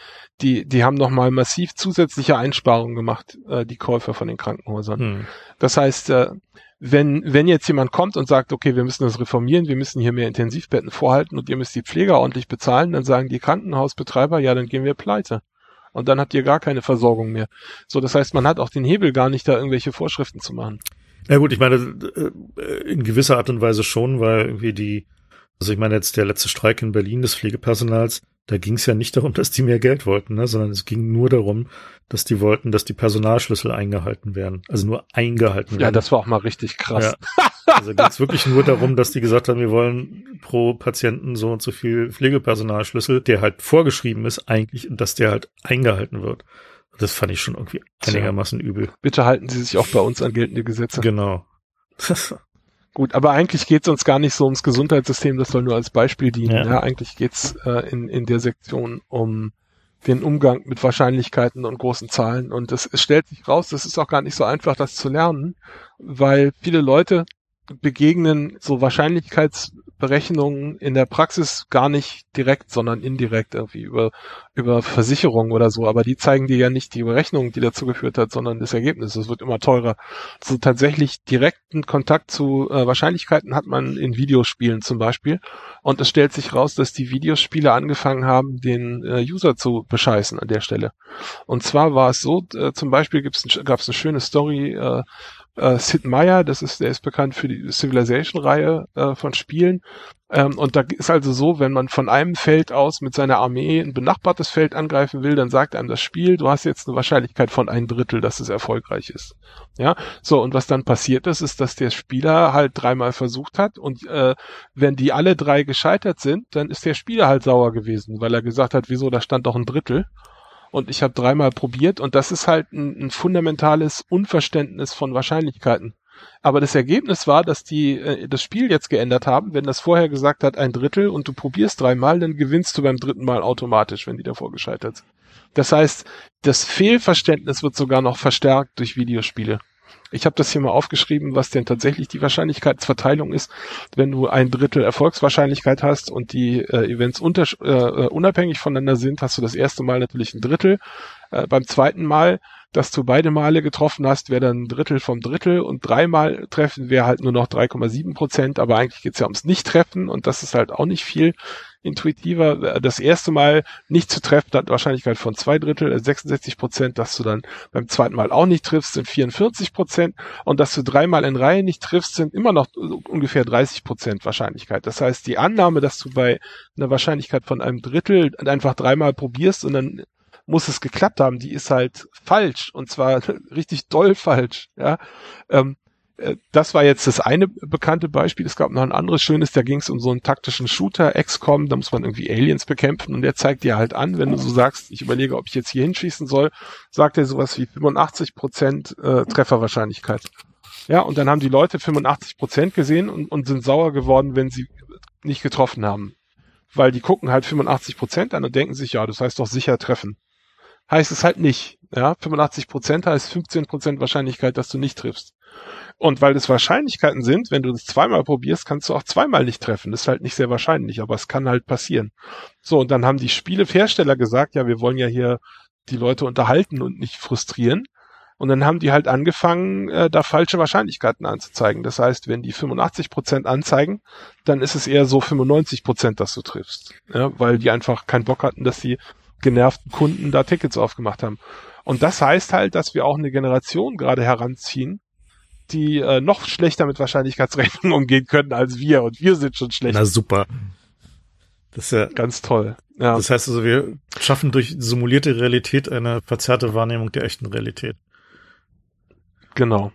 die, die haben nochmal massiv zusätzliche Einsparungen gemacht, äh, die Käufer von den Krankenhäusern. Hm. Das heißt, äh, wenn, wenn jetzt jemand kommt und sagt, okay, wir müssen das reformieren, wir müssen hier mehr Intensivbetten vorhalten und ihr müsst die Pfleger ordentlich bezahlen, dann sagen die Krankenhausbetreiber, ja, dann gehen wir pleite. Und dann habt ihr gar keine Versorgung mehr. So, das heißt, man hat auch den Hebel gar nicht, da irgendwelche Vorschriften zu machen. Ja gut, ich meine, äh, in gewisser Art und Weise schon, weil irgendwie die, also ich meine jetzt der letzte Streik in Berlin des Pflegepersonals, da ging es ja nicht darum, dass die mehr Geld wollten, ne, sondern es ging nur darum, dass die wollten, dass die Personalschlüssel eingehalten werden. Also nur eingehalten werden. Ja, das war auch mal richtig krass. Ja. Also ging es wirklich nur darum, dass die gesagt haben, wir wollen pro Patienten so und so viel Pflegepersonalschlüssel, der halt vorgeschrieben ist, eigentlich, dass der halt eingehalten wird. Das fand ich schon irgendwie einigermaßen übel. Bitte halten Sie sich auch bei uns an geltende Gesetze. Genau. Gut, aber eigentlich geht es uns gar nicht so ums Gesundheitssystem, das soll nur als Beispiel dienen. Ja. ja eigentlich geht's äh, in, in der Sektion um den Umgang mit Wahrscheinlichkeiten und großen Zahlen. Und es, es stellt sich raus, das ist auch gar nicht so einfach, das zu lernen, weil viele Leute begegnen so Wahrscheinlichkeitsberechnungen in der Praxis gar nicht direkt, sondern indirekt irgendwie über, über Versicherungen oder so. Aber die zeigen dir ja nicht die Berechnung, die dazu geführt hat, sondern das Ergebnis. Es wird immer teurer. So tatsächlich direkten Kontakt zu äh, Wahrscheinlichkeiten hat man in Videospielen zum Beispiel. Und es stellt sich raus, dass die Videospiele angefangen haben, den äh, User zu bescheißen an der Stelle. Und zwar war es so, äh, zum Beispiel gab es eine schöne Story, äh, äh, Sid Meier, das ist, der ist bekannt für die Civilization-Reihe äh, von Spielen. Ähm, und da ist also so, wenn man von einem Feld aus mit seiner Armee ein benachbartes Feld angreifen will, dann sagt einem das Spiel, du hast jetzt eine Wahrscheinlichkeit von ein Drittel, dass es erfolgreich ist. Ja, so, und was dann passiert ist, ist, dass der Spieler halt dreimal versucht hat und äh, wenn die alle drei gescheitert sind, dann ist der Spieler halt sauer gewesen, weil er gesagt hat, wieso, da stand doch ein Drittel und ich habe dreimal probiert und das ist halt ein, ein, fundamentales Unverständnis von Wahrscheinlichkeiten. Aber das Ergebnis war, dass die äh, das Spiel jetzt geändert haben. Wenn das vorher gesagt hat ein Drittel und du probierst dreimal, dann gewinnst du beim dritten Mal automatisch, wenn die davor gescheitert. Das heißt, das Fehlverständnis wird sogar noch verstärkt durch Videospiele. Ich habe das hier mal aufgeschrieben, was denn tatsächlich die Wahrscheinlichkeitsverteilung ist, wenn du ein Drittel Erfolgswahrscheinlichkeit hast und die äh, Events unter, äh, unabhängig voneinander sind, hast du das erste Mal natürlich ein Drittel. Äh, beim zweiten Mal, dass du beide Male getroffen hast, wäre dann ein Drittel vom Drittel und dreimal treffen wäre halt nur noch 3,7 Prozent, aber eigentlich geht's ja ums Nicht-Treffen und das ist halt auch nicht viel intuitiver. Das erste Mal nicht zu treffen hat Wahrscheinlichkeit von zwei Drittel, 66 äh, Prozent, dass du dann beim zweiten Mal auch nicht triffst, sind 44 Prozent und dass du dreimal in Reihe nicht triffst, sind immer noch ungefähr 30 Prozent Wahrscheinlichkeit. Das heißt, die Annahme, dass du bei einer Wahrscheinlichkeit von einem Drittel einfach dreimal probierst und dann muss es geklappt haben, die ist halt falsch und zwar richtig doll falsch. Ja, ähm, äh, das war jetzt das eine bekannte Beispiel. Es gab noch ein anderes schönes, da ging es um so einen taktischen Shooter, XCOM, da muss man irgendwie Aliens bekämpfen und der zeigt dir halt an, wenn du so sagst, ich überlege, ob ich jetzt hier hinschießen soll, sagt er sowas wie 85 Prozent äh, Trefferwahrscheinlichkeit. Ja, und dann haben die Leute 85 Prozent gesehen und, und sind sauer geworden, wenn sie nicht getroffen haben. Weil die gucken halt 85 Prozent an und denken sich, ja, das heißt doch sicher treffen. Heißt es halt nicht. Ja, 85 Prozent heißt 15 Prozent Wahrscheinlichkeit, dass du nicht triffst. Und weil es Wahrscheinlichkeiten sind, wenn du das zweimal probierst, kannst du auch zweimal nicht treffen. Das ist halt nicht sehr wahrscheinlich, aber es kann halt passieren. So, und dann haben die Spielehersteller gesagt, ja, wir wollen ja hier die Leute unterhalten und nicht frustrieren. Und dann haben die halt angefangen, äh, da falsche Wahrscheinlichkeiten anzuzeigen. Das heißt, wenn die 85 Prozent anzeigen, dann ist es eher so 95 Prozent, dass du triffst. Ja, weil die einfach keinen Bock hatten, dass die genervten Kunden da Tickets aufgemacht haben. Und das heißt halt, dass wir auch eine Generation gerade heranziehen, die äh, noch schlechter mit Wahrscheinlichkeitsrechnung umgehen können als wir und wir sind schon schlecht. Na super. Das ist ja ganz toll. Ja. Das heißt also, wir schaffen durch simulierte Realität eine verzerrte Wahrnehmung der echten Realität. Genau.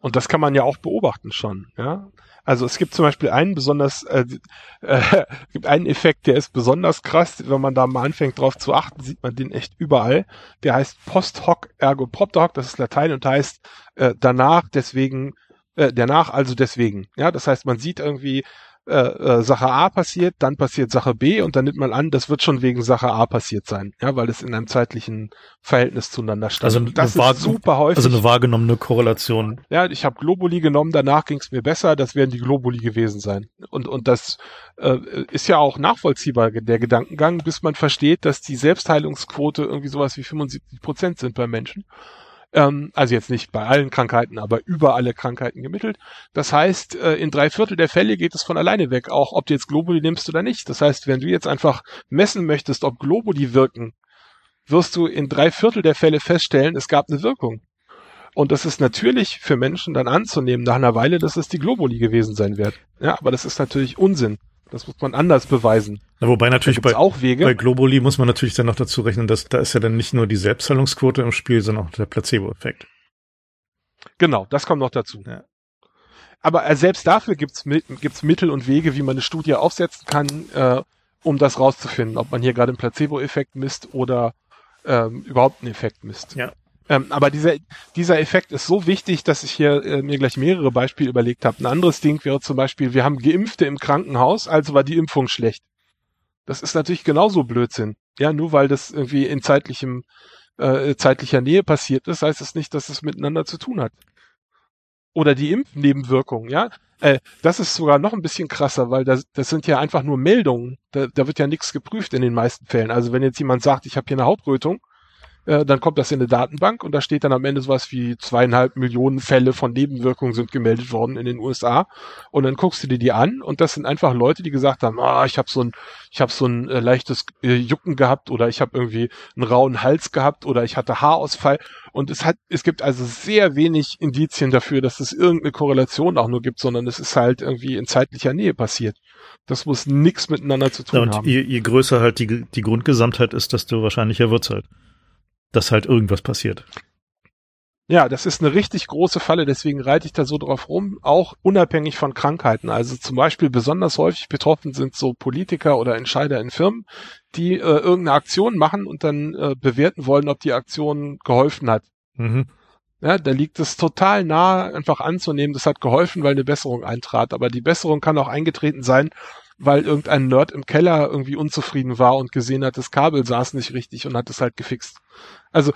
Und das kann man ja auch beobachten schon, ja. Also es gibt zum Beispiel einen besonders, äh, äh, gibt einen Effekt, der ist besonders krass. Wenn man da mal anfängt drauf zu achten, sieht man den echt überall. Der heißt Post hoc ergo propter hoc, das ist Latein und heißt äh, danach, deswegen, äh, danach also deswegen. Ja, das heißt, man sieht irgendwie äh, äh, Sache A passiert, dann passiert Sache B und dann nimmt man an, das wird schon wegen Sache A passiert sein, ja, weil es in einem zeitlichen Verhältnis zueinander stand. Also das ist super häufig. Also eine wahrgenommene Korrelation. Ja, ich habe Globuli genommen, danach ging es mir besser, das werden die Globuli gewesen sein. Und und das äh, ist ja auch nachvollziehbar der Gedankengang, bis man versteht, dass die Selbstheilungsquote irgendwie sowas wie 75 Prozent sind bei Menschen. Ähm, also jetzt nicht bei allen Krankheiten, aber über alle Krankheiten gemittelt. Das heißt, äh, in drei Viertel der Fälle geht es von alleine weg, auch ob du jetzt Globuli nimmst oder nicht. Das heißt, wenn du jetzt einfach messen möchtest, ob Globuli wirken, wirst du in drei Viertel der Fälle feststellen, es gab eine Wirkung. Und das ist natürlich für Menschen dann anzunehmen nach einer Weile, dass es die Globuli gewesen sein wird. Ja, aber das ist natürlich Unsinn. Das muss man anders beweisen. Na, wobei natürlich bei, auch Wege. bei Globuli muss man natürlich dann noch dazu rechnen, dass da ist ja dann nicht nur die Selbstheilungsquote im Spiel, sondern auch der Placebo-Effekt. Genau, das kommt noch dazu. Ja. Aber äh, selbst dafür gibt's, gibt's Mittel und Wege, wie man eine Studie aufsetzen kann, äh, um das rauszufinden, ob man hier gerade einen Placebo-Effekt misst oder ähm, überhaupt einen Effekt misst. Ja. Ähm, aber dieser, dieser Effekt ist so wichtig, dass ich hier äh, mir gleich mehrere Beispiele überlegt habe. Ein anderes Ding wäre zum Beispiel, wir haben Geimpfte im Krankenhaus, also war die Impfung schlecht. Das ist natürlich genauso Blödsinn. Ja, nur weil das irgendwie in zeitlichem, äh, zeitlicher Nähe passiert ist, heißt es nicht, dass es miteinander zu tun hat. Oder die Impfnebenwirkungen, ja. Äh, das ist sogar noch ein bisschen krasser, weil das, das sind ja einfach nur Meldungen. Da, da wird ja nichts geprüft in den meisten Fällen. Also wenn jetzt jemand sagt, ich habe hier eine Hautrötung, äh, dann kommt das in eine Datenbank und da steht dann am Ende sowas wie zweieinhalb Millionen Fälle von Nebenwirkungen sind gemeldet worden in den USA. Und dann guckst du dir die an und das sind einfach Leute, die gesagt haben, ah, ich habe so ein, ich habe so ein äh, leichtes äh, Jucken gehabt oder ich habe irgendwie einen rauen Hals gehabt oder ich hatte Haarausfall. Und es hat, es gibt also sehr wenig Indizien dafür, dass es irgendeine Korrelation auch nur gibt, sondern es ist halt irgendwie in zeitlicher Nähe passiert. Das muss nichts miteinander zu tun ja, und haben. Je, je größer halt die, die Grundgesamtheit ist, desto wahrscheinlicher wird's halt dass halt irgendwas passiert. Ja, das ist eine richtig große Falle, deswegen reite ich da so drauf rum, auch unabhängig von Krankheiten. Also zum Beispiel besonders häufig betroffen sind so Politiker oder Entscheider in Firmen, die äh, irgendeine Aktion machen und dann äh, bewerten wollen, ob die Aktion geholfen hat. Mhm. Ja, da liegt es total nah, einfach anzunehmen, das hat geholfen, weil eine Besserung eintrat. Aber die Besserung kann auch eingetreten sein, weil irgendein Nerd im Keller irgendwie unzufrieden war und gesehen hat, das Kabel saß nicht richtig und hat es halt gefixt. Also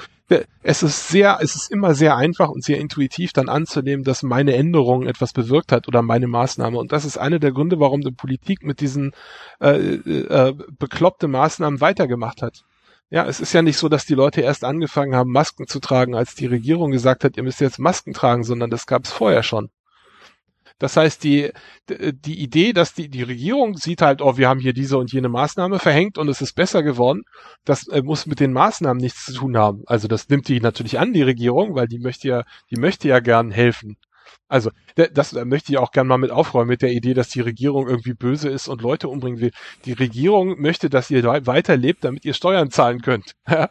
es ist sehr, es ist immer sehr einfach und sehr intuitiv dann anzunehmen, dass meine Änderung etwas bewirkt hat oder meine Maßnahme. Und das ist einer der Gründe, warum die Politik mit diesen äh, äh, bekloppte Maßnahmen weitergemacht hat. Ja, es ist ja nicht so, dass die Leute erst angefangen haben, Masken zu tragen, als die Regierung gesagt hat, ihr müsst jetzt Masken tragen, sondern das gab es vorher schon. Das heißt, die, die Idee, dass die, die Regierung sieht halt, oh, wir haben hier diese und jene Maßnahme verhängt und es ist besser geworden, das äh, muss mit den Maßnahmen nichts zu tun haben. Also das nimmt die natürlich an, die Regierung, weil die möchte ja, die möchte ja gern helfen. Also, das möchte ich auch gern mal mit aufräumen, mit der Idee, dass die Regierung irgendwie böse ist und Leute umbringen will. Die Regierung möchte, dass ihr weiterlebt, damit ihr Steuern zahlen könnt.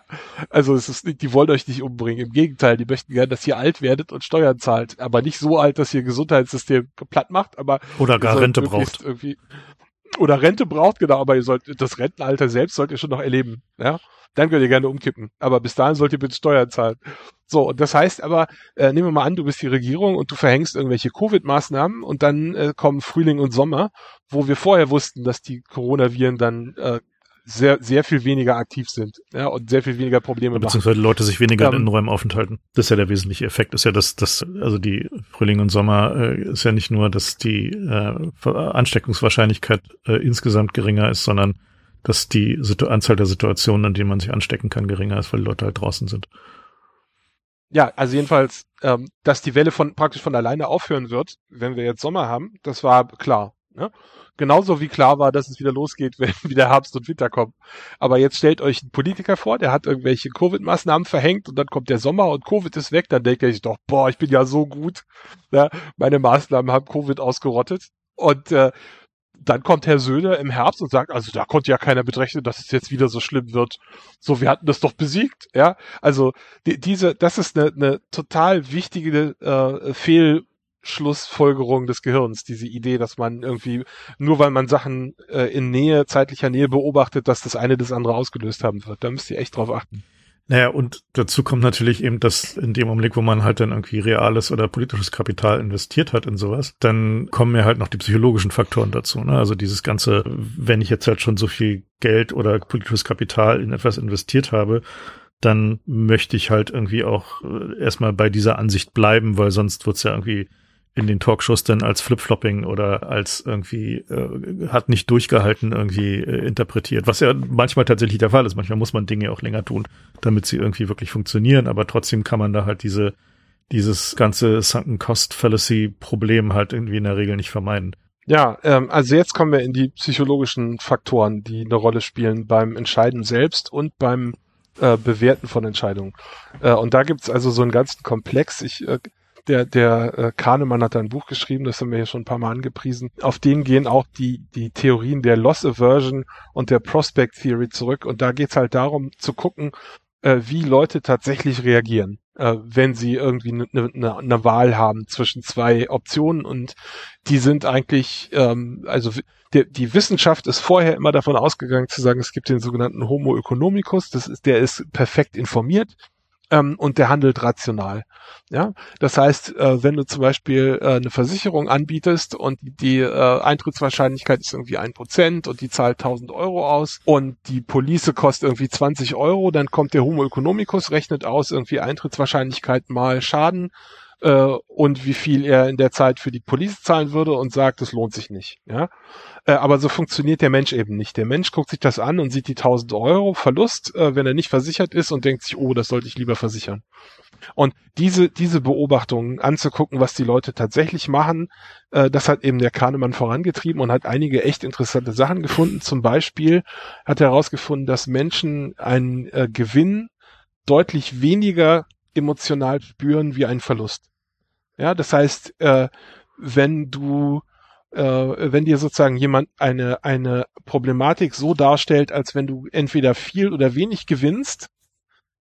also, es ist nicht, die wollen euch nicht umbringen. Im Gegenteil, die möchten gern, dass ihr alt werdet und Steuern zahlt. Aber nicht so alt, dass ihr Gesundheitssystem platt macht, aber. Oder gar Rente braucht. Irgendwie, oder Rente braucht, genau, aber ihr sollt, das Rentenalter selbst sollt ihr schon noch erleben, ja dann könnt ihr gerne umkippen. Aber bis dahin sollt ihr bitte Steuern zahlen. So, das heißt aber, äh, nehmen wir mal an, du bist die Regierung und du verhängst irgendwelche Covid-Maßnahmen und dann äh, kommen Frühling und Sommer, wo wir vorher wussten, dass die Coronaviren dann äh, sehr, sehr viel weniger aktiv sind ja, und sehr viel weniger Probleme machen. Beziehungsweise Leute sich weniger ähm, in Innenräumen aufenthalten. Das ist ja der wesentliche Effekt. Ist ja das, das also die Frühling und Sommer äh, ist ja nicht nur, dass die äh, Ansteckungswahrscheinlichkeit äh, insgesamt geringer ist, sondern dass die Situ Anzahl der Situationen, an denen man sich anstecken kann, geringer ist, weil die Leute halt draußen sind. Ja, also jedenfalls, ähm, dass die Welle von praktisch von alleine aufhören wird, wenn wir jetzt Sommer haben, das war klar. Ne? Genauso wie klar war, dass es wieder losgeht, wenn wieder Herbst und Winter kommen. Aber jetzt stellt euch einen Politiker vor, der hat irgendwelche Covid-Maßnahmen verhängt und dann kommt der Sommer und Covid ist weg, dann denke ich doch, boah, ich bin ja so gut. Ne? Meine Maßnahmen haben Covid ausgerottet. Und äh, dann kommt Herr Söder im Herbst und sagt, also da konnte ja keiner berechnen, dass es jetzt wieder so schlimm wird. So, wir hatten das doch besiegt, ja. Also die, diese, das ist eine, eine total wichtige äh, Fehlschlussfolgerung des Gehirns, diese Idee, dass man irgendwie, nur weil man Sachen äh, in Nähe, zeitlicher Nähe beobachtet, dass das eine das andere ausgelöst haben wird. Da müsst ihr echt drauf achten. Naja, und dazu kommt natürlich eben, dass in dem Augenblick, wo man halt dann irgendwie reales oder politisches Kapital investiert hat in sowas, dann kommen ja halt noch die psychologischen Faktoren dazu. Ne? Also dieses ganze, wenn ich jetzt halt schon so viel Geld oder politisches Kapital in etwas investiert habe, dann möchte ich halt irgendwie auch äh, erstmal bei dieser Ansicht bleiben, weil sonst wird's ja irgendwie in den Talkshows dann als Flip-Flopping oder als irgendwie äh, hat nicht durchgehalten irgendwie äh, interpretiert, was ja manchmal tatsächlich der Fall ist. Manchmal muss man Dinge auch länger tun, damit sie irgendwie wirklich funktionieren, aber trotzdem kann man da halt diese dieses ganze Sunken Cost Fallacy Problem halt irgendwie in der Regel nicht vermeiden. Ja, ähm, also jetzt kommen wir in die psychologischen Faktoren, die eine Rolle spielen beim Entscheiden selbst und beim äh, Bewerten von Entscheidungen. Äh, und da gibt's also so einen ganzen Komplex. Ich äh, der, der äh, Kahnemann hat da ein Buch geschrieben, das haben wir hier schon ein paar Mal angepriesen. Auf den gehen auch die, die Theorien der Loss Aversion und der Prospect Theory zurück. Und da geht's halt darum zu gucken, äh, wie Leute tatsächlich reagieren, äh, wenn sie irgendwie eine ne, ne, ne Wahl haben zwischen zwei Optionen. Und die sind eigentlich, ähm, also die, die Wissenschaft ist vorher immer davon ausgegangen zu sagen, es gibt den sogenannten Homo economicus, das ist, der ist perfekt informiert ähm, und der handelt rational. Ja, das heißt, äh, wenn du zum Beispiel äh, eine Versicherung anbietest und die äh, Eintrittswahrscheinlichkeit ist irgendwie ein Prozent und die zahlt 1000 Euro aus und die Police kostet irgendwie 20 Euro, dann kommt der Homo economicus, rechnet aus irgendwie Eintrittswahrscheinlichkeit mal Schaden äh, und wie viel er in der Zeit für die Police zahlen würde und sagt, es lohnt sich nicht. Ja, äh, aber so funktioniert der Mensch eben nicht. Der Mensch guckt sich das an und sieht die 1000 Euro Verlust, äh, wenn er nicht versichert ist und denkt sich, oh, das sollte ich lieber versichern. Und diese, diese Beobachtungen anzugucken, was die Leute tatsächlich machen, äh, das hat eben der Kahnemann vorangetrieben und hat einige echt interessante Sachen gefunden. Zum Beispiel hat er herausgefunden, dass Menschen einen äh, Gewinn deutlich weniger emotional spüren wie einen Verlust. Ja, das heißt, äh, wenn du äh, wenn dir sozusagen jemand eine, eine Problematik so darstellt, als wenn du entweder viel oder wenig gewinnst,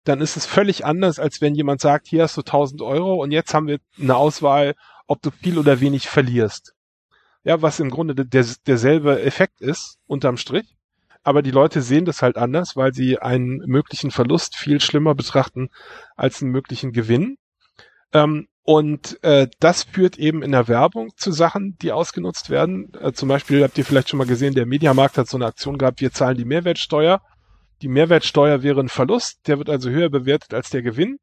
dann ist es völlig anders, als wenn jemand sagt, hier hast du 1000 Euro und jetzt haben wir eine Auswahl, ob du viel oder wenig verlierst. Ja, was im Grunde der, derselbe Effekt ist, unterm Strich. Aber die Leute sehen das halt anders, weil sie einen möglichen Verlust viel schlimmer betrachten als einen möglichen Gewinn. Ähm, und äh, das führt eben in der Werbung zu Sachen, die ausgenutzt werden. Äh, zum Beispiel habt ihr vielleicht schon mal gesehen, der Mediamarkt hat so eine Aktion gehabt, wir zahlen die Mehrwertsteuer die Mehrwertsteuer wäre ein Verlust, der wird also höher bewertet als der Gewinn.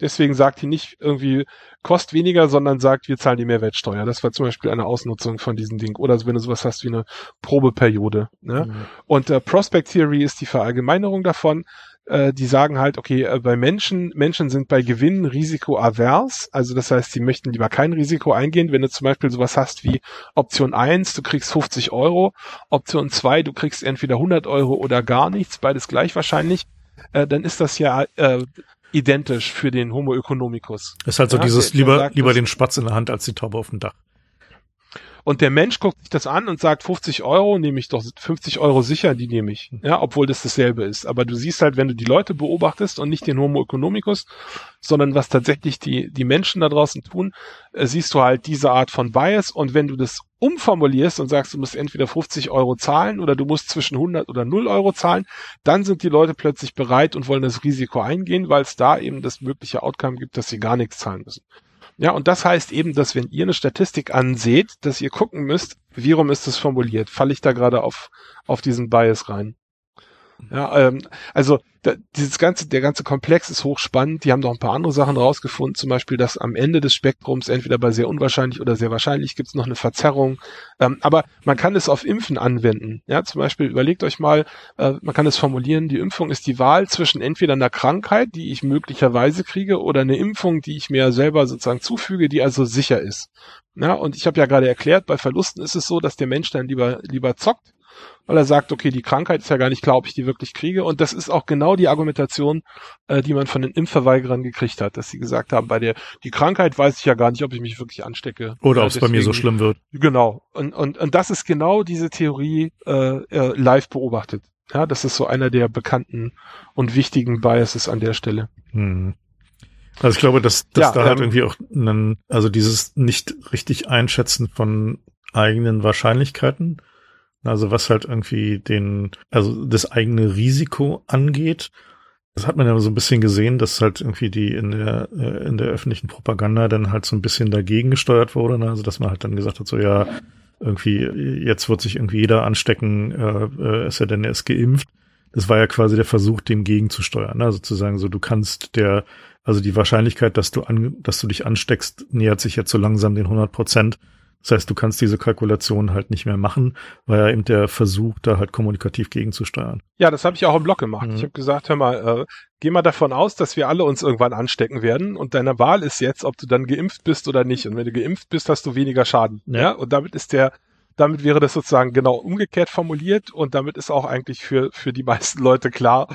Deswegen sagt die nicht irgendwie, kost weniger, sondern sagt, wir zahlen die Mehrwertsteuer. Das war zum Beispiel eine Ausnutzung von diesem Ding. Oder wenn du sowas hast wie eine Probeperiode. Ne? Mhm. Und äh, Prospect Theory ist die Verallgemeinerung davon äh, die sagen halt, okay, äh, bei Menschen, Menschen sind bei Gewinnen risikoavers, also das heißt, sie möchten lieber kein Risiko eingehen. Wenn du zum Beispiel sowas hast wie Option 1, du kriegst 50 Euro, Option 2, du kriegst entweder 100 Euro oder gar nichts, beides gleich wahrscheinlich, äh, dann ist das ja äh, identisch für den Homo economicus. Ist halt so ja, dieses lieber, lieber den Spatz in der Hand als die Taube auf dem Dach. Und der Mensch guckt sich das an und sagt, 50 Euro nehme ich doch, 50 Euro sicher, die nehme ich. Ja, obwohl das dasselbe ist. Aber du siehst halt, wenn du die Leute beobachtest und nicht den Homo economicus, sondern was tatsächlich die, die Menschen da draußen tun, äh, siehst du halt diese Art von Bias. Und wenn du das umformulierst und sagst, du musst entweder 50 Euro zahlen oder du musst zwischen 100 oder 0 Euro zahlen, dann sind die Leute plötzlich bereit und wollen das Risiko eingehen, weil es da eben das mögliche Outcome gibt, dass sie gar nichts zahlen müssen. Ja, und das heißt eben, dass wenn ihr eine Statistik anseht, dass ihr gucken müsst, wie rum ist es formuliert? Falle ich da gerade auf, auf diesen Bias rein? Ja, ähm, also da, dieses ganze, der ganze Komplex ist hochspannend. Die haben noch ein paar andere Sachen rausgefunden, zum Beispiel, dass am Ende des Spektrums entweder bei sehr unwahrscheinlich oder sehr wahrscheinlich gibt es noch eine Verzerrung. Ähm, aber man kann es auf Impfen anwenden. Ja, zum Beispiel überlegt euch mal, äh, man kann es formulieren: Die Impfung ist die Wahl zwischen entweder einer Krankheit, die ich möglicherweise kriege, oder eine Impfung, die ich mir selber sozusagen zufüge, die also sicher ist. Ja, und ich habe ja gerade erklärt, bei Verlusten ist es so, dass der Mensch dann lieber lieber zockt weil er sagt, okay, die Krankheit ist ja gar nicht klar, ob ich die wirklich kriege. Und das ist auch genau die Argumentation, äh, die man von den Impfverweigerern gekriegt hat, dass sie gesagt haben, bei der die Krankheit weiß ich ja gar nicht, ob ich mich wirklich anstecke. Oder ob es bei mir so schlimm wird. Genau. Und, und, und das ist genau diese Theorie äh, äh, live beobachtet. Ja, das ist so einer der bekannten und wichtigen Biases an der Stelle. Hm. Also ich glaube, dass, dass ja, da halt ähm, irgendwie auch einen, also dieses nicht richtig Einschätzen von eigenen Wahrscheinlichkeiten also was halt irgendwie den, also das eigene Risiko angeht. Das hat man ja so ein bisschen gesehen, dass halt irgendwie die in der, äh, in der öffentlichen Propaganda dann halt so ein bisschen dagegen gesteuert wurde. Ne? Also dass man halt dann gesagt hat, so ja, irgendwie, jetzt wird sich irgendwie jeder anstecken, äh, äh, ist ja denn er ist geimpft. Das war ja quasi der Versuch, dem gegenzusteuern. Ne? Sozusagen so, du kannst der, also die Wahrscheinlichkeit, dass du an, dass du dich ansteckst, nähert sich jetzt so langsam den 100 Prozent. Das heißt, du kannst diese Kalkulation halt nicht mehr machen, weil ja eben der Versuch, da halt kommunikativ gegenzusteuern. Ja, das habe ich auch im Blog gemacht. Mhm. Ich habe gesagt, hör mal, äh, geh mal davon aus, dass wir alle uns irgendwann anstecken werden und deine Wahl ist jetzt, ob du dann geimpft bist oder nicht. Und wenn du geimpft bist, hast du weniger Schaden. Ja. ja? Und damit ist der, damit wäre das sozusagen genau umgekehrt formuliert und damit ist auch eigentlich für, für die meisten Leute klar.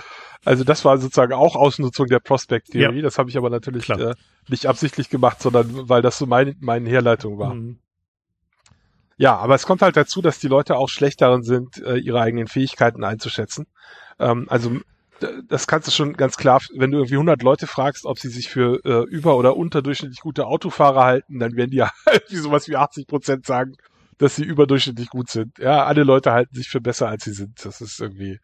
Also das war sozusagen auch Ausnutzung der Prospect-Theorie. Ja. Das habe ich aber natürlich äh, nicht absichtlich gemacht, sondern weil das so mein, meine Herleitung war. Mhm. Ja, aber es kommt halt dazu, dass die Leute auch schlecht darin sind, äh, ihre eigenen Fähigkeiten einzuschätzen. Ähm, also das kannst du schon ganz klar, wenn du irgendwie 100 Leute fragst, ob sie sich für äh, über- oder unterdurchschnittlich gute Autofahrer halten, dann werden die ja irgendwie sowas wie 80 Prozent sagen, dass sie überdurchschnittlich gut sind. Ja, alle Leute halten sich für besser, als sie sind. Das ist irgendwie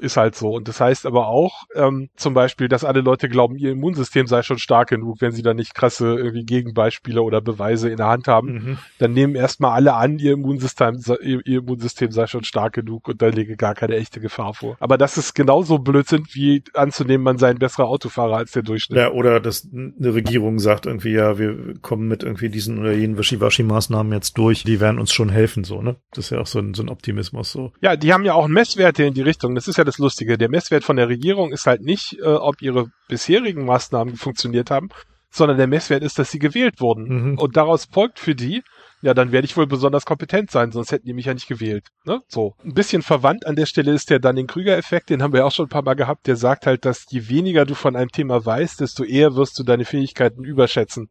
Ist halt so. Und das heißt aber auch ähm, zum Beispiel, dass alle Leute glauben, ihr Immunsystem sei schon stark genug, wenn sie da nicht krasse irgendwie Gegenbeispiele oder Beweise in der Hand haben. Mhm. Dann nehmen erstmal alle an, ihr Immunsystem, ihr, ihr Immunsystem sei schon stark genug und da lege gar keine echte Gefahr vor. Aber das ist genauso Blödsinn, wie anzunehmen, man sei ein besserer Autofahrer als der Durchschnitt. Ja, oder dass eine Regierung sagt irgendwie, ja, wir kommen mit irgendwie diesen oder jenen Wischiwaschi-Maßnahmen jetzt durch, die werden uns schon helfen, so, ne? Das ist ja auch so ein, so ein Optimismus, so. Ja, die haben ja auch Messwerte in die Richtung. Das ist ja das Lustige. Der Messwert von der Regierung ist halt nicht, äh, ob ihre bisherigen Maßnahmen funktioniert haben, sondern der Messwert ist, dass sie gewählt wurden. Mhm. Und daraus folgt für die, ja, dann werde ich wohl besonders kompetent sein, sonst hätten die mich ja nicht gewählt. Ne? So. Ein bisschen verwandt an der Stelle ist der Dunning-Krüger-Effekt, den haben wir auch schon ein paar Mal gehabt, der sagt halt, dass je weniger du von einem Thema weißt, desto eher wirst du deine Fähigkeiten überschätzen.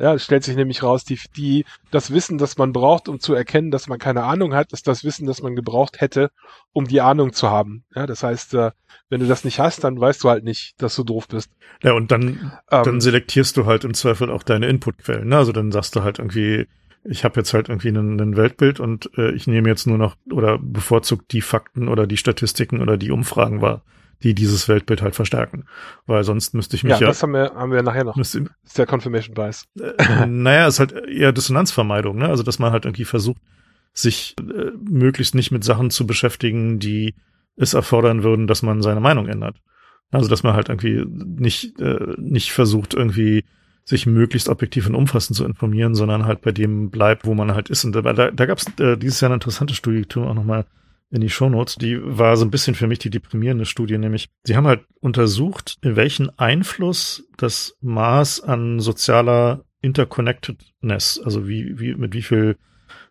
Ja, es stellt sich nämlich raus, die, die, das Wissen, das man braucht, um zu erkennen, dass man keine Ahnung hat, ist das Wissen, das man gebraucht hätte, um die Ahnung zu haben. Ja, das heißt, äh, wenn du das nicht hast, dann weißt du halt nicht, dass du doof bist. Ja, und dann, ähm, dann selektierst du halt im Zweifel auch deine Inputquellen. Ne? Also dann sagst du halt irgendwie, ich habe jetzt halt irgendwie ein Weltbild und äh, ich nehme jetzt nur noch oder bevorzugt die Fakten oder die Statistiken oder die Umfragen wahr die dieses Weltbild halt verstärken. Weil sonst müsste ich mich ja. Ja, das haben wir, haben wir nachher noch. Müsste, ist der Confirmation Bias. Äh, naja, ist halt eher Dissonanzvermeidung, ne? Also, dass man halt irgendwie versucht, sich äh, möglichst nicht mit Sachen zu beschäftigen, die es erfordern würden, dass man seine Meinung ändert. Also, dass man halt irgendwie nicht, äh, nicht versucht, irgendwie sich möglichst objektiv und umfassend zu informieren, sondern halt bei dem bleibt, wo man halt ist. Und da, da, gab es äh, dieses Jahr eine interessante Studie, die auch nochmal in die Shownotes, die war so ein bisschen für mich die deprimierende Studie, nämlich sie haben halt untersucht, welchen Einfluss das Maß an sozialer Interconnectedness, also wie, wie, mit wie viel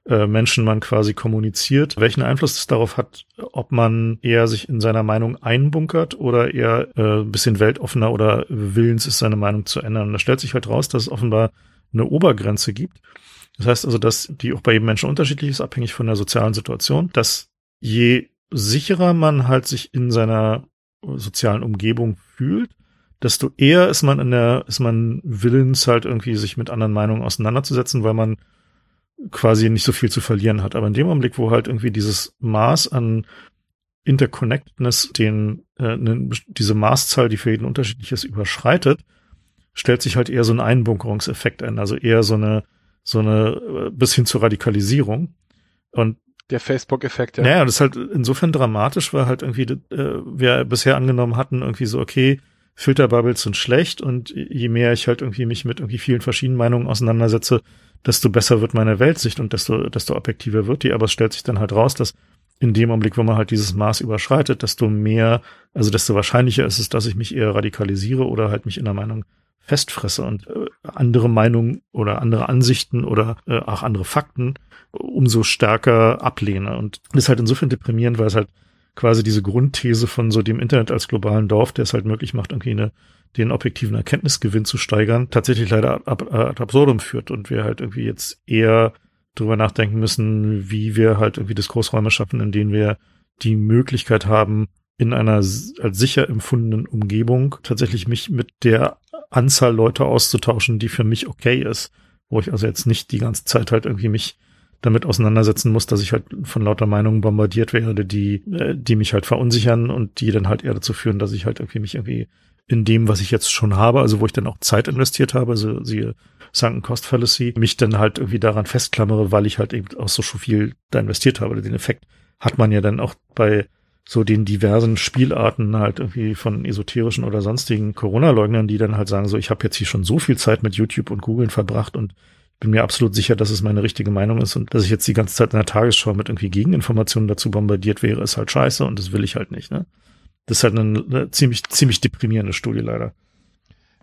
äh, Menschen man quasi kommuniziert, welchen Einfluss es darauf hat, ob man eher sich in seiner Meinung einbunkert oder eher äh, ein bisschen weltoffener oder willens ist, seine Meinung zu ändern. Und da stellt sich halt raus, dass es offenbar eine Obergrenze gibt. Das heißt also, dass die auch bei jedem Menschen unterschiedlich ist, abhängig von der sozialen Situation, dass je sicherer man halt sich in seiner sozialen Umgebung fühlt, desto eher ist man in der, ist man willens halt irgendwie sich mit anderen Meinungen auseinanderzusetzen, weil man quasi nicht so viel zu verlieren hat. Aber in dem Augenblick, wo halt irgendwie dieses Maß an Interconnectedness, den äh, ne, diese Maßzahl, die für jeden unterschiedlich ist, überschreitet, stellt sich halt eher so ein Einbunkerungseffekt ein, also eher so eine so eine äh, bis hin zur Radikalisierung. Und der Facebook-Effekt, ja. Naja, das ist halt insofern dramatisch, weil halt irgendwie äh, wir bisher angenommen hatten, irgendwie so, okay, Filterbubbles sind schlecht und je mehr ich halt irgendwie mich mit irgendwie vielen verschiedenen Meinungen auseinandersetze, desto besser wird meine Weltsicht und desto, desto objektiver wird die. Aber es stellt sich dann halt raus, dass in dem Augenblick, wo man halt dieses Maß überschreitet, desto mehr, also desto wahrscheinlicher ist es, dass ich mich eher radikalisiere oder halt mich in der Meinung festfresse und äh, andere Meinungen oder andere Ansichten oder äh, auch andere Fakten umso stärker ablehne. Und das ist halt insofern deprimierend, weil es halt quasi diese Grundthese von so dem Internet als globalen Dorf, der es halt möglich macht, irgendwie eine, den objektiven Erkenntnisgewinn zu steigern, tatsächlich leider ab, ad absurdum führt und wir halt irgendwie jetzt eher drüber nachdenken müssen, wie wir halt irgendwie Diskursräume schaffen, in denen wir die Möglichkeit haben, in einer als sicher empfundenen Umgebung tatsächlich mich mit der Anzahl Leute auszutauschen, die für mich okay ist, wo ich also jetzt nicht die ganze Zeit halt irgendwie mich damit auseinandersetzen muss, dass ich halt von lauter Meinungen bombardiert werde, die, äh, die mich halt verunsichern und die dann halt eher dazu führen, dass ich halt irgendwie mich irgendwie in dem, was ich jetzt schon habe, also wo ich dann auch Zeit investiert habe, also siehe Sunken Cost Fallacy, mich dann halt irgendwie daran festklammere, weil ich halt eben auch so viel da investiert habe. Den Effekt hat man ja dann auch bei so den diversen Spielarten halt irgendwie von esoterischen oder sonstigen Corona-Leugnern, die dann halt sagen, so ich habe jetzt hier schon so viel Zeit mit YouTube und Googlen verbracht und bin mir absolut sicher, dass es meine richtige Meinung ist und dass ich jetzt die ganze Zeit in der Tagesschau mit irgendwie Gegeninformationen dazu bombardiert wäre, ist halt scheiße und das will ich halt nicht. Ne? Das ist halt eine, eine ziemlich, ziemlich deprimierende Studie leider.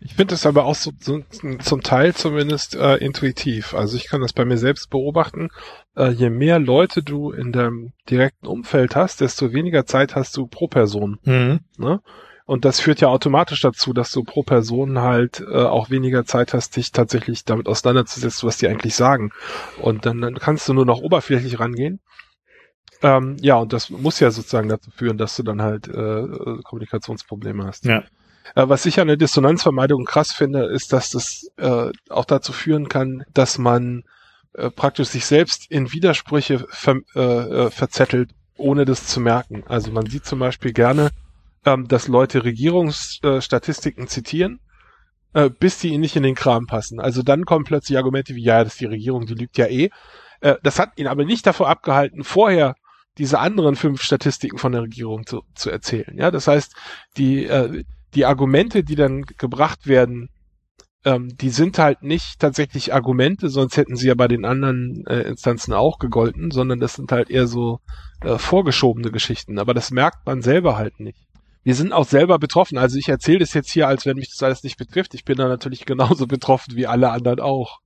Ich finde es aber auch so, so, zum Teil zumindest äh, intuitiv. Also ich kann das bei mir selbst beobachten. Äh, je mehr Leute du in deinem direkten Umfeld hast, desto weniger Zeit hast du pro Person. Mhm. Ne? Und das führt ja automatisch dazu, dass du pro Person halt äh, auch weniger Zeit hast, dich tatsächlich damit auseinanderzusetzen, was die eigentlich sagen. Und dann, dann kannst du nur noch oberflächlich rangehen. Ähm, ja, und das muss ja sozusagen dazu führen, dass du dann halt äh, Kommunikationsprobleme hast. Ja. Äh, was ich an der Dissonanzvermeidung krass finde, ist, dass das äh, auch dazu führen kann, dass man äh, praktisch sich selbst in Widersprüche ver, äh, äh verzettelt ohne das zu merken. Also man sieht zum Beispiel gerne, ähm, dass Leute Regierungsstatistiken äh, zitieren, äh, bis die ihnen nicht in den Kram passen. Also dann kommen plötzlich Argumente wie, ja, das ist die Regierung, die lügt ja eh. Das hat ihn aber nicht davor abgehalten, vorher diese anderen fünf Statistiken von der Regierung zu, zu erzählen. Ja, das heißt, die, äh, die Argumente, die dann gebracht werden, ähm, die sind halt nicht tatsächlich Argumente, sonst hätten sie ja bei den anderen äh, Instanzen auch gegolten, sondern das sind halt eher so äh, vorgeschobene Geschichten. Aber das merkt man selber halt nicht. Wir sind auch selber betroffen. Also ich erzähle das jetzt hier, als wenn mich das alles nicht betrifft. Ich bin da natürlich genauso betroffen wie alle anderen auch.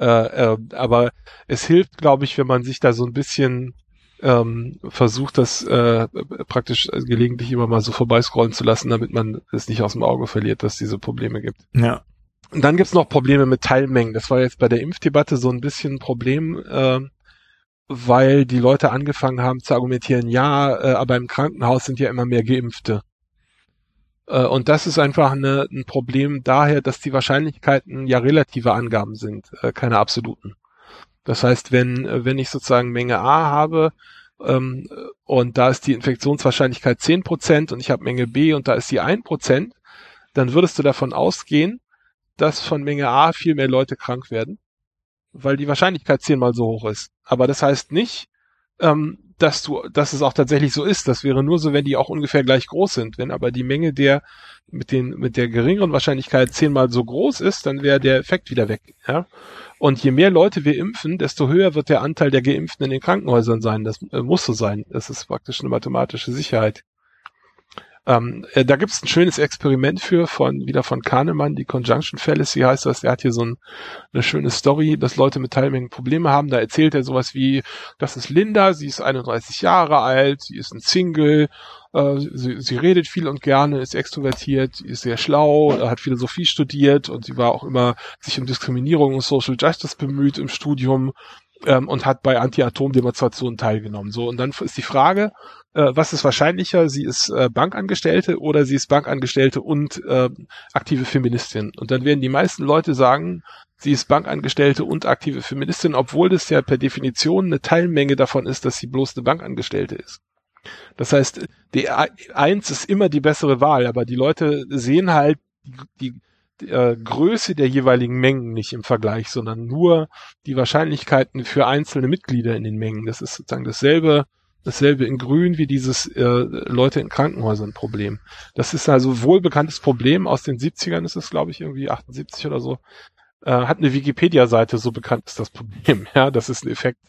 Äh, äh, aber es hilft, glaube ich, wenn man sich da so ein bisschen ähm, versucht, das äh, praktisch gelegentlich immer mal so vorbeiscrollen zu lassen, damit man es nicht aus dem Auge verliert, dass es diese Probleme gibt. Ja. Und dann gibt's noch Probleme mit Teilmengen. Das war jetzt bei der Impfdebatte so ein bisschen ein Problem, äh, weil die Leute angefangen haben zu argumentieren, ja, äh, aber im Krankenhaus sind ja immer mehr Geimpfte. Äh, und das ist einfach eine, ein Problem daher, dass die Wahrscheinlichkeiten ja relative Angaben sind, äh, keine absoluten. Das heißt, wenn, wenn ich sozusagen Menge A habe, ähm, und da ist die Infektionswahrscheinlichkeit 10% und ich habe Menge B und da ist sie 1%, dann würdest du davon ausgehen, dass von Menge A viel mehr Leute krank werden, weil die Wahrscheinlichkeit zehnmal so hoch ist. Aber das heißt nicht, ähm, dass du, dass es auch tatsächlich so ist. Das wäre nur so, wenn die auch ungefähr gleich groß sind. Wenn aber die Menge der mit den mit der geringeren Wahrscheinlichkeit zehnmal so groß ist, dann wäre der Effekt wieder weg. Ja? Und je mehr Leute wir impfen, desto höher wird der Anteil der Geimpften in den Krankenhäusern sein. Das äh, muss so sein. Das ist praktisch eine mathematische Sicherheit. Ähm, äh, da gibt es ein schönes Experiment für, von wieder von Kahnemann, die Conjunction Fallacy heißt das. Er hat hier so ein, eine schöne Story, dass Leute mit Teilmengen Probleme haben. Da erzählt er sowas wie, das ist Linda, sie ist 31 Jahre alt, sie ist ein Single, äh, sie, sie redet viel und gerne, ist extrovertiert, ist sehr schlau, hat Philosophie studiert und sie war auch immer sich um Diskriminierung und Social Justice bemüht im Studium ähm, und hat bei Anti-Atom-Demonstrationen teilgenommen. So, und dann ist die Frage, äh, was ist wahrscheinlicher? Sie ist äh, Bankangestellte oder sie ist Bankangestellte und äh, aktive Feministin? Und dann werden die meisten Leute sagen, sie ist Bankangestellte und aktive Feministin, obwohl das ja per Definition eine Teilmenge davon ist, dass sie bloß eine Bankangestellte ist. Das heißt, die Eins ist immer die bessere Wahl, aber die Leute sehen halt die, die äh, Größe der jeweiligen Mengen nicht im Vergleich, sondern nur die Wahrscheinlichkeiten für einzelne Mitglieder in den Mengen. Das ist sozusagen dasselbe dasselbe in Grün wie dieses äh, Leute in Krankenhäusern Problem. Das ist also wohlbekanntes Problem aus den 70ern ist es, glaube ich, irgendwie 78 oder so. Äh, hat eine Wikipedia-Seite, so bekannt ist das Problem. Ja, das ist ein Effekt.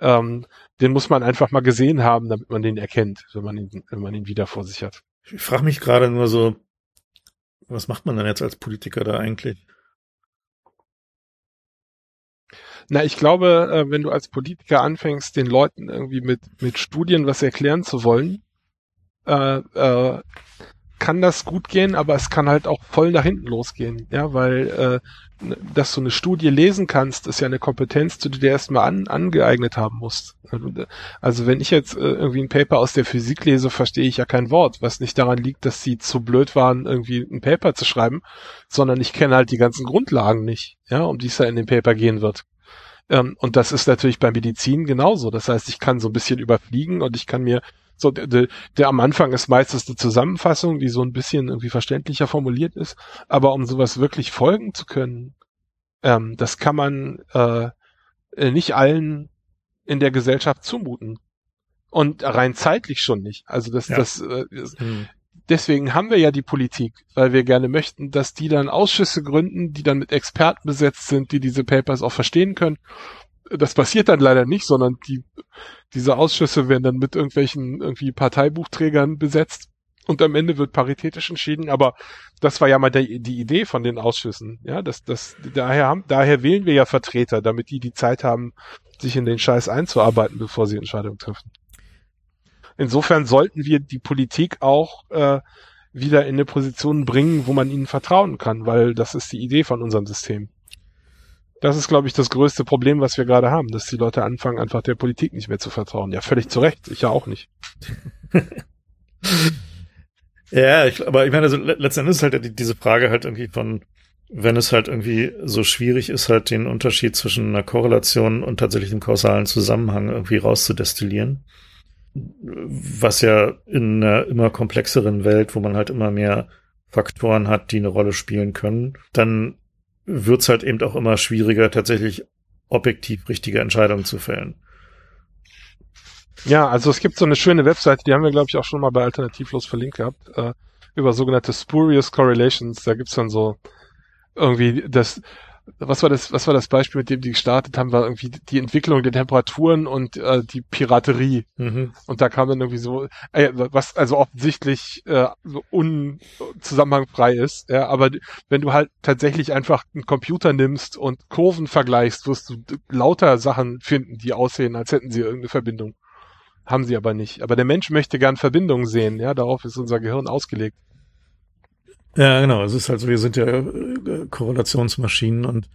Ähm, den muss man einfach mal gesehen haben, damit man den erkennt, wenn man ihn, wenn man ihn wieder vor sich hat. Ich frage mich gerade nur so, was macht man dann jetzt als Politiker da eigentlich? Na, ich glaube, äh, wenn du als Politiker anfängst, den Leuten irgendwie mit, mit Studien was erklären zu wollen, äh, äh, kann das gut gehen, aber es kann halt auch voll nach hinten losgehen, ja, weil äh, dass du eine Studie lesen kannst, ist ja eine Kompetenz, die du dir erstmal an, angeeignet haben musst. Also wenn ich jetzt äh, irgendwie ein Paper aus der Physik lese, verstehe ich ja kein Wort, was nicht daran liegt, dass sie zu blöd waren, irgendwie ein Paper zu schreiben, sondern ich kenne halt die ganzen Grundlagen nicht, ja, um die es da in dem Paper gehen wird. Ähm, und das ist natürlich bei Medizin genauso. Das heißt, ich kann so ein bisschen überfliegen und ich kann mir so, der, der, der am Anfang ist meistens eine Zusammenfassung, die so ein bisschen irgendwie verständlicher formuliert ist. Aber um sowas wirklich folgen zu können, ähm, das kann man äh, äh nicht allen in der Gesellschaft zumuten. Und rein zeitlich schon nicht. Also das, ja. das, äh, hm deswegen haben wir ja die Politik, weil wir gerne möchten, dass die dann Ausschüsse gründen, die dann mit Experten besetzt sind, die diese Papers auch verstehen können. Das passiert dann leider nicht, sondern die, diese Ausschüsse werden dann mit irgendwelchen irgendwie Parteibuchträgern besetzt und am Ende wird paritätisch entschieden. Aber das war ja mal der, die Idee von den Ausschüssen. Ja, das, das, daher haben, daher wählen wir ja Vertreter, damit die die Zeit haben, sich in den Scheiß einzuarbeiten, bevor sie Entscheidungen treffen. Insofern sollten wir die Politik auch äh, wieder in eine Position bringen, wo man ihnen vertrauen kann, weil das ist die Idee von unserem System. Das ist, glaube ich, das größte Problem, was wir gerade haben, dass die Leute anfangen, einfach der Politik nicht mehr zu vertrauen. Ja, völlig zu Recht. Ich ja auch nicht. ja, ich, aber ich meine, also letztendlich ist halt diese Frage halt irgendwie von, wenn es halt irgendwie so schwierig ist, halt den Unterschied zwischen einer Korrelation und tatsächlich dem kausalen Zusammenhang irgendwie rauszudestillieren was ja in einer immer komplexeren Welt, wo man halt immer mehr Faktoren hat, die eine Rolle spielen können, dann wird's halt eben auch immer schwieriger, tatsächlich objektiv richtige Entscheidungen zu fällen. Ja, also es gibt so eine schöne Webseite, die haben wir, glaube ich, auch schon mal bei Alternativlos verlinkt gehabt, äh, über sogenannte Spurious Correlations. Da gibt's dann so irgendwie das, was war das, was war das Beispiel, mit dem die gestartet haben, war irgendwie die Entwicklung der Temperaturen und äh, die Piraterie. Mhm. Und da kam dann irgendwie so, äh, was also offensichtlich äh, so unzusammenhangfrei ist, ja, aber wenn du halt tatsächlich einfach einen Computer nimmst und Kurven vergleichst, wirst du lauter Sachen finden, die aussehen, als hätten sie irgendeine Verbindung. Haben sie aber nicht. Aber der Mensch möchte gern Verbindungen sehen, ja, darauf ist unser Gehirn ausgelegt. Ja, genau. Es ist halt so, wir sind ja äh, Korrelationsmaschinen und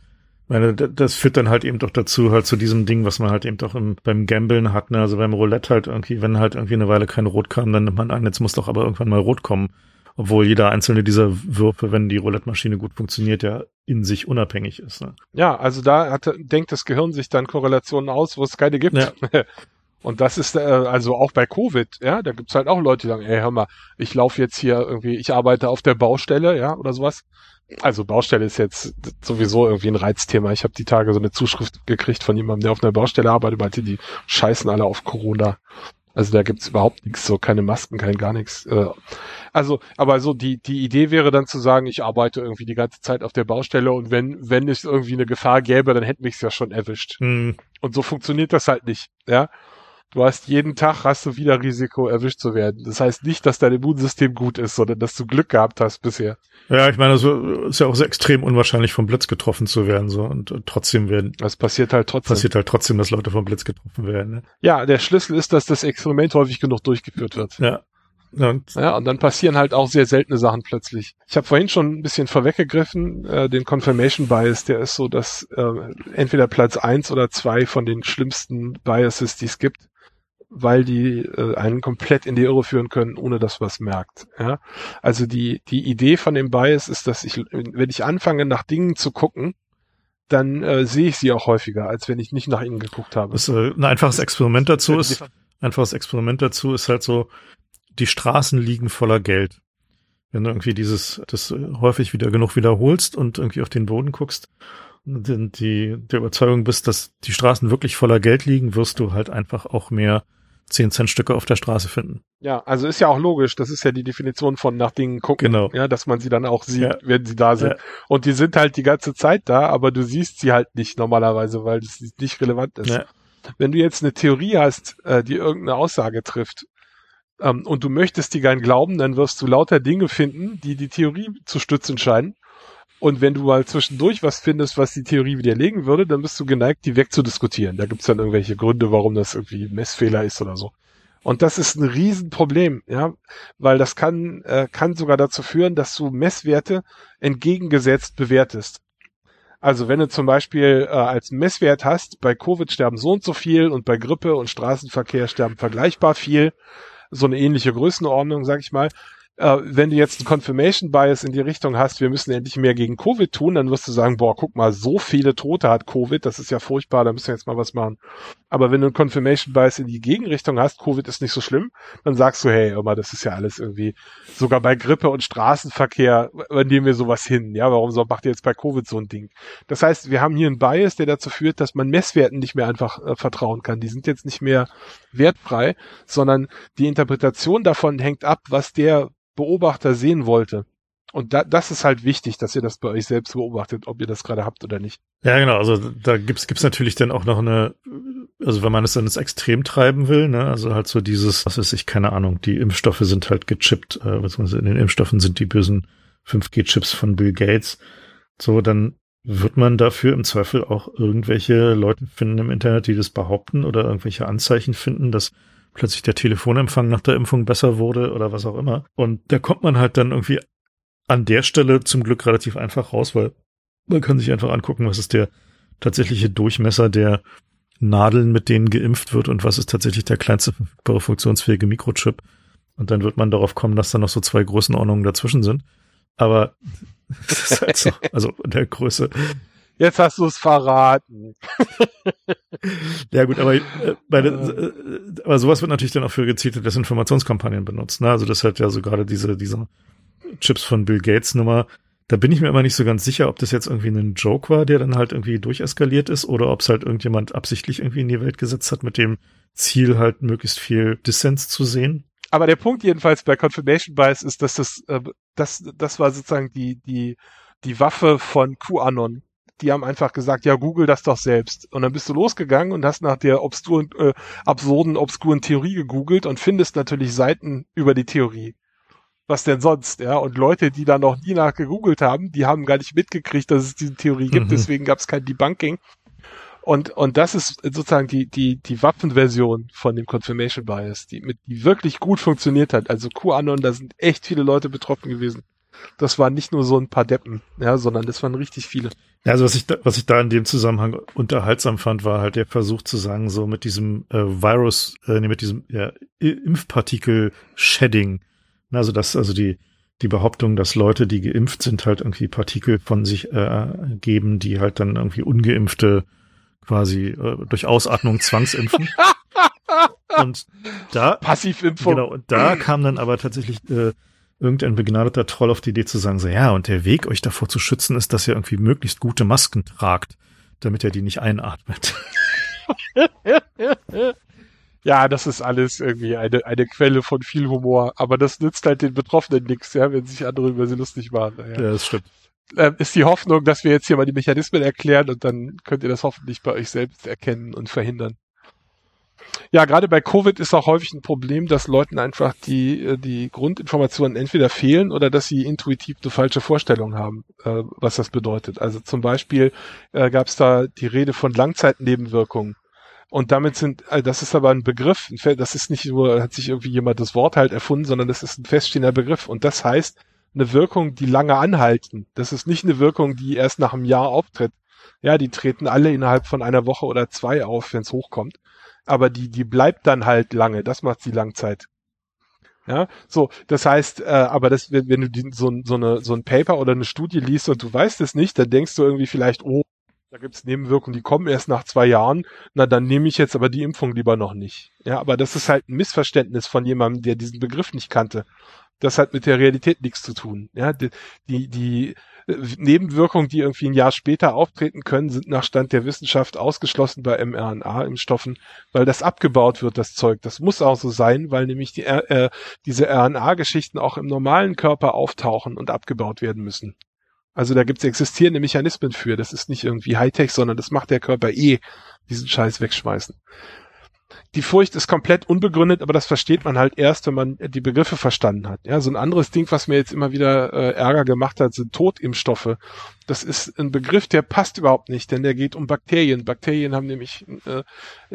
meine, das führt dann halt eben doch dazu, halt zu diesem Ding, was man halt eben doch im, beim Gambeln hat, ne? Also beim Roulette halt irgendwie, wenn halt irgendwie eine Weile kein Rot kam, dann nimmt man an, jetzt muss doch aber irgendwann mal Rot kommen. Obwohl jeder einzelne dieser Würfe, wenn die Roulette-Maschine gut funktioniert, ja in sich unabhängig ist. Ne? Ja, also da hat, denkt das Gehirn sich dann Korrelationen aus, wo es keine gibt. Ja. Und das ist äh, also auch bei Covid, ja, da gibt's halt auch Leute, die sagen, ey, hör mal, ich laufe jetzt hier irgendwie, ich arbeite auf der Baustelle, ja, oder sowas. Also Baustelle ist jetzt sowieso irgendwie ein Reizthema. Ich habe die Tage so eine Zuschrift gekriegt von jemandem, der auf einer Baustelle arbeitet, meinte, die scheißen alle auf Corona. Also da gibt's überhaupt nichts, so keine Masken, kein gar nichts. Äh. Also, aber so die die Idee wäre dann zu sagen, ich arbeite irgendwie die ganze Zeit auf der Baustelle und wenn wenn es irgendwie eine Gefahr gäbe, dann hätte mich's ja schon erwischt. Hm. Und so funktioniert das halt nicht, ja. Du hast jeden Tag hast du wieder Risiko, erwischt zu werden. Das heißt nicht, dass dein Immunsystem gut ist, sondern dass du Glück gehabt hast bisher. Ja, ich meine, so ist ja auch sehr extrem unwahrscheinlich vom Blitz getroffen zu werden, so und, und trotzdem werden. Das passiert halt trotzdem. Passiert halt trotzdem, dass Leute vom Blitz getroffen werden. Ne? Ja, der Schlüssel ist, dass das Experiment häufig genug durchgeführt wird. Ja. Und ja, und dann passieren halt auch sehr seltene Sachen plötzlich. Ich habe vorhin schon ein bisschen vorweggegriffen, äh, den Confirmation Bias, der ist so, dass äh, entweder Platz eins oder zwei von den schlimmsten Biases, die es gibt weil die äh, einen komplett in die Irre führen können, ohne dass was merkt. Ja? Also die, die Idee von dem Bias ist, dass ich, wenn ich anfange, nach Dingen zu gucken, dann äh, sehe ich sie auch häufiger, als wenn ich nicht nach ihnen geguckt habe. Das, äh, ein einfaches Experiment dazu ist, einfaches Experiment dazu ist halt so, die Straßen liegen voller Geld. Wenn du irgendwie dieses, das häufig wieder genug wiederholst und irgendwie auf den Boden guckst, die, die der Überzeugung bist, dass die Straßen wirklich voller Geld liegen, wirst du halt einfach auch mehr 10 Cent Stücke auf der Straße finden. Ja, also ist ja auch logisch. Das ist ja die Definition von nach Dingen gucken. Genau. Ja, dass man sie dann auch sieht, ja. wenn sie da sind. Ja. Und die sind halt die ganze Zeit da, aber du siehst sie halt nicht normalerweise, weil es nicht relevant ist. Ja. Wenn du jetzt eine Theorie hast, äh, die irgendeine Aussage trifft, ähm, und du möchtest die gern glauben, dann wirst du lauter Dinge finden, die die Theorie zu stützen scheinen. Und wenn du mal zwischendurch was findest, was die Theorie widerlegen würde, dann bist du geneigt, die wegzudiskutieren. Da gibt's dann irgendwelche Gründe, warum das irgendwie Messfehler ist oder so. Und das ist ein Riesenproblem, ja, weil das kann, äh, kann sogar dazu führen, dass du Messwerte entgegengesetzt bewertest. Also wenn du zum Beispiel äh, als Messwert hast, bei Covid sterben so und so viel und bei Grippe und Straßenverkehr sterben vergleichbar viel, so eine ähnliche Größenordnung, sag ich mal, äh, wenn du jetzt einen Confirmation Bias in die Richtung hast, wir müssen endlich mehr gegen Covid tun, dann wirst du sagen, boah, guck mal, so viele Tote hat Covid, das ist ja furchtbar, da müssen wir jetzt mal was machen. Aber wenn du einen Confirmation Bias in die Gegenrichtung hast, Covid ist nicht so schlimm, dann sagst du, hey, immer, das ist ja alles irgendwie, sogar bei Grippe und Straßenverkehr nehmen wir sowas hin. Ja, warum so, macht ihr jetzt bei Covid so ein Ding? Das heißt, wir haben hier einen Bias, der dazu führt, dass man Messwerten nicht mehr einfach äh, vertrauen kann. Die sind jetzt nicht mehr wertfrei, sondern die Interpretation davon hängt ab, was der Beobachter sehen wollte. Und da, das ist halt wichtig, dass ihr das bei euch selbst beobachtet, ob ihr das gerade habt oder nicht. Ja, genau. Also da gibt's gibt's natürlich dann auch noch eine, also wenn man es dann ins Extrem treiben will, ne, also halt so dieses, was weiß ich, keine Ahnung, die Impfstoffe sind halt gechippt, äh, beziehungsweise in den Impfstoffen sind die bösen 5G-Chips von Bill Gates. So, dann wird man dafür im Zweifel auch irgendwelche Leute finden im Internet, die das behaupten oder irgendwelche Anzeichen finden, dass plötzlich der Telefonempfang nach der Impfung besser wurde oder was auch immer. Und da kommt man halt dann irgendwie an der Stelle zum Glück relativ einfach raus, weil man kann sich einfach angucken, was ist der tatsächliche Durchmesser der Nadeln, mit denen geimpft wird und was ist tatsächlich der kleinste verfügbare funktionsfähige Mikrochip. Und dann wird man darauf kommen, dass da noch so zwei Größenordnungen dazwischen sind. Aber das ist halt so, also in der Größe Jetzt hast du es verraten. ja gut, aber, äh, bei der, äh, aber sowas wird natürlich dann auch für gezielte Desinformationskampagnen benutzt. Ne? Also das hat ja so gerade diese, diese Chips von Bill Gates Nummer. Da bin ich mir immer nicht so ganz sicher, ob das jetzt irgendwie ein Joke war, der dann halt irgendwie durcheskaliert ist oder ob es halt irgendjemand absichtlich irgendwie in die Welt gesetzt hat mit dem Ziel halt möglichst viel Dissens zu sehen. Aber der Punkt jedenfalls bei Confirmation Bias ist, dass das, äh, das, das war sozusagen die, die, die Waffe von QAnon. Die haben einfach gesagt, ja, google das doch selbst. Und dann bist du losgegangen und hast nach der obskuren, äh, absurden, obskuren Theorie gegoogelt und findest natürlich Seiten über die Theorie was denn sonst, ja? Und Leute, die da noch nie nachgegoogelt haben, die haben gar nicht mitgekriegt, dass es diese Theorie gibt, mhm. deswegen gab es kein Debunking. Und, und das ist sozusagen die, die, die Waffenversion von dem Confirmation Bias, die, mit, die wirklich gut funktioniert hat. Also QAnon, da sind echt viele Leute betroffen gewesen. Das waren nicht nur so ein paar Deppen, ja, sondern das waren richtig viele. Also was ich da, was ich da in dem Zusammenhang unterhaltsam fand, war halt der Versuch zu sagen, so mit diesem äh, Virus, äh, nee, mit diesem ja, Impfpartikel-Shedding, also das, also die, die Behauptung, dass Leute, die geimpft sind, halt irgendwie Partikel von sich äh, geben, die halt dann irgendwie ungeimpfte quasi äh, durch Ausatmung zwangsimpfen. und da Passivimpfung. Genau, und da kam dann aber tatsächlich äh, irgendein begnadeter Troll auf die Idee zu sagen, so ja, und der Weg, euch davor zu schützen, ist, dass ihr irgendwie möglichst gute Masken tragt, damit er die nicht einatmet. ja, das ist alles irgendwie eine, eine Quelle von viel Humor, aber das nützt halt den Betroffenen nichts, ja, wenn sich andere über sie lustig machen. Ja, ja das stimmt. Ähm, ist die Hoffnung, dass wir jetzt hier mal die Mechanismen erklären und dann könnt ihr das hoffentlich bei euch selbst erkennen und verhindern. Ja, gerade bei Covid ist auch häufig ein Problem, dass Leuten einfach die, äh, die Grundinformationen entweder fehlen oder dass sie intuitiv eine falsche Vorstellung haben, äh, was das bedeutet. Also zum Beispiel äh, gab es da die Rede von Langzeitnebenwirkungen. Und damit sind, also das ist aber ein Begriff, das ist nicht nur, hat sich irgendwie jemand das Wort halt erfunden, sondern das ist ein feststehender Begriff. Und das heißt, eine Wirkung, die lange anhalten. Das ist nicht eine Wirkung, die erst nach einem Jahr auftritt. Ja, die treten alle innerhalb von einer Woche oder zwei auf, wenn es hochkommt. Aber die, die bleibt dann halt lange. Das macht die Langzeit. Ja, so, das heißt, äh, aber das, wenn, wenn du die, so, so, eine, so ein Paper oder eine Studie liest und du weißt es nicht, dann denkst du irgendwie vielleicht, oh, da gibt es Nebenwirkungen, die kommen erst nach zwei Jahren, na dann nehme ich jetzt aber die Impfung lieber noch nicht. Ja, aber das ist halt ein Missverständnis von jemandem, der diesen Begriff nicht kannte. Das hat mit der Realität nichts zu tun. Ja, die, die, die äh, Nebenwirkungen, die irgendwie ein Jahr später auftreten können, sind nach Stand der Wissenschaft ausgeschlossen bei mRNA-Impfstoffen, weil das abgebaut wird, das Zeug. Das muss auch so sein, weil nämlich die, äh, diese RNA-Geschichten auch im normalen Körper auftauchen und abgebaut werden müssen. Also da gibt's existierende Mechanismen für. Das ist nicht irgendwie Hightech, sondern das macht der Körper eh, diesen Scheiß wegschmeißen. Die Furcht ist komplett unbegründet, aber das versteht man halt erst, wenn man die Begriffe verstanden hat. Ja, so ein anderes Ding, was mir jetzt immer wieder äh, Ärger gemacht hat, sind Totimpfstoffe. Das ist ein Begriff, der passt überhaupt nicht, denn der geht um Bakterien. Bakterien haben nämlich äh,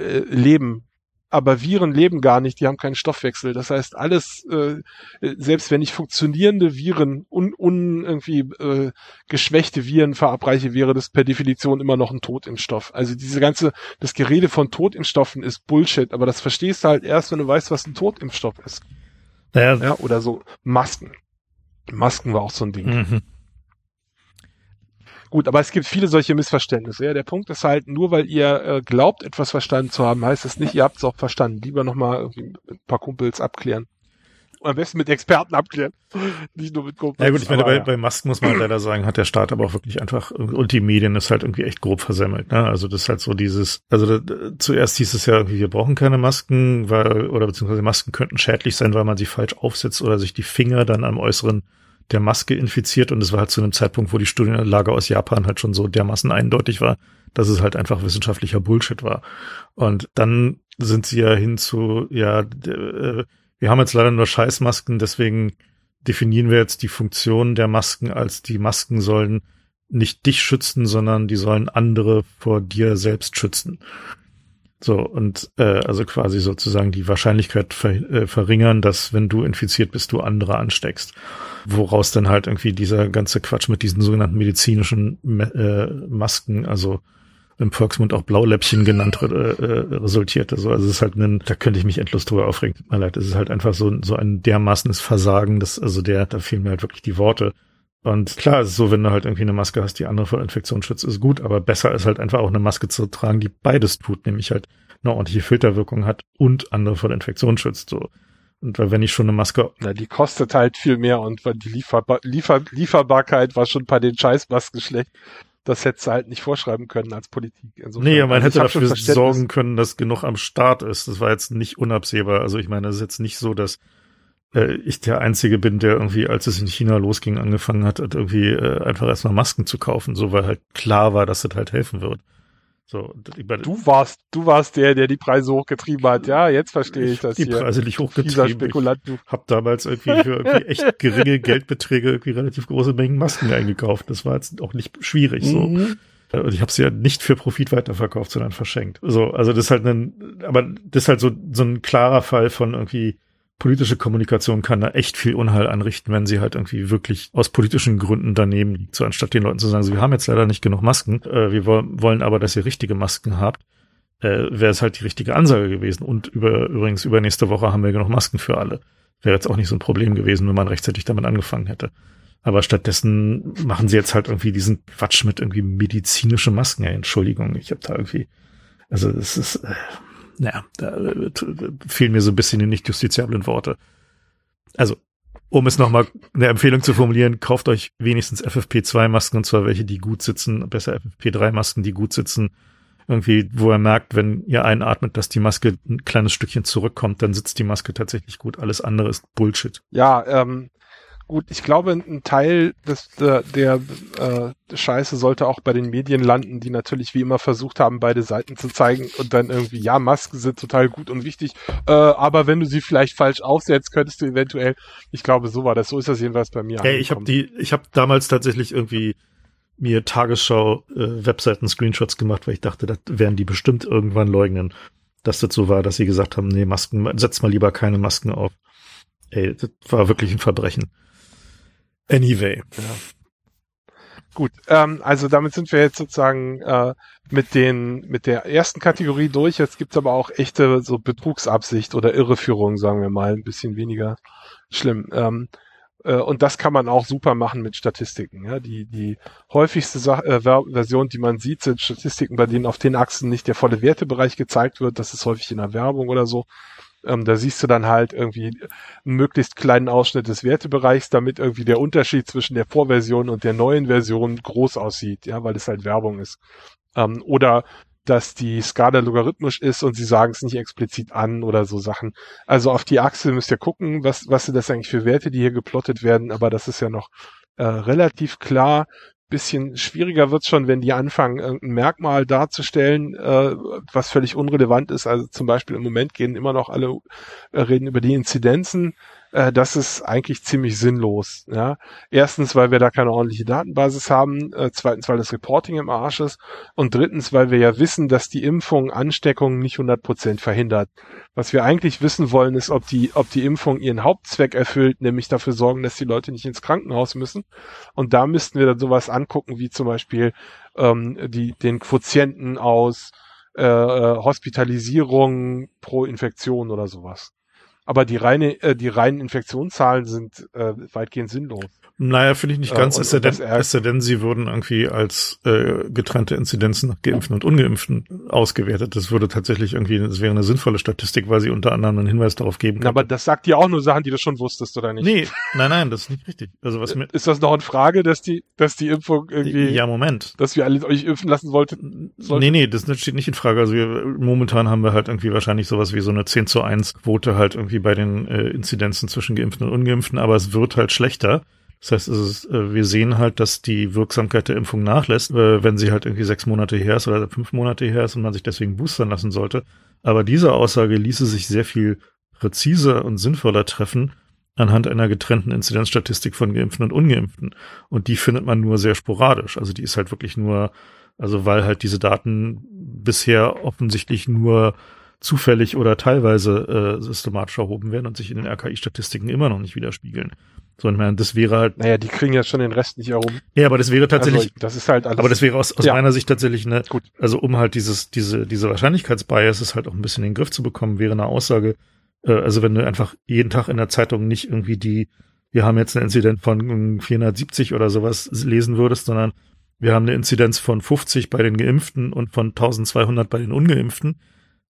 äh, Leben aber Viren leben gar nicht, die haben keinen Stoffwechsel. Das heißt, alles, äh, selbst wenn ich funktionierende Viren, un, un irgendwie äh, geschwächte Viren verabreiche, wäre das per Definition immer noch ein Totimpfstoff. Also diese ganze, das Gerede von Totimpfstoffen ist Bullshit, aber das verstehst du halt erst, wenn du weißt, was ein Totimpfstoff ist. Naja. Ja, oder so Masken. Masken war auch so ein Ding. Mhm. Gut, aber es gibt viele solche Missverständnisse. Ja, der Punkt ist halt, nur weil ihr äh, glaubt, etwas verstanden zu haben, heißt es nicht, ihr habt es auch verstanden. Lieber nochmal ein paar Kumpels abklären. am besten mit Experten abklären. Nicht nur mit Kumpels. Ja gut, ich meine, bei, ja. bei Masken muss man halt leider sagen, hat der Staat aber auch wirklich einfach, und die Medien ist halt irgendwie echt grob versemmelt. Ne? Also das ist halt so dieses, also da, zuerst hieß es ja irgendwie, wir brauchen keine Masken, weil, oder beziehungsweise Masken könnten schädlich sein, weil man sie falsch aufsetzt oder sich die Finger dann am äußeren der Maske infiziert und es war halt zu einem Zeitpunkt, wo die Studienlage aus Japan halt schon so dermaßen eindeutig war, dass es halt einfach wissenschaftlicher Bullshit war. Und dann sind sie ja hin zu, ja, äh, wir haben jetzt leider nur Scheißmasken, deswegen definieren wir jetzt die Funktion der Masken als die Masken sollen nicht dich schützen, sondern die sollen andere vor dir selbst schützen. So, und äh, also quasi sozusagen die Wahrscheinlichkeit ver äh, verringern, dass wenn du infiziert bist, du andere ansteckst. Woraus dann halt irgendwie dieser ganze Quatsch mit diesen sogenannten medizinischen äh, Masken, also im Volksmund auch Blauläppchen genannt, äh, äh, resultierte. So, also es ist halt ein, da könnte ich mich endlos drüber aufregen. Mir leid, es ist halt einfach so, so ein dermaßenes Versagen, dass, also der, da fehlen mir halt wirklich die Worte Und klar, es ist so, wenn du halt irgendwie eine Maske hast, die andere vor Infektion schützt, ist gut, aber besser ist halt einfach auch eine Maske zu tragen, die beides tut, nämlich halt eine ordentliche Filterwirkung hat und andere vor Infektion schützt, so. Und weil wenn ich schon eine Maske. Na, die kostet halt viel mehr und weil die Lieferbar Liefer Lieferbarkeit war schon bei den Scheißmasken schlecht. Das hättest du halt nicht vorschreiben können als Politik. Insofern, nee, man also hätte dafür sorgen können, dass genug am Start ist. Das war jetzt nicht unabsehbar. Also ich meine, es ist jetzt nicht so, dass äh, ich der Einzige bin, der irgendwie, als es in China losging, angefangen hat, irgendwie äh, einfach erstmal Masken zu kaufen, so weil halt klar war, dass das halt helfen wird. So, du warst, du warst der, der die Preise hochgetrieben hat. Ja, jetzt verstehe ich, ich das die hier. Die Preise nicht hochgetrieben. Spekulant, du. Ich habe damals irgendwie für irgendwie echt geringe Geldbeträge irgendwie relativ große Mengen Masken eingekauft. Das war jetzt auch nicht schwierig. So. Mhm. Und ich habe sie ja nicht für Profit weiterverkauft, sondern verschenkt. So, also das ist halt ein, aber das ist halt so so ein klarer Fall von irgendwie politische Kommunikation kann da echt viel Unheil anrichten, wenn sie halt irgendwie wirklich aus politischen Gründen daneben liegt. So anstatt den Leuten zu sagen, so, wir haben jetzt leider nicht genug Masken, äh, wir wollen aber, dass ihr richtige Masken habt, äh, wäre es halt die richtige Ansage gewesen. Und über, übrigens übernächste Woche haben wir genug Masken für alle. Wäre jetzt auch nicht so ein Problem gewesen, wenn man rechtzeitig damit angefangen hätte. Aber stattdessen machen sie jetzt halt irgendwie diesen Quatsch mit irgendwie medizinische Masken. Ja, Entschuldigung, ich habe da irgendwie, also es ist, äh, naja, da äh, fehlen mir so ein bisschen die nicht justiziablen Worte. Also, um es nochmal eine Empfehlung zu formulieren, kauft euch wenigstens FFP2-Masken und zwar welche, die gut sitzen, besser FFP3-Masken, die gut sitzen. Irgendwie, wo er merkt, wenn ihr einatmet, dass die Maske ein kleines Stückchen zurückkommt, dann sitzt die Maske tatsächlich gut. Alles andere ist Bullshit. Ja, ähm, Gut, ich glaube, ein Teil des, der, der äh, Scheiße sollte auch bei den Medien landen, die natürlich wie immer versucht haben, beide Seiten zu zeigen und dann irgendwie, ja, Masken sind total gut und wichtig, äh, aber wenn du sie vielleicht falsch aufsetzt, könntest du eventuell, ich glaube, so war das, so ist das jedenfalls bei mir. Hey, ich habe die, ich habe damals tatsächlich irgendwie mir Tagesschau äh, gemacht, weil ich dachte, das werden die bestimmt irgendwann leugnen, dass das so war, dass sie gesagt haben, nee, Masken, setz mal lieber keine Masken auf. Ey, das war wirklich ein Verbrechen. Anyway. Ja. Gut, ähm, also damit sind wir jetzt sozusagen äh, mit den mit der ersten Kategorie durch. Jetzt gibt's aber auch echte so Betrugsabsicht oder Irreführung, sagen wir mal, ein bisschen weniger schlimm. Ähm, äh, und das kann man auch super machen mit Statistiken. Ja? Die, die häufigste Sa äh, Version, die man sieht, sind Statistiken, bei denen auf den Achsen nicht der volle Wertebereich gezeigt wird. Das ist häufig in der Werbung oder so. Ähm, da siehst du dann halt irgendwie einen möglichst kleinen Ausschnitt des Wertebereichs, damit irgendwie der Unterschied zwischen der Vorversion und der neuen Version groß aussieht, ja, weil es halt Werbung ist. Ähm, oder dass die Skala logarithmisch ist und sie sagen es nicht explizit an oder so Sachen. Also auf die Achse müsst ihr gucken, was, was sind das eigentlich für Werte, die hier geplottet werden, aber das ist ja noch äh, relativ klar bisschen schwieriger wird's schon, wenn die anfangen, irgendein Merkmal darzustellen, äh, was völlig unrelevant ist. Also zum Beispiel im Moment gehen immer noch alle äh, reden über die Inzidenzen äh, das ist eigentlich ziemlich sinnlos. Ja? Erstens, weil wir da keine ordentliche Datenbasis haben, äh, zweitens, weil das Reporting im Arsch ist und drittens, weil wir ja wissen, dass die Impfung Ansteckungen nicht 100 Prozent verhindert. Was wir eigentlich wissen wollen, ist, ob die, ob die Impfung ihren Hauptzweck erfüllt, nämlich dafür sorgen, dass die Leute nicht ins Krankenhaus müssen. Und da müssten wir dann sowas angucken, wie zum Beispiel ähm, die, den Quotienten aus äh, äh Hospitalisierung pro Infektion oder sowas. Aber die reine, äh, die reinen Infektionszahlen sind äh, weitgehend sinnlos. Naja, finde ich nicht ganz, äh, es, sei denn, es sei denn, sie würden irgendwie als äh, getrennte Inzidenzen nach Geimpften und Ungeimpften ausgewertet. Das würde tatsächlich irgendwie, das wäre eine sinnvolle Statistik, weil sie unter anderem einen Hinweis darauf geben kann. Aber das sagt dir auch nur Sachen, die du schon wusstest, oder nicht? Nee, nein, nein, das ist nicht richtig. Also was mir Ist das noch eine Frage, dass die, dass die Impfung irgendwie. Ja, Moment. Dass wir alle euch impfen lassen wollten? Sollten? Nee, nee, das steht nicht in Frage. Also wir, momentan haben wir halt irgendwie wahrscheinlich sowas wie so eine 10 zu 1 Quote halt irgendwie bei den äh, Inzidenzen zwischen Geimpften und Ungeimpften, aber es wird halt schlechter. Das heißt, ist, äh, wir sehen halt, dass die Wirksamkeit der Impfung nachlässt, äh, wenn sie halt irgendwie sechs Monate her ist oder fünf Monate her ist und man sich deswegen boostern lassen sollte. Aber diese Aussage ließe sich sehr viel präziser und sinnvoller treffen anhand einer getrennten Inzidenzstatistik von Geimpften und Ungeimpften. Und die findet man nur sehr sporadisch. Also die ist halt wirklich nur, also weil halt diese Daten bisher offensichtlich nur zufällig oder teilweise äh, systematisch erhoben werden und sich in den RKI-Statistiken immer noch nicht widerspiegeln. So, ich meine, das wäre halt. Naja, die kriegen ja schon den Rest nicht herum. Ja, aber das wäre tatsächlich. Also, das ist halt alles. Aber das wäre aus, aus ja. meiner Sicht tatsächlich eine. Gut. Also, um halt dieses, diese, diese Wahrscheinlichkeitsbiases halt auch ein bisschen in den Griff zu bekommen, wäre eine Aussage, äh, also wenn du einfach jeden Tag in der Zeitung nicht irgendwie die wir haben jetzt eine Inzidenz von 470 oder sowas lesen würdest, sondern wir haben eine Inzidenz von 50 bei den Geimpften und von 1200 bei den Ungeimpften.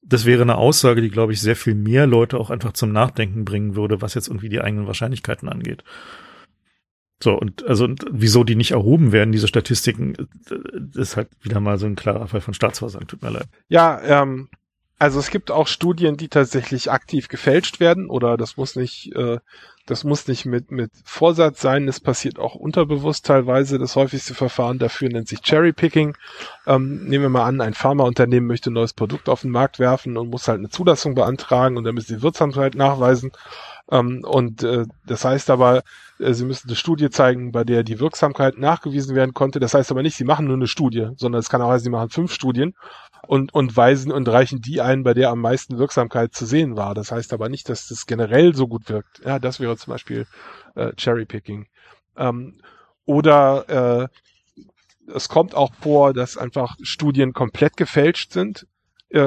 Das wäre eine Aussage, die, glaube ich, sehr viel mehr Leute auch einfach zum Nachdenken bringen würde, was jetzt irgendwie die eigenen Wahrscheinlichkeiten angeht. So, und also und wieso die nicht erhoben werden, diese Statistiken, ist halt wieder mal so ein klarer Fall von Staatsversagen, tut mir leid. Ja, ähm, also es gibt auch Studien, die tatsächlich aktiv gefälscht werden, oder das muss nicht, äh, das muss nicht mit, mit Vorsatz sein, es passiert auch unterbewusst teilweise. Das häufigste Verfahren dafür nennt sich Cherry-Picking. Ähm, nehmen wir mal an, ein Pharmaunternehmen möchte ein neues Produkt auf den Markt werfen und muss halt eine Zulassung beantragen und dann müssen sie Wirksamkeit nachweisen. Ähm, und äh, das heißt aber, äh, sie müssen eine Studie zeigen, bei der die Wirksamkeit nachgewiesen werden konnte. Das heißt aber nicht, sie machen nur eine Studie, sondern es kann auch heißen, sie machen fünf Studien und, und weisen und reichen die ein, bei der am meisten Wirksamkeit zu sehen war. Das heißt aber nicht, dass das generell so gut wirkt. Ja, das wäre zum Beispiel äh, Cherry-Picking. Ähm, oder äh, es kommt auch vor, dass einfach Studien komplett gefälscht sind. Äh,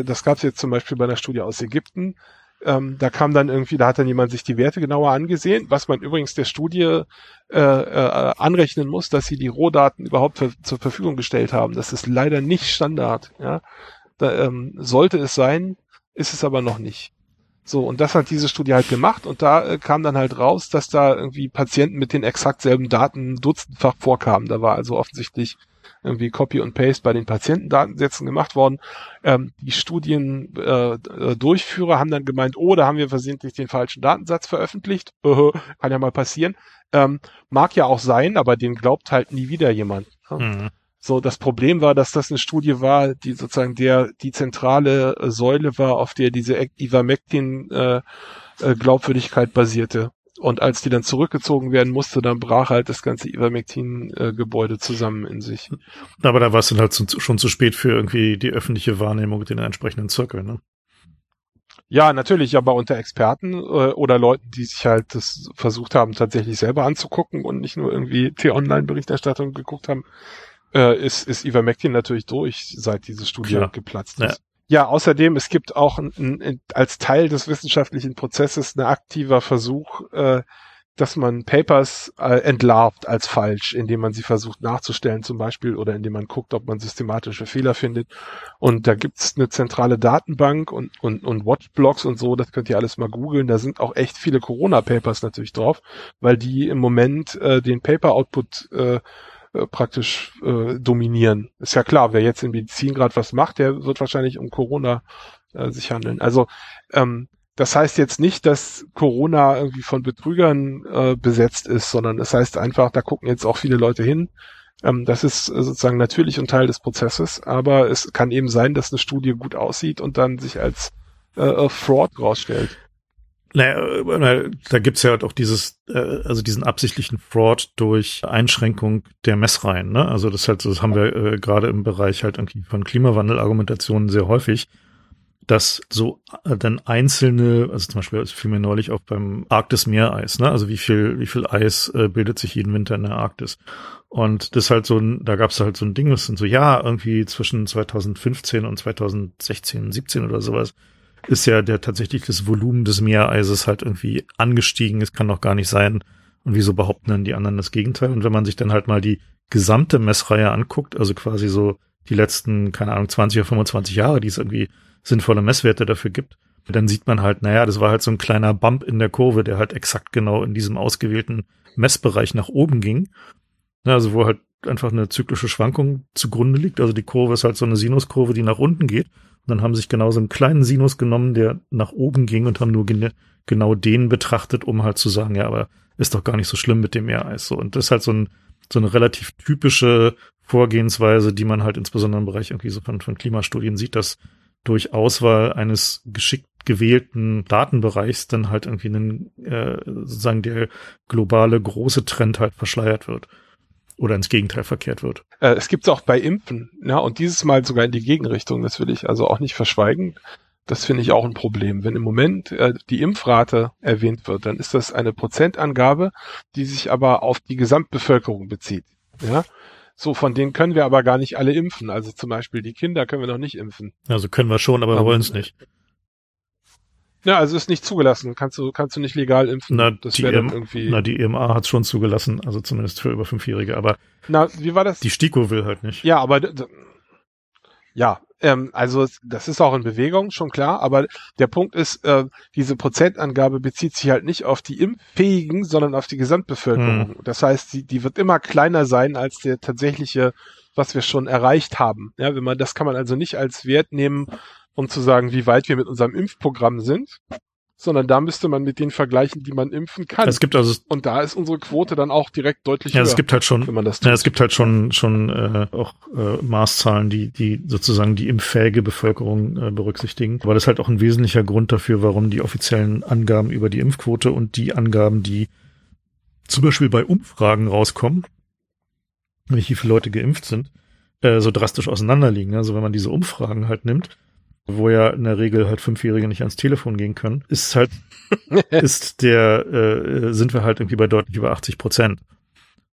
äh, das gab es jetzt zum Beispiel bei einer Studie aus Ägypten. Ähm, da kam dann irgendwie, da hat dann jemand sich die Werte genauer angesehen, was man übrigens der Studie äh, äh, anrechnen muss, dass sie die Rohdaten überhaupt für, zur Verfügung gestellt haben. Das ist leider nicht Standard. Ja? Da, ähm, sollte es sein, ist es aber noch nicht. So, und das hat diese Studie halt gemacht und da äh, kam dann halt raus, dass da irgendwie Patienten mit den exakt selben Daten dutzendfach vorkamen. Da war also offensichtlich irgendwie Copy und Paste bei den Patientendatensätzen gemacht worden. Ähm, die Studiendurchführer äh, haben dann gemeint, oh, da haben wir versehentlich den falschen Datensatz veröffentlicht. kann ja mal passieren. Ähm, mag ja auch sein, aber den glaubt halt nie wieder jemand. Mhm. So, das Problem war, dass das eine Studie war, die sozusagen der die zentrale Säule war, auf der diese Ivermectin äh, äh, Glaubwürdigkeit basierte. Und als die dann zurückgezogen werden musste, dann brach halt das ganze Ivermectin-Gebäude zusammen in sich. Aber da war es dann halt zu, schon zu spät für irgendwie die öffentliche Wahrnehmung den entsprechenden Zirkeln, ne? Ja, natürlich, aber unter Experten äh, oder Leuten, die sich halt das versucht haben, tatsächlich selber anzugucken und nicht nur irgendwie T-Online-Berichterstattung geguckt haben, äh, ist, ist Ivermectin natürlich durch, seit diese Studie Klar. geplatzt ist. Ja. Ja, außerdem, es gibt auch ein, ein, als Teil des wissenschaftlichen Prozesses ein aktiver Versuch, äh, dass man Papers äh, entlarvt als falsch, indem man sie versucht nachzustellen zum Beispiel oder indem man guckt, ob man systematische Fehler findet. Und da gibt's eine zentrale Datenbank und, und, und Watchblogs und so, das könnt ihr alles mal googeln. Da sind auch echt viele Corona-Papers natürlich drauf, weil die im Moment äh, den Paper-Output äh, äh, praktisch äh, dominieren. Ist ja klar, wer jetzt in Medizin gerade was macht, der wird wahrscheinlich um Corona äh, sich handeln. Also ähm, das heißt jetzt nicht, dass Corona irgendwie von Betrügern äh, besetzt ist, sondern es das heißt einfach, da gucken jetzt auch viele Leute hin. Ähm, das ist äh, sozusagen natürlich ein Teil des Prozesses, aber es kann eben sein, dass eine Studie gut aussieht und dann sich als äh, Fraud rausstellt. Naja, da gibt's ja halt auch dieses, äh, also diesen absichtlichen Fraud durch Einschränkung der Messreihen. Ne? Also das halt, das haben wir äh, gerade im Bereich halt von Klimawandelargumentationen sehr häufig, dass so äh, dann einzelne, also zum Beispiel fiel mir neulich auch beim Arktis-Meereis, ne? Also wie viel, wie viel Eis äh, bildet sich jeden Winter in der Arktis? Und das halt so ein, da gab's halt so ein Ding, das sind so, ja, irgendwie zwischen 2015 und 2016, 17 oder sowas ist ja der tatsächlich das Volumen des Meereises halt irgendwie angestiegen. Es kann doch gar nicht sein. Und wieso behaupten dann die anderen das Gegenteil? Und wenn man sich dann halt mal die gesamte Messreihe anguckt, also quasi so die letzten, keine Ahnung, 20 oder 25 Jahre, die es irgendwie sinnvolle Messwerte dafür gibt, dann sieht man halt, naja, das war halt so ein kleiner Bump in der Kurve, der halt exakt genau in diesem ausgewählten Messbereich nach oben ging. Also wo halt einfach eine zyklische Schwankung zugrunde liegt. Also die Kurve ist halt so eine Sinuskurve, die nach unten geht. Und dann haben sich genau so einen kleinen Sinus genommen, der nach oben ging und haben nur gen genau den betrachtet, um halt zu sagen, ja, aber ist doch gar nicht so schlimm mit dem Meereis. So. Und das ist halt so, ein, so eine relativ typische Vorgehensweise, die man halt insbesondere im Bereich irgendwie so von, von Klimastudien sieht, dass durch Auswahl eines geschickt gewählten Datenbereichs dann halt irgendwie einen, äh, sozusagen der globale große Trend halt verschleiert wird oder ins Gegenteil verkehrt wird. Äh, es gibt es auch bei Impfen, ja, und dieses Mal sogar in die Gegenrichtung, das will ich also auch nicht verschweigen. Das finde ich auch ein Problem. Wenn im Moment äh, die Impfrate erwähnt wird, dann ist das eine Prozentangabe, die sich aber auf die Gesamtbevölkerung bezieht. Ja, so von denen können wir aber gar nicht alle impfen. Also zum Beispiel die Kinder können wir noch nicht impfen. Also können wir schon, aber wir wollen es nicht. Ja, also ist nicht zugelassen. Kannst du, kannst du nicht legal impfen. Na, das die, dann EM, irgendwie. na, die EMA hat schon zugelassen, also zumindest für über Fünfjährige, aber Na, wie war das? die STIKO will halt nicht. Ja, aber ja, ähm, also das ist auch in Bewegung, schon klar, aber der Punkt ist, äh, diese Prozentangabe bezieht sich halt nicht auf die Impffähigen, sondern auf die Gesamtbevölkerung. Das heißt, die, die wird immer kleiner sein als der tatsächliche, was wir schon erreicht haben. Ja, wenn man, das kann man also nicht als Wert nehmen, um zu sagen, wie weit wir mit unserem Impfprogramm sind, sondern da müsste man mit den vergleichen, die man impfen kann. Es gibt also, Und da ist unsere Quote dann auch direkt deutlich ja, höher, es gibt halt schon, wenn man das tut. ja, es gibt halt schon schon äh, auch äh, Maßzahlen, die die sozusagen die impffähige Bevölkerung äh, berücksichtigen. Aber das ist halt auch ein wesentlicher Grund dafür, warum die offiziellen Angaben über die Impfquote und die Angaben, die zum Beispiel bei Umfragen rauskommen, wie viele Leute geimpft sind, äh, so drastisch auseinanderliegen. Also wenn man diese Umfragen halt nimmt, wo ja in der Regel halt Fünfjährige nicht ans Telefon gehen können, ist halt, ist der, äh, sind wir halt irgendwie bei deutlich über 80 Prozent.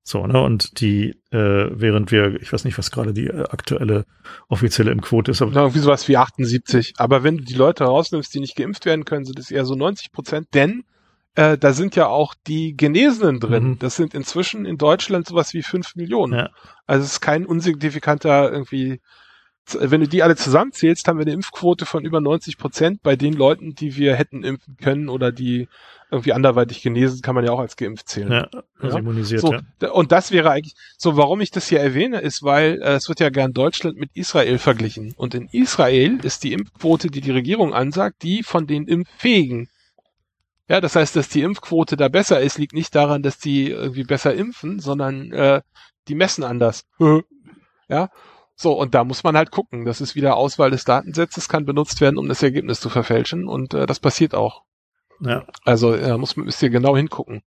So, ne? Und die, äh, während wir, ich weiß nicht, was gerade die äh, aktuelle offizielle Impfquote ist, aber Oder irgendwie sowas wie 78. Aber wenn du die Leute rausnimmst, die nicht geimpft werden können, sind es eher so 90 Prozent. Denn äh, da sind ja auch die Genesenen drin. Mhm. Das sind inzwischen in Deutschland sowas wie 5 Millionen. Ja. Also es ist kein unsignifikanter irgendwie. Wenn du die alle zusammenzählst, haben wir eine Impfquote von über 90 Prozent bei den Leuten, die wir hätten impfen können oder die irgendwie anderweitig genesen, kann man ja auch als geimpft zählen. ja, also Ja. immunisiert, So, ja. und das wäre eigentlich, so warum ich das hier erwähne, ist, weil äh, es wird ja gern Deutschland mit Israel verglichen. Und in Israel ist die Impfquote, die die Regierung ansagt, die von den Impffähigen. Ja, das heißt, dass die Impfquote da besser ist, liegt nicht daran, dass die irgendwie besser impfen, sondern äh, die messen anders. ja, so, und da muss man halt gucken. Das ist wieder Auswahl des Datensatzes, kann benutzt werden, um das Ergebnis zu verfälschen. Und äh, das passiert auch. ja. Also äh, muss man müsst ihr genau hingucken.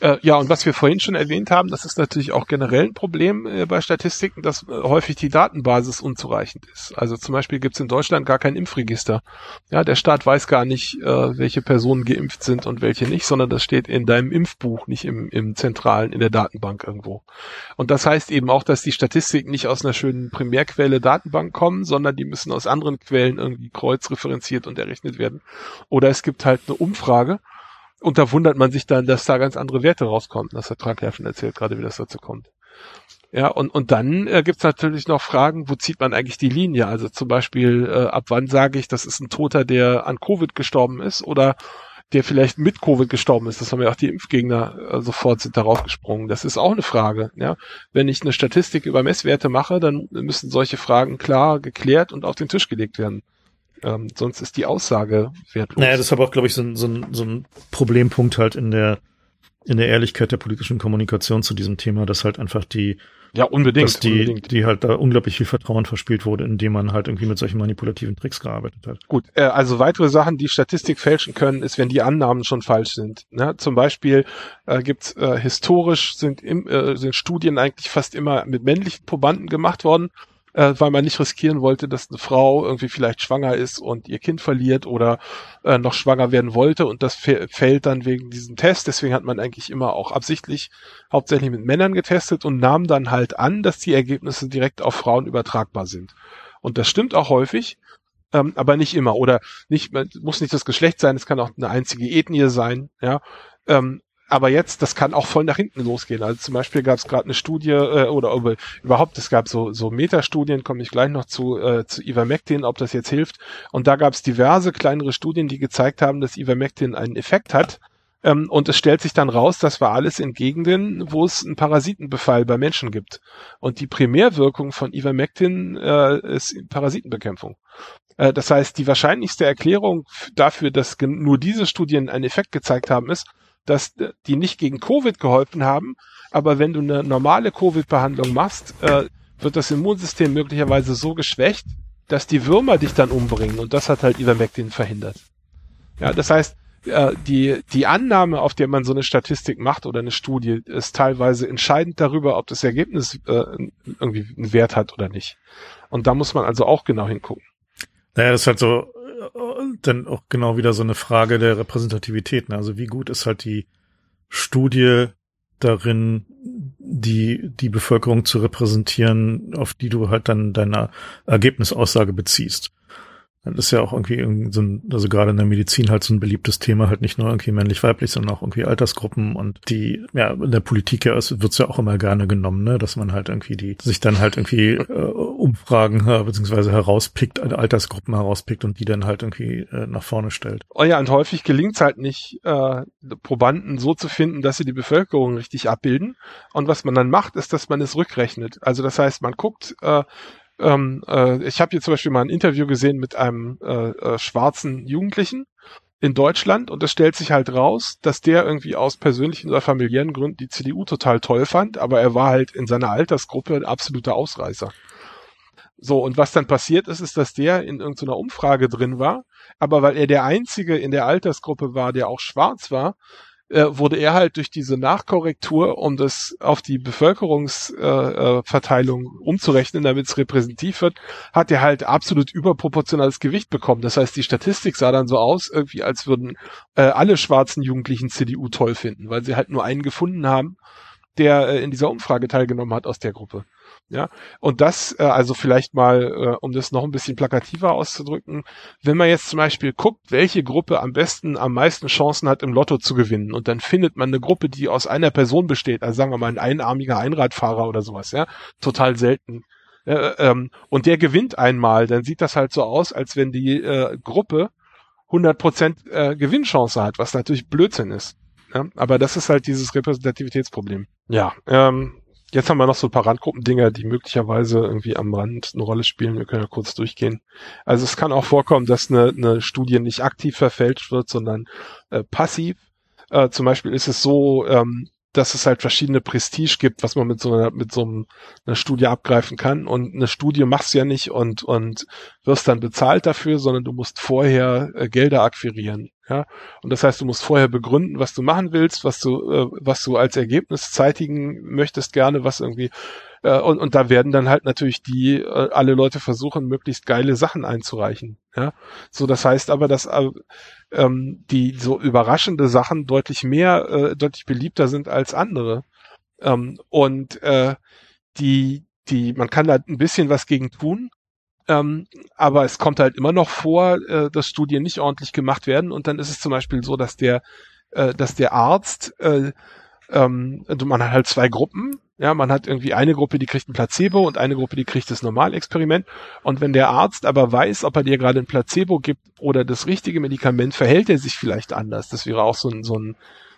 Äh, ja, und was wir vorhin schon erwähnt haben, das ist natürlich auch generell ein Problem äh, bei Statistiken, dass äh, häufig die Datenbasis unzureichend ist. Also zum Beispiel gibt es in Deutschland gar kein Impfregister. Ja, der Staat weiß gar nicht, äh, welche Personen geimpft sind und welche nicht, sondern das steht in deinem Impfbuch, nicht im, im zentralen, in der Datenbank irgendwo. Und das heißt eben auch, dass die Statistiken nicht aus einer schönen Primärquelle Datenbank kommen, sondern die müssen aus anderen Quellen irgendwie kreuzreferenziert und errechnet werden. Oder es gibt halt eine Umfrage und da wundert man sich dann, dass da ganz andere Werte rauskommen. Das hat Frank ja schon erzählt, gerade wie das dazu kommt. Ja, und, und dann äh, gibt's natürlich noch Fragen, wo zieht man eigentlich die Linie? Also zum Beispiel, äh, ab wann sage ich, das ist ein Toter, der an Covid gestorben ist oder der vielleicht mit Covid gestorben ist. Das haben ja auch die Impfgegner äh, sofort sind darauf gesprungen. Das ist auch eine Frage. Ja, wenn ich eine Statistik über Messwerte mache, dann müssen solche Fragen klar geklärt und auf den Tisch gelegt werden. Ähm, sonst ist die Aussage wertlos. Naja, das ist aber auch, glaube ich, so ein, so, ein, so ein Problempunkt halt in der, in der Ehrlichkeit der politischen Kommunikation zu diesem Thema, dass halt einfach die, ja, unbedingt. dass die, unbedingt. die halt da unglaublich viel Vertrauen verspielt wurde, indem man halt irgendwie mit solchen manipulativen Tricks gearbeitet hat. Gut, äh, also weitere Sachen, die Statistik fälschen können, ist, wenn die Annahmen schon falsch sind. Ne? Zum Beispiel äh, gibt's äh, historisch sind, im, äh, sind Studien eigentlich fast immer mit männlichen Probanden gemacht worden, äh, weil man nicht riskieren wollte, dass eine Frau irgendwie vielleicht schwanger ist und ihr Kind verliert oder äh, noch schwanger werden wollte und das fä- fällt dann wegen diesem Test. Deswegen hat man eigentlich immer auch absichtlich hauptsächlich mit Männern getestet und nahm dann halt an, dass die Ergebnisse direkt auf Frauen übertragbar sind. Und das stimmt auch häufig ähm, aber nicht immer oder nicht man- muss nicht das Geschlecht sein, es kann auch eine einzige Ethnie sein, ja. Ähm, aber jetzt, das kann auch voll nach hinten losgehen. Also zum Beispiel gab es gerade eine Studie äh, oder über, überhaupt, es gab so so Metastudien, komme ich gleich noch zu äh, zu Ivermectin, ob das jetzt hilft. Und da gab es diverse kleinere Studien, die gezeigt haben, dass Ivermectin einen Effekt hat. Ähm, und es stellt sich dann raus, das war alles in Gegenden, wo es einen Parasitenbefall bei Menschen gibt. Und die Primärwirkung von Ivermectin äh, ist Parasitenbekämpfung. Äh, Das heißt, die wahrscheinlichste Erklärung dafür, dass nur diese Studien einen Effekt gezeigt haben, ist, dass äh, die nicht gegen Covid geholfen haben, aber wenn du eine normale Covid-Behandlung machst, äh, wird das Immunsystem möglicherweise so geschwächt, dass die Würmer dich dann umbringen und das hat halt Ivermectin verhindert. Ja, das heißt, äh, die, die Annahme, auf der man so eine Statistik macht oder eine Studie, ist teilweise entscheidend darüber, ob das Ergebnis äh, irgendwie einen Wert hat oder nicht. Und da muss man also auch genau hingucken. Naja, das ist halt so dann auch genau wieder so eine Frage der Repräsentativität. Ne? Also wie gut ist halt die Studie darin, die, die Bevölkerung zu repräsentieren, auf die du halt dann deine Ergebnisaussage beziehst. Das ist ja auch irgendwie so ein, also gerade in der Medizin halt so ein beliebtes Thema, halt nicht nur irgendwie männlich-weiblich, sondern auch irgendwie Altersgruppen und die, ja, in der Politik ja, wird's ja auch immer gerne genommen, ne, dass man halt irgendwie die, sich dann halt irgendwie äh, Umfragen äh, beziehungsweise herauspickt, Altersgruppen herauspickt und die dann halt irgendwie äh, nach vorne stellt. Oh ja, und häufig gelingt's halt nicht, äh, Probanden so zu finden, dass sie die Bevölkerung richtig abbilden. Und was man dann macht, ist, dass man es rückrechnet. Also das heißt, man guckt, äh, ähm, äh, ich habe hier zum Beispiel mal ein Interview gesehen mit einem äh, äh, schwarzen Jugendlichen in Deutschland und es stellt sich halt raus, dass der irgendwie aus persönlichen oder familiären Gründen die CDU total toll fand, aber er war halt in seiner Altersgruppe ein absoluter Ausreißer. So, und was dann passiert ist, ist, dass der in irgendeiner Umfrage drin war, aber weil er der Einzige in der Altersgruppe war, der auch schwarz war, äh, wurde er halt durch diese Nachkorrektur, um das auf die Bevölkerungsverteilung äh, äh umzurechnen, damit es repräsentativ wird, hat er halt absolut überproportionales Gewicht bekommen. Das heißt, die Statistik sah dann so aus, irgendwie als würden äh, alle schwarzen Jugendlichen CDU toll finden, weil sie halt nur einen gefunden haben, der äh, in dieser Umfrage teilgenommen hat aus der Gruppe. Ja, und das, äh, also vielleicht mal, äh, um das noch ein bisschen plakativer auszudrücken, wenn man jetzt zum Beispiel guckt, welche Gruppe am besten, am meisten Chancen hat, im Lotto zu gewinnen, und dann findet man eine Gruppe, die aus einer Person besteht, also sagen wir mal ein einarmiger Einradfahrer oder sowas, ja, total selten. Äh, ähm, und der gewinnt einmal, dann sieht das halt so aus, als wenn die äh, Gruppe 100% äh, Gewinnchance hat, was natürlich Blödsinn ist. Ja? Aber das ist halt dieses Repräsentativitätsproblem. Ja, ähm, Jetzt haben wir noch so ein paar Randgruppendinger, die möglicherweise irgendwie am Rand eine Rolle spielen. Wir können ja kurz durchgehen. Also es kann auch vorkommen, dass eine, eine Studie nicht aktiv verfälscht wird, sondern äh, passiv. Äh, zum Beispiel ist es so, ähm, dass es halt verschiedene Prestige gibt, was man mit so einer, mit so einem, einer Studie abgreifen kann. Und eine Studie machst du ja nicht und, und wirst dann bezahlt dafür, sondern du musst vorher äh, Gelder akquirieren. Ja, und das heißt, du musst vorher begründen, was du machen willst, was du, äh, was du als Ergebnis zeitigen möchtest gerne, was irgendwie äh, und, und da werden dann halt natürlich die äh, alle Leute versuchen, möglichst geile Sachen einzureichen. Ja, so das heißt aber, dass äh, ähm, die so überraschende Sachen deutlich mehr, äh, deutlich beliebter sind als andere. Ähm, und äh, die die man kann da ein bisschen was gegen tun, ähm, aber es kommt halt immer noch vor, äh, dass Studien nicht ordentlich gemacht werden und dann ist es zum Beispiel so, dass der, äh, dass der Arzt, äh, ähm, man hat halt zwei Gruppen, ja, man hat irgendwie eine Gruppe, die kriegt ein Placebo und eine Gruppe, die kriegt das Normalexperiment. Und wenn der Arzt aber weiß, ob er dir gerade ein Placebo gibt oder das richtige Medikament, verhält er sich vielleicht anders. Das wäre auch so ein, so ein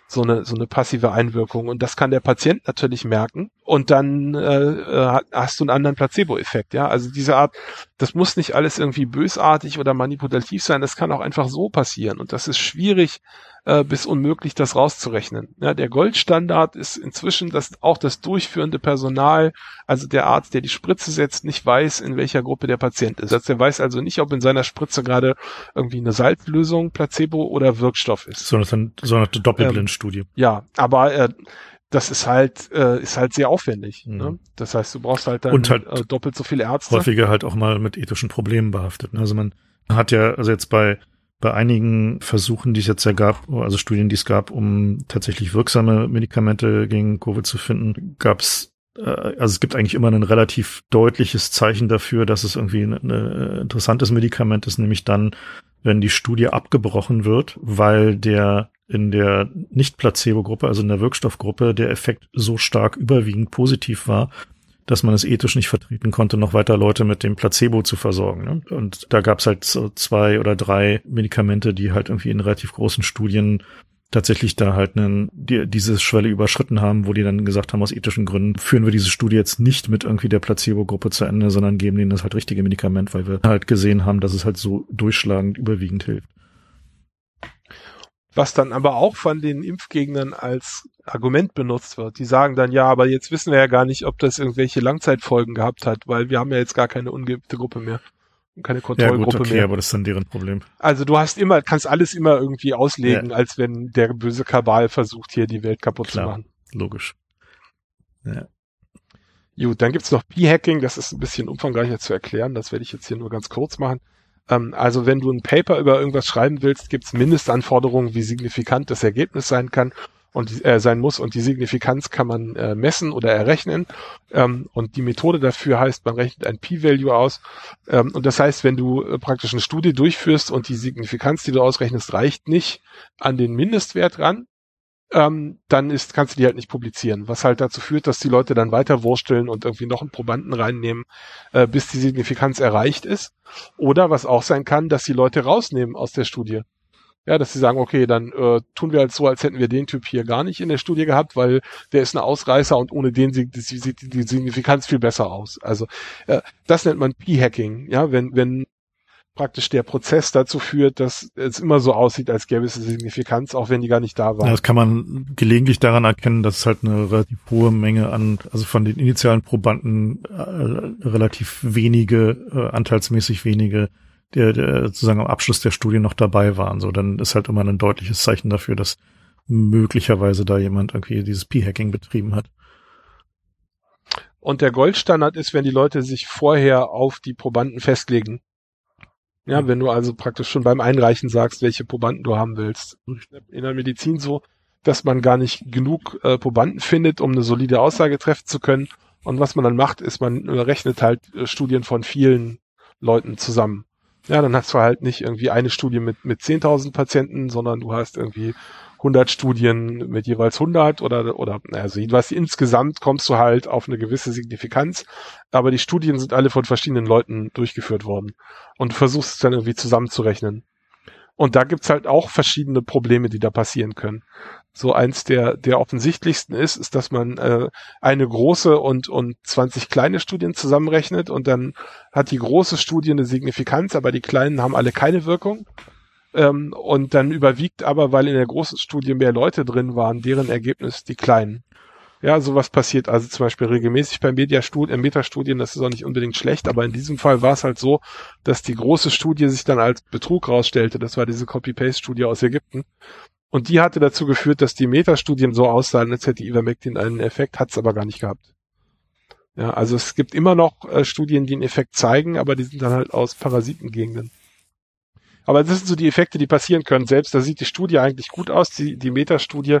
so eine, so eine passive Einwirkung. Und das kann der Patient natürlich merken. Und dann äh, äh, hast du einen anderen Placebo-Effekt. Ja, also diese Art, das muss nicht alles irgendwie bösartig oder manipulativ sein. Das kann auch einfach so passieren. Und das ist schwierig äh, bis unmöglich, das rauszurechnen. Ja, der Goldstandard ist inzwischen, dass auch das durchführende Personal, also der Arzt, der die Spritze setzt, nicht weiß, in welcher Gruppe der Patient ist. Also der weiß also nicht, ob in seiner Spritze gerade irgendwie eine Salzlösung, Placebo oder Wirkstoff ist. So eine, so eine Doppelblindstudie. Ähm, ja, aber äh, das ist halt äh, ist halt sehr aufwendig. Mhm. Ne? Das heißt, du brauchst halt dann und halt äh, doppelt so viele Ärzte. Häufiger halt auch mal mit ethischen Problemen behaftet. Ne? Also man hat ja also jetzt bei bei einigen Versuchen, die es jetzt ja gab, also Studien, die es gab, um tatsächlich wirksame Medikamente gegen Covid zu finden, gab es, äh, also es gibt eigentlich immer ein relativ deutliches Zeichen dafür, dass es irgendwie ein, ein interessantes Medikament ist, nämlich dann, wenn die Studie abgebrochen wird, weil der in der Nicht-Placebo-Gruppe, also in der Wirkstoffgruppe, der Effekt so stark überwiegend positiv war, dass man es ethisch nicht vertreten konnte, noch weiter Leute mit dem Placebo zu versorgen. Ne? Und da gab es halt so zwei oder drei Medikamente, die halt irgendwie in relativ großen Studien tatsächlich da halt einen, die, diese Schwelle überschritten haben, wo die dann gesagt haben, aus ethischen Gründen führen wir diese Studie jetzt nicht mit irgendwie der Placebo-Gruppe zu Ende, sondern geben denen das halt richtige Medikament, weil wir halt gesehen haben, dass es halt so durchschlagend überwiegend hilft was dann aber auch von den Impfgegnern als Argument benutzt wird. Die sagen dann, ja, aber jetzt wissen wir ja gar nicht, ob das irgendwelche Langzeitfolgen gehabt hat, weil wir haben ja jetzt gar keine ungeimpfte Gruppe mehr. Keine Kontrollgruppe ja, gut, okay, mehr. aber das ist dann deren Problem. Also du hast immer, kannst alles immer irgendwie auslegen, ja. als wenn der böse Kabal versucht, hier die Welt kaputt Klar, zu machen. Logisch. Ja. Gut, dann gibt's noch P-Hacking, das ist ein bisschen umfangreicher zu erklären, das werde ich jetzt hier nur ganz kurz machen. Ähm, also wenn du ein Paper über irgendwas schreiben willst, gibt es Mindestanforderungen, wie signifikant das Ergebnis sein kann. und äh, sein muss und die Signifikanz kann man äh, messen oder errechnen ähm, und die Methode dafür heißt, man rechnet ein P-Value aus ähm, und das heißt, wenn du äh, praktisch eine Studie durchführst und die Signifikanz, die du ausrechnest, reicht nicht an den Mindestwert ran, ähm, dann ist, kannst du die halt nicht publizieren, was halt dazu führt, dass die Leute dann weiter wursteln und irgendwie noch einen Probanden reinnehmen, äh, bis die Signifikanz erreicht ist. Oder was auch sein kann, dass die Leute rausnehmen aus der Studie. Ja, dass sie sagen, okay, dann äh, tun wir halt so, als hätten wir den Typ hier gar nicht in der Studie gehabt, weil der ist ein Ausreißer und ohne den sieht die, die, Signifikanz viel besser aus. Also äh, das nennt man P-Hacking, ja, wenn, wenn praktisch der Prozess dazu führt, dass es immer so aussieht, als gäbe es eine Signifikanz, auch wenn die gar nicht da war. Ja, das kann man gelegentlich daran erkennen, dass es halt eine relativ hohe Menge an, also von den initialen Probanden äh, relativ wenige, äh, anteilsmäßig wenige, der, der sozusagen am Abschluss der Studie noch dabei waren. So, dann ist halt immer ein deutliches Zeichen dafür, dass möglicherweise da jemand irgendwie dieses P-Hacking betrieben hat. Und der Goldstandard ist, wenn die Leute sich vorher auf die Probanden festlegen. Ja, wenn du also praktisch schon beim Einreichen sagst, welche Probanden du haben willst. In der Medizin so, dass man gar nicht genug äh, Probanden findet, um eine solide Aussage treffen zu können. Und was man dann macht, ist, man rechnet halt äh, Studien von vielen Leuten zusammen. Ja, dann hast du halt nicht irgendwie eine Studie mit, mit 10.000 Patienten, sondern du hast irgendwie 100 Studien mit jeweils 100 oder, oder, also jedenfalls insgesamt kommst du halt auf eine gewisse Signifikanz, aber die Studien sind alle von verschiedenen Leuten durchgeführt worden und versuchst es dann irgendwie zusammenzurechnen. Und da gibt's halt auch verschiedene Probleme, die da passieren können. So eins der, der offensichtlichsten ist, ist, dass man äh, eine große und, und 20 kleine Studien zusammenrechnet und dann hat die große Studie eine Signifikanz, aber die kleinen haben alle keine Wirkung. Ähm, und dann überwiegt aber, weil in der großen Studie mehr Leute drin waren, deren Ergebnis die kleinen. Ja, sowas passiert also zum Beispiel regelmäßig bei Mediastudien, Metastudien, das ist auch nicht unbedingt schlecht, aber in diesem Fall war es halt so, dass die große Studie sich dann als Betrug rausstellte. Das war diese Copy-Paste-Studie aus Ägypten. Und die hatte dazu geführt, dass die Metastudien so aussahen, als hätte Ivermectin einen Effekt, hat es aber gar nicht gehabt. Ja, also es gibt immer noch äh, Studien, die einen Effekt zeigen, aber die sind dann halt aus Parasitengegenden. Aber das sind so die Effekte, die passieren können. Selbst da sieht die Studie eigentlich gut aus, die, die Metastudie,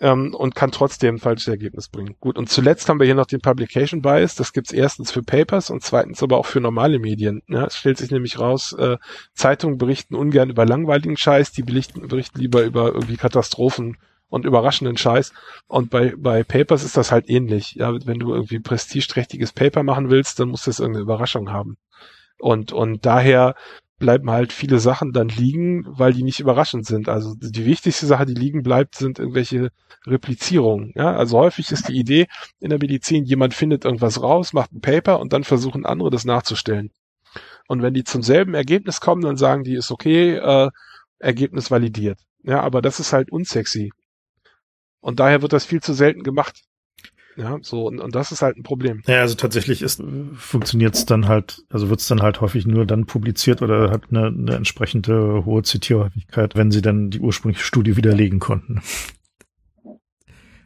ähm, und kann trotzdem ein falsches Ergebnis bringen. Gut, und zuletzt haben wir hier noch den Publication Bias. Das gibt's erstens für Papers und zweitens aber auch für normale Medien. Ja, es stellt sich nämlich raus, äh, Zeitungen berichten ungern über langweiligen Scheiß, die berichten, berichten lieber über irgendwie Katastrophen und überraschenden Scheiß. Und bei, bei Papers ist das halt ähnlich. Ja, wenn du irgendwie prestigeträchtiges Paper machen willst, dann muss das irgendeine Überraschung haben. Und, und daher bleiben halt viele Sachen dann liegen, weil die nicht überraschend sind. Also die wichtigste Sache, die liegen bleibt, sind irgendwelche Replizierungen. Ja, also häufig ist die Idee in der Medizin, jemand findet irgendwas raus, macht ein Paper und dann versuchen andere das nachzustellen. Und wenn die zum selben Ergebnis kommen, dann sagen die, ist okay, äh, Ergebnis validiert. Ja, aber das ist halt unsexy. Und daher wird das viel zu selten gemacht. Ja, so, und, und das ist halt ein Problem. Ja, also tatsächlich ist, funktioniert es dann halt, also wird es dann halt häufig nur dann publiziert oder hat eine, eine entsprechende hohe Zitierhäufigkeit, wenn sie dann die ursprüngliche Studie widerlegen konnten.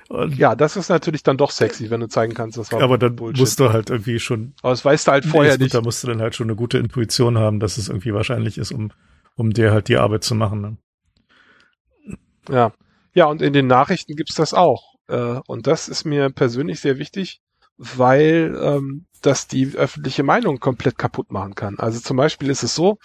Und ja, das ist natürlich dann doch sexy, wenn du zeigen kannst, das war Aber dann Bullshit. musst du halt irgendwie schon. Aber das weißt du halt vorher nicht. Da musst du dann halt schon eine gute Intuition haben, dass es irgendwie wahrscheinlich ist, um, um dir halt die Arbeit zu machen. Ne? Ja. Ja, und in den Nachrichten gibt's das auch. Äh, und das ist mir persönlich sehr wichtig, weil ähm, das die öffentliche Meinung komplett kaputt machen kann. Also zum Beispiel ist es so,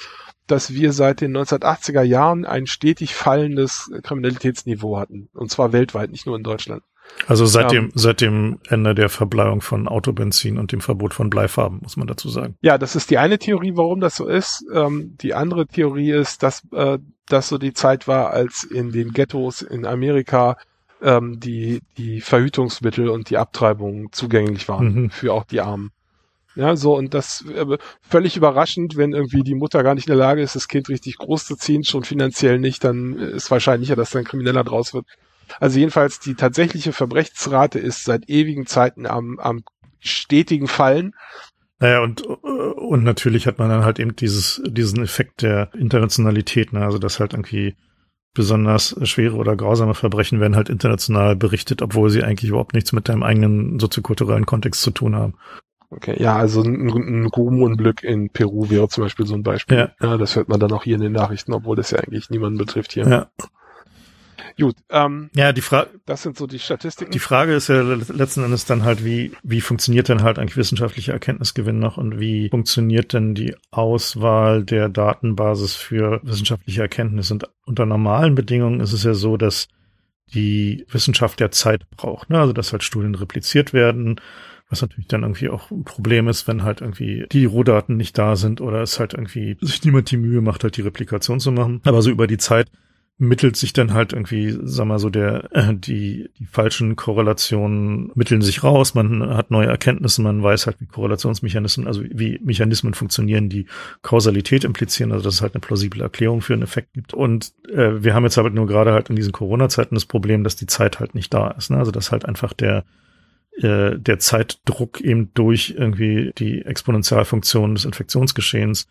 dass wir seit den 1980er Jahren ein stetig fallendes Kriminalitätsniveau hatten. Und zwar weltweit, nicht nur in Deutschland. Also seit dem, ähm, seit dem Ende der Verbleiung von Autobenzin und dem Verbot von Bleifarben, muss man dazu sagen. Ja, das ist die eine Theorie, warum das so ist. Ähm, die andere Theorie ist, dass äh, das so die Zeit war, als in den Ghettos in Amerika ähm, die, die Verhütungsmittel und die Abtreibung zugänglich waren mhm. für auch die Armen. Ja, so, und das äh, völlig überraschend, wenn irgendwie die Mutter gar nicht in der Lage ist, das Kind richtig groß zu ziehen, schon finanziell nicht, dann ist wahrscheinlicher, dass dann Krimineller draus wird. Also jedenfalls die tatsächliche Verbrechensrate ist seit ewigen Zeiten am, am stetigen Fallen. Naja, und, und natürlich hat man dann halt eben dieses, diesen Effekt der Internationalität, ne? also dass halt irgendwie besonders schwere oder grausame Verbrechen werden halt international berichtet, obwohl sie eigentlich überhaupt nichts mit deinem eigenen soziokulturellen Kontext zu tun haben. Okay, ja, also ein, ein Ruhmunglück in Peru wäre zum Beispiel so ein Beispiel. Ja. ja. Das hört man dann auch hier in den Nachrichten, obwohl das ja eigentlich niemanden betrifft hier. Ja. Gut, ähm, Ja, die Frage, das sind so die Statistiken. die Frage ist ja letzten Endes dann halt, wie, wie funktioniert denn halt eigentlich wissenschaftlicher Erkenntnisgewinn noch und wie funktioniert denn die Auswahl der Datenbasis für wissenschaftliche Erkenntnis? Und unter normalen Bedingungen ist es ja so, dass die Wissenschaft ja Zeit braucht, ne? Also, dass halt Studien repliziert werden, was natürlich dann irgendwie auch ein Problem ist, wenn halt irgendwie die Rohdaten nicht da sind oder es halt irgendwie sich niemand die Mühe macht, halt die Replikation zu machen. Aber so über die Zeit mittelt sich dann halt irgendwie, sag mal so, der, äh, die, die falschen Korrelationen mitteln sich raus, man hat neue Erkenntnisse, man weiß halt, wie Korrelationsmechanismen, also wie Mechanismen funktionieren, die Kausalität implizieren, also dass es halt eine plausible Erklärung für einen Effekt gibt. Und äh, wir haben jetzt halt nur gerade halt in diesen Corona-Zeiten das Problem, dass die Zeit halt nicht da ist. Ne? Also dass halt einfach der äh, der Zeitdruck eben durch irgendwie die Exponentialfunktion des Infektionsgeschehens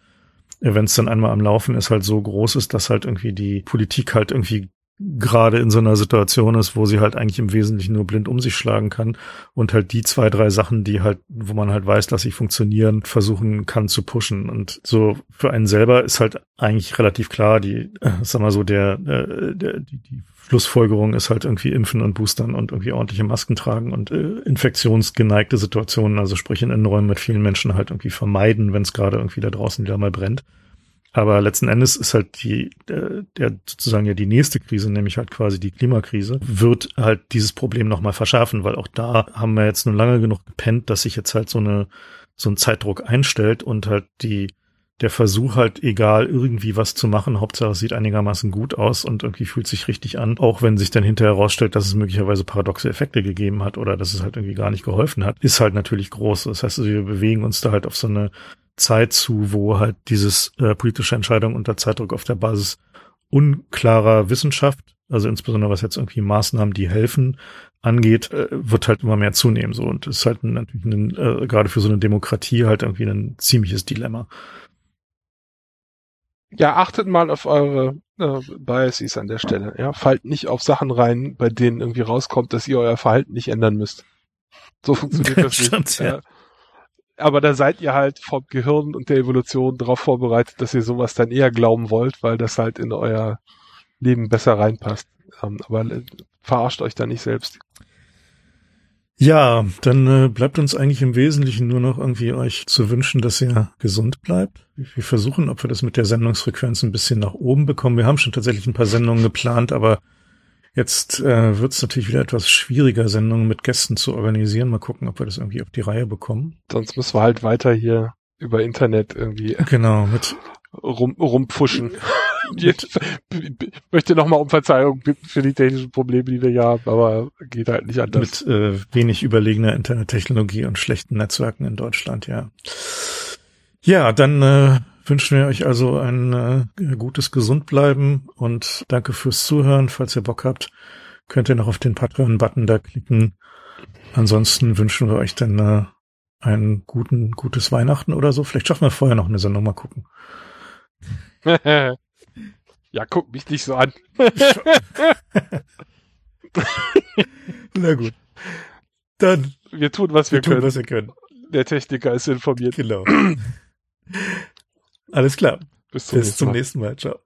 wenn es dann einmal am Laufen ist, halt so groß ist, dass halt irgendwie die Politik halt irgendwie gerade in so einer Situation ist, wo sie halt eigentlich im Wesentlichen nur blind um sich schlagen kann und halt die zwei, drei Sachen, die halt, wo man halt weiß, dass sie funktionieren, versuchen kann zu pushen. Und so für einen selber ist halt eigentlich relativ klar, die, äh, sag mal so, der, äh, der die, die Schlussfolgerung ist halt irgendwie impfen und boostern und irgendwie ordentliche Masken tragen und äh, infektionsgeneigte Situationen, also sprich in Innenräumen mit vielen Menschen halt irgendwie vermeiden, wenn es gerade irgendwie da draußen wieder mal brennt. Aber letzten Endes ist halt die, der, der sozusagen ja die nächste Krise, nämlich halt quasi die Klimakrise, wird halt dieses Problem nochmal verschärfen, weil auch da haben wir jetzt nun lange genug gepennt, dass sich jetzt halt so eine, so ein Zeitdruck einstellt und halt die, der Versuch halt, egal irgendwie was zu machen, Hauptsache es sieht einigermaßen gut aus und irgendwie fühlt sich richtig an, auch wenn sich dann hinterher herausstellt, dass es möglicherweise paradoxe Effekte gegeben hat oder dass es halt irgendwie gar nicht geholfen hat, ist halt natürlich groß. Das heißt, wir bewegen uns da halt auf so eine Zeit zu, wo halt dieses äh, politische Entscheidung unter Zeitdruck auf der Basis unklarer Wissenschaft, also insbesondere was jetzt irgendwie Maßnahmen, die helfen, angeht, äh, wird halt immer mehr zunehmen. So und ist halt natürlich ein, äh, gerade für so eine Demokratie halt irgendwie ein ziemliches Dilemma. Ja, achtet mal auf eure äh, Biases an der Stelle. Ja, fallt nicht auf Sachen rein, bei denen irgendwie rauskommt, dass ihr euer Verhalten nicht ändern müsst. So funktioniert das nicht. Stimmt, ja. Ja. Aber da seid ihr halt vom Gehirn und der Evolution darauf vorbereitet, dass ihr sowas dann eher glauben wollt, weil das halt in euer Leben besser reinpasst. Ähm, aber äh, verarscht euch da nicht selbst. Ja, dann äh, bleibt uns eigentlich im Wesentlichen nur noch irgendwie euch zu wünschen, dass ihr gesund bleibt. Wir versuchen, ob wir das mit der Sendungsfrequenz ein bisschen nach oben bekommen. Wir haben schon tatsächlich ein paar Sendungen geplant, aber jetzt äh, wird es natürlich wieder etwas schwieriger, Sendungen mit Gästen zu organisieren. Mal gucken, ob wir das irgendwie auf die Reihe bekommen. Sonst müssen wir halt weiter hier über Internet irgendwie Genau, mit rum, rumpfuschen. Jetzt möchte nochmal um Verzeihung bitten für die technischen Probleme, die wir hier haben, aber geht halt nicht anders. mit äh, wenig überlegener Internettechnologie und schlechten Netzwerken in Deutschland, ja. Ja, dann äh, wünschen wir euch also ein äh, gutes Gesundbleiben und danke fürs Zuhören. Falls ihr Bock habt, könnt ihr noch auf den Patreon-Button da klicken. Ansonsten wünschen wir euch dann äh, ein guten, gutes Weihnachten oder so. Vielleicht schaffen wir vorher noch eine Sendung, mal gucken. ja, guck mich nicht so an. Na gut. Dann Wir tun, was wir, wir tun, können. was wir können. Der Techniker ist informiert. Genau. Alles klar. Bis zum Bis nächsten zum Mal. nächsten Mal. Ciao.